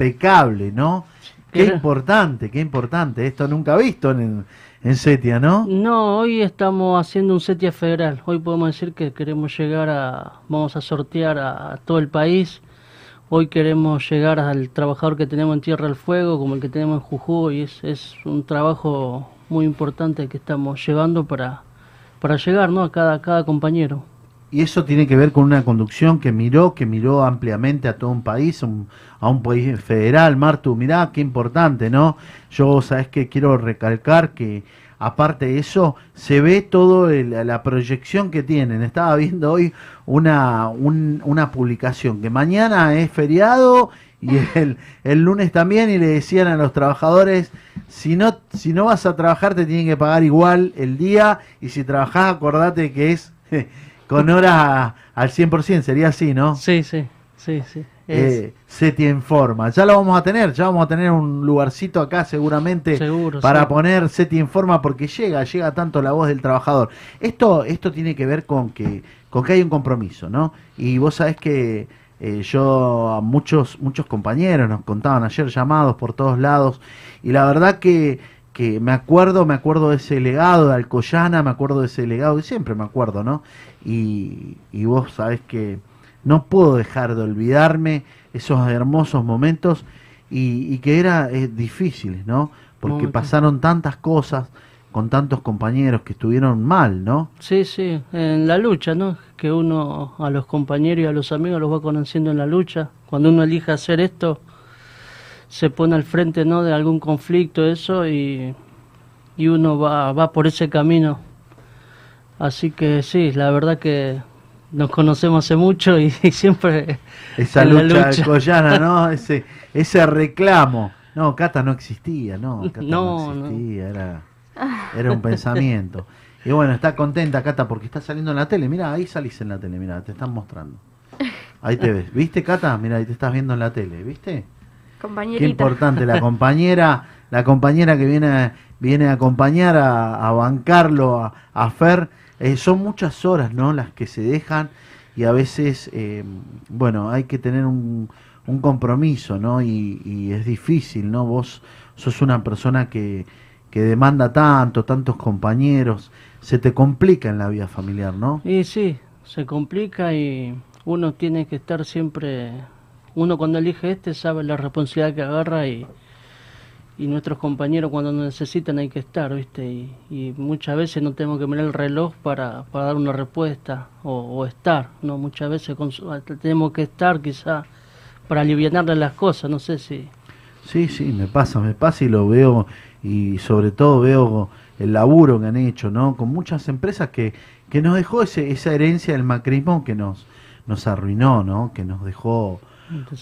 impecable, ¿no? Qué importante, qué importante. Esto nunca visto en, en Setia, ¿no? No, hoy estamos haciendo un setia federal. Hoy podemos decir que queremos llegar a, vamos a sortear a, a todo el país. Hoy queremos llegar al trabajador que tenemos en Tierra del Fuego, como el que tenemos en Jujuy. Es, es un trabajo muy importante que estamos llevando para, para llegar ¿no? a cada, a cada compañero. Y eso tiene que ver con una conducción que miró, que miró ampliamente a todo un país, un- a un país federal. Martu, mirá qué importante, ¿no? Yo, sabes que quiero recalcar que aparte de eso, se ve todo el- la proyección que tienen. Estaba viendo hoy una, un- una publicación que mañana es feriado y el, el lunes también y le decían a los trabajadores, si no, si no vas a trabajar te tienen que pagar igual el día y si trabajás acordate que es con horas a- al 100%, sería así, ¿no? Sí, sí, sí, sí. Eh, Seti Informa. Ya lo vamos a tener, ya vamos a tener un lugarcito acá seguramente Seguro, para sí. poner Seti Informa porque llega, llega tanto la voz del trabajador. Esto, esto tiene que ver con que, con que hay un compromiso, ¿no? Y vos sabés que eh, yo a muchos, muchos compañeros nos contaban ayer llamados por todos lados y la verdad que, que me acuerdo, me acuerdo de ese legado de Alcoyana, me acuerdo de ese legado, y siempre me acuerdo, ¿no? Y, y vos sabés que no puedo dejar de olvidarme esos hermosos momentos y, y que era eh, difíciles, ¿no? Porque pasaron tantas cosas con tantos compañeros que estuvieron mal, ¿no? Sí, sí, en la lucha, ¿no? Que uno a los compañeros y a los amigos los va conociendo en la lucha. Cuando uno elige hacer esto, se pone al frente, ¿no? De algún conflicto, eso, y, y uno va, va por ese camino. Así que sí, la verdad que nos conocemos hace mucho y, [laughs] y siempre Esa lucha, lucha. alcoyana, ¿no? [laughs] Ese, ese reclamo. No, Cata no existía, no. Cata [laughs] no, No, no. existía, Era, era un pensamiento. Y bueno, está contenta Cata porque está saliendo en la tele. Mira, ahí salís en la tele, mira, te están mostrando. Ahí te ves. ¿Viste, Cata? Mira, ahí te estás viendo en la tele, ¿viste? Compañerita. Qué importante, la [laughs] compañera, la compañera que viene, a- viene a acompañar a, a bancarlo, a, a Fer, eh, son muchas horas, ¿no? Las que se dejan y a veces, eh, bueno, hay que tener un, un compromiso, ¿no? Y, y es difícil, ¿no? Vos sos una persona que, que demanda tanto, tantos compañeros, se te complica en la vida familiar, ¿no? Y sí, se complica y uno tiene que estar siempre, uno cuando elige este sabe la responsabilidad que agarra y, y nuestros compañeros cuando nos necesitan hay que estar, ¿viste? Y, muchas veces no tenemos que mirar el reloj para, para dar una respuesta o, estar, ¿no? Muchas veces tenemos que estar quizá para aliviarle las cosas, no sé si... Sí, sí, me pasa, me pasa y lo veo y sobre todo veo el laburo que han hecho, ¿no? Con muchas empresas que, que nos dejó ese, esa herencia del macrismo que nos, nos arruinó, ¿no? Que nos dejó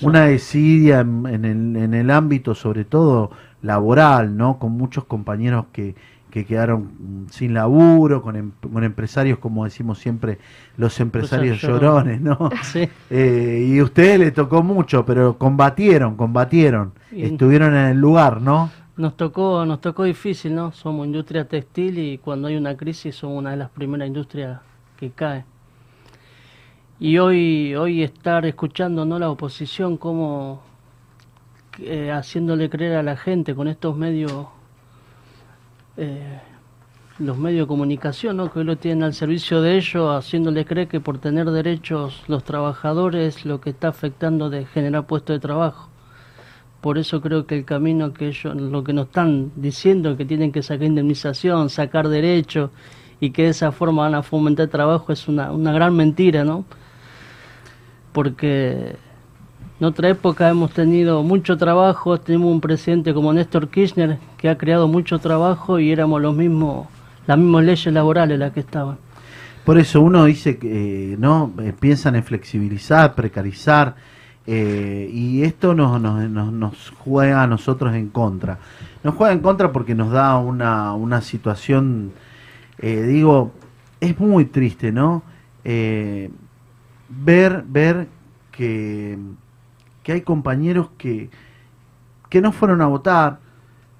una desidia en, en el, en el ámbito sobre todo laboral, ¿no? Con muchos compañeros que, que quedaron sin laburo, con, em- con empresarios, como decimos siempre, los empresarios llorones, ¿no? [laughs] Sí. Eh, y a ustedes les tocó mucho, pero combatieron, combatieron, estuvieron en el lugar, ¿no? Nos tocó, nos tocó difícil, ¿no? Somos industria textil y cuando hay una crisis somos una de las primeras industrias que cae. Y hoy, hoy estar escuchando ¿no? la oposición como eh, haciéndole creer a la gente con estos medios, eh, los medios de comunicación, ¿no? que hoy lo tienen al servicio de ellos, haciéndole creer que por tener derechos los trabajadores lo que está afectando de generar puestos de trabajo. Por eso creo que el camino que ellos, lo que nos están diciendo, que tienen que sacar indemnización, sacar derechos y que de esa forma van a fomentar trabajo, es una, una gran mentira, ¿no? Porque en otra época hemos tenido mucho trabajo, tenemos un presidente como Néstor Kirchner que ha creado mucho trabajo y éramos los mismos, las mismas leyes laborales las que estaban. Por eso uno dice que, eh, ¿no? Eh, piensan en flexibilizar, precarizar, eh, y esto nos, nos, juega a nosotros en contra. Nos juega en contra porque nos da una, una situación, digo, es muy triste, ¿no? Ver, ver que, que hay compañeros que, que no fueron a votar,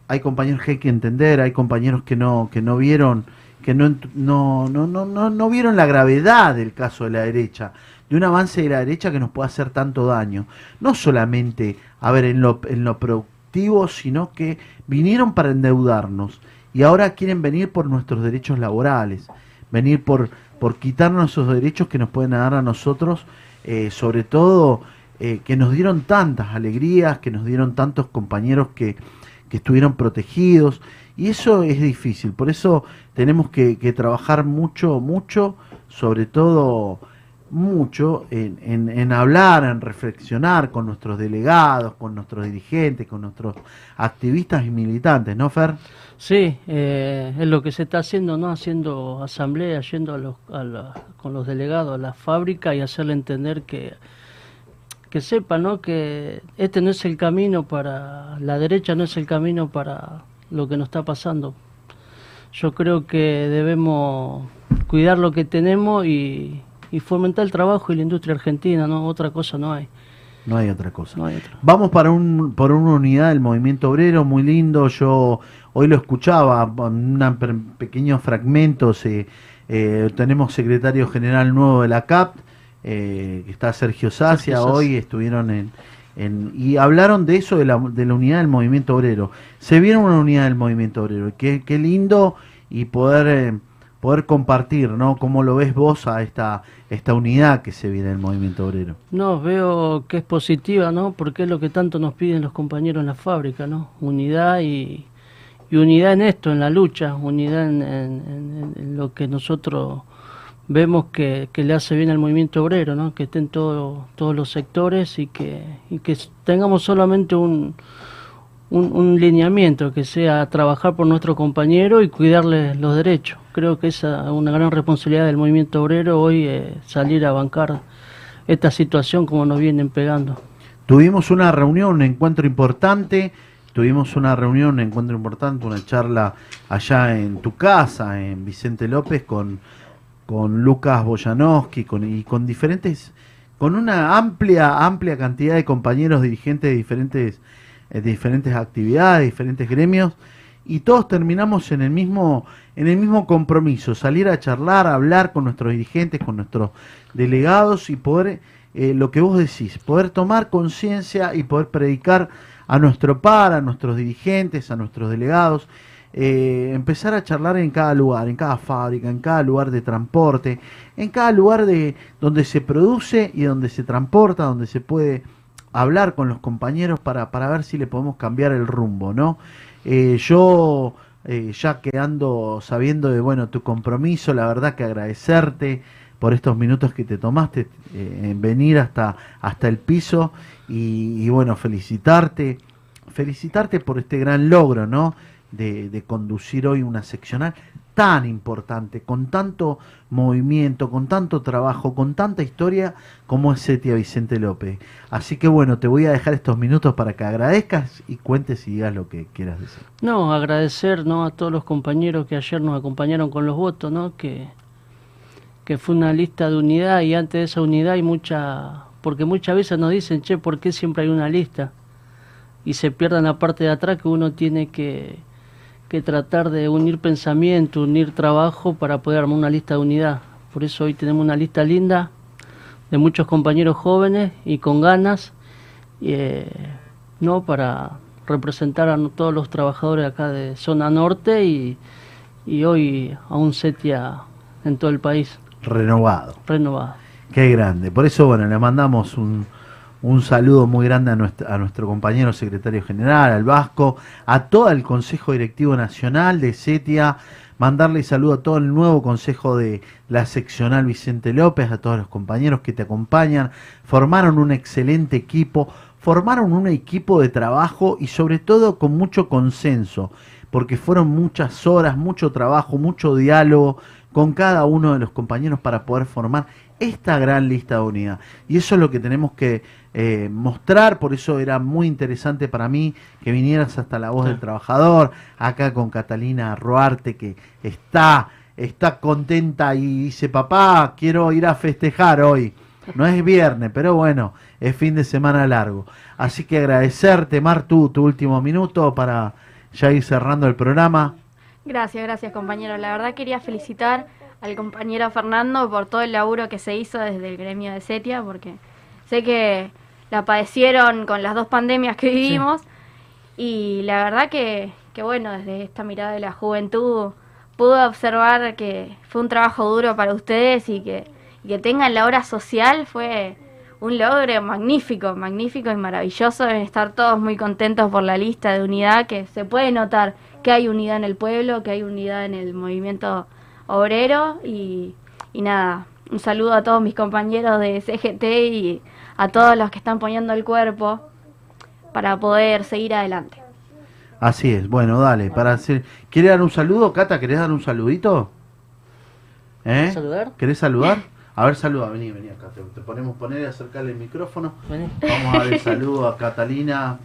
hay compañeros que hay que entender, hay compañeros que no, que no vieron, que no, no, no, no, no, no vieron la gravedad del caso de la derecha, de un avance de la derecha que nos puede hacer tanto daño. No solamente, a ver, en lo, en lo productivo, sino que vinieron para endeudarnos y ahora quieren venir por nuestros derechos laborales, venir por, por quitarnos esos derechos que nos pueden dar a nosotros, eh, sobre todo eh, que nos dieron tantas alegrías, que nos dieron tantos compañeros que, que estuvieron protegidos, y eso es difícil, por eso tenemos que, que trabajar mucho, mucho, sobre todo mucho en, en- en hablar, en reflexionar con nuestros delegados, con nuestros dirigentes, con nuestros activistas y militantes, ¿no, Fer? Sí, eh, es lo que se está haciendo, ¿no? Haciendo asamblea, yendo a los, a la- con los delegados a la fábrica y hacerle entender que, que sepa, ¿no? Que este no es el camino para, la derecha no es el camino para lo que nos está pasando. Yo creo que debemos cuidar lo que tenemos y, y fomentar el trabajo y la industria argentina, ¿no? Otra cosa no hay. No hay otra cosa. No hay otra. Vamos para un, por una unidad del movimiento obrero muy lindo. Yo hoy lo escuchaba, un pequeño fragmento. Se, eh, tenemos secretario general nuevo de la CAP, eh, que está Sergio Sacia. Sergio Sacia. Hoy estuvieron en, en- y hablaron de eso, de la, de la unidad del movimiento obrero. Se vieron una unidad del movimiento obrero. Qué, qué lindo y poder, eh, poder compartir, ¿no? ¿Cómo lo ves vos a esta, esta unidad que se viene del movimiento obrero? No, veo que es positiva, ¿no? Porque es lo que tanto nos piden los compañeros en la fábrica, ¿no? Unidad y, y unidad en esto, en la lucha, unidad en, lo que nosotros vemos que, que le hace bien al movimiento obrero, ¿no? Que estén todo- todos los sectores y que, y que tengamos solamente un, un, un lineamiento, que sea trabajar por nuestro compañero y cuidarle los derechos. Creo que esa es una gran responsabilidad del movimiento obrero hoy, eh, salir a bancar esta situación como nos vienen pegando. Tuvimos una reunión, un encuentro importante. Tuvimos una reunión, un encuentro importante, una charla allá en tu casa, en Vicente López, con, con Lucas Boyanowski y con diferentes, con una amplia, amplia cantidad de compañeros dirigentes de diferentes, eh, diferentes actividades, diferentes gremios, y todos terminamos en el mismo, en el mismo compromiso, salir a charlar, a hablar con nuestros dirigentes, con nuestros delegados y poder eh, lo que vos decís, poder tomar conciencia y poder predicar a nuestro par, a nuestros dirigentes, a nuestros delegados, eh, empezar a charlar en cada lugar, en cada fábrica, en cada lugar de transporte, en cada lugar de donde se produce y donde se transporta, donde se puede hablar con los compañeros para, para ver si le podemos cambiar el rumbo, ¿no? Eh, yo eh, ya quedando sabiendo de bueno tu compromiso, la verdad que agradecerte por estos minutos que te tomaste eh, en venir hasta, hasta el piso y, bueno, felicitarte, felicitarte por este gran logro, ¿no? De, de conducir hoy una seccional tan importante, con tanto movimiento, con tanto trabajo, con tanta historia como es Setia Vicente López. Así que bueno, te voy a dejar estos minutos para que agradezcas y cuentes y digas lo que quieras decir. No, agradecer ¿no? a todos los compañeros que ayer nos acompañaron con los votos, ¿no? que, que fue una lista de unidad y antes de esa unidad hay mucha, porque muchas veces nos dicen, che, ¿por qué siempre hay una lista? Y se pierdan la parte de atrás que uno tiene que, que tratar de unir pensamiento, unir trabajo para poder armar una lista de unidad. Por eso hoy tenemos una lista linda de muchos compañeros jóvenes y con ganas, eh, ¿no? Para representar a todos los trabajadores acá de zona norte y, y hoy a un setia en todo el país. Renovado. Renovado. Qué grande. Por eso, bueno, le mandamos un, un saludo muy grande a nuestro, a nuestro compañero secretario general, al Vasco, a todo el Consejo Directivo Nacional de SETIA, mandarle saludo a todo el nuevo Consejo de la Seccional Vicente López, a todos los compañeros que te acompañan, formaron un excelente equipo, formaron un equipo de trabajo y sobre todo con mucho consenso, porque fueron muchas horas, mucho trabajo, mucho diálogo con cada uno de los compañeros para poder formar esta gran lista de unidad. Y eso es lo que tenemos que eh, mostrar, por eso era muy interesante para mí que vinieras hasta la voz del trabajador, acá con Catalina Roarte, que está, está contenta y dice, papá, quiero ir a festejar hoy. No es viernes, pero bueno, es fin de semana largo. Así que agradecerte, Martu, tu último minuto para ya ir cerrando el programa. Gracias, gracias compañero. La verdad quería felicitar al compañero Fernando por todo el laburo que se hizo desde el gremio de Setia, porque sé que la padecieron con las dos pandemias que vivimos y la verdad que, que bueno, desde esta mirada de la juventud pude observar que fue un trabajo duro para ustedes y que, y que tengan la hora social fue un logro magnífico, magnífico y maravilloso. Deben estar todos muy contentos por la lista de unidad, que se puede notar que hay unidad en el pueblo, que hay unidad en el movimiento obrero y, y nada, un saludo a todos mis compañeros de CGT y a todos los que están poniendo el cuerpo para poder seguir adelante. Así es, bueno, dale, para hacer... ¿Quieres dar un saludo, Cata? ¿Querés dar un saludito? ¿Eh? ¿Saludar? ¿Querés saludar? A ver, saluda, vení, vení acá, te, te ponemos poner y acercarle el micrófono. Vamos a dar el saludo a Catalina,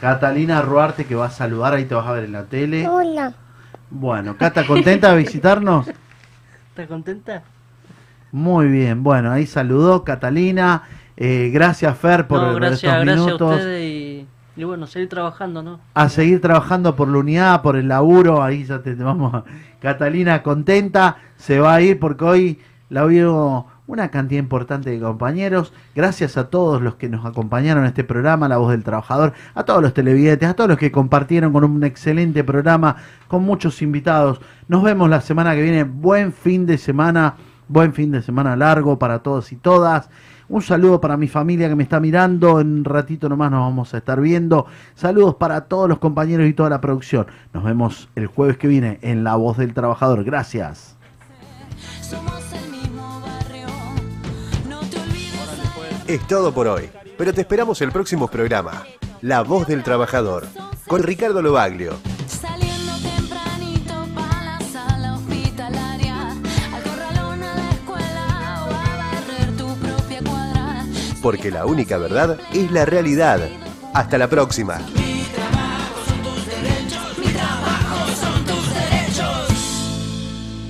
Catalina Ruarte que va a saludar, ahí te vas a ver en la tele. Hola. Bueno, Cata, ¿contenta de visitarnos? [laughs] ¿Estás contenta? Muy bien, bueno, ahí saludó Catalina. Eh, gracias, Fer, por, no, por gracias, estos gracias minutos. a ustedes y, y bueno, seguir trabajando, ¿no? a seguir trabajando por la unidad, por el laburo, ahí ya te, vamos. Catalina contenta, se va a ir porque hoy la vio una cantidad importante de compañeros. Gracias a todos los que nos acompañaron en este programa, La Voz del Trabajador, a todos los televidentes, a todos los que compartieron con un excelente programa, con muchos invitados. Nos vemos la semana que viene. Buen fin de semana, buen fin de semana largo para todos y todas. Un saludo para mi familia que me está mirando. En un ratito nomás nos vamos a estar viendo. Saludos para todos los compañeros y toda la producción. Nos vemos el jueves que viene en La Voz del Trabajador. Gracias. Es todo por hoy, pero te esperamos el próximo programa, La Voz del Trabajador, con Ricardo Lobaglio. Saliendo tempranito pa' la sala hospitalaria, al corralón a la escuela o a barrer tu propia cuadra. Porque la única verdad es la realidad. Hasta la próxima.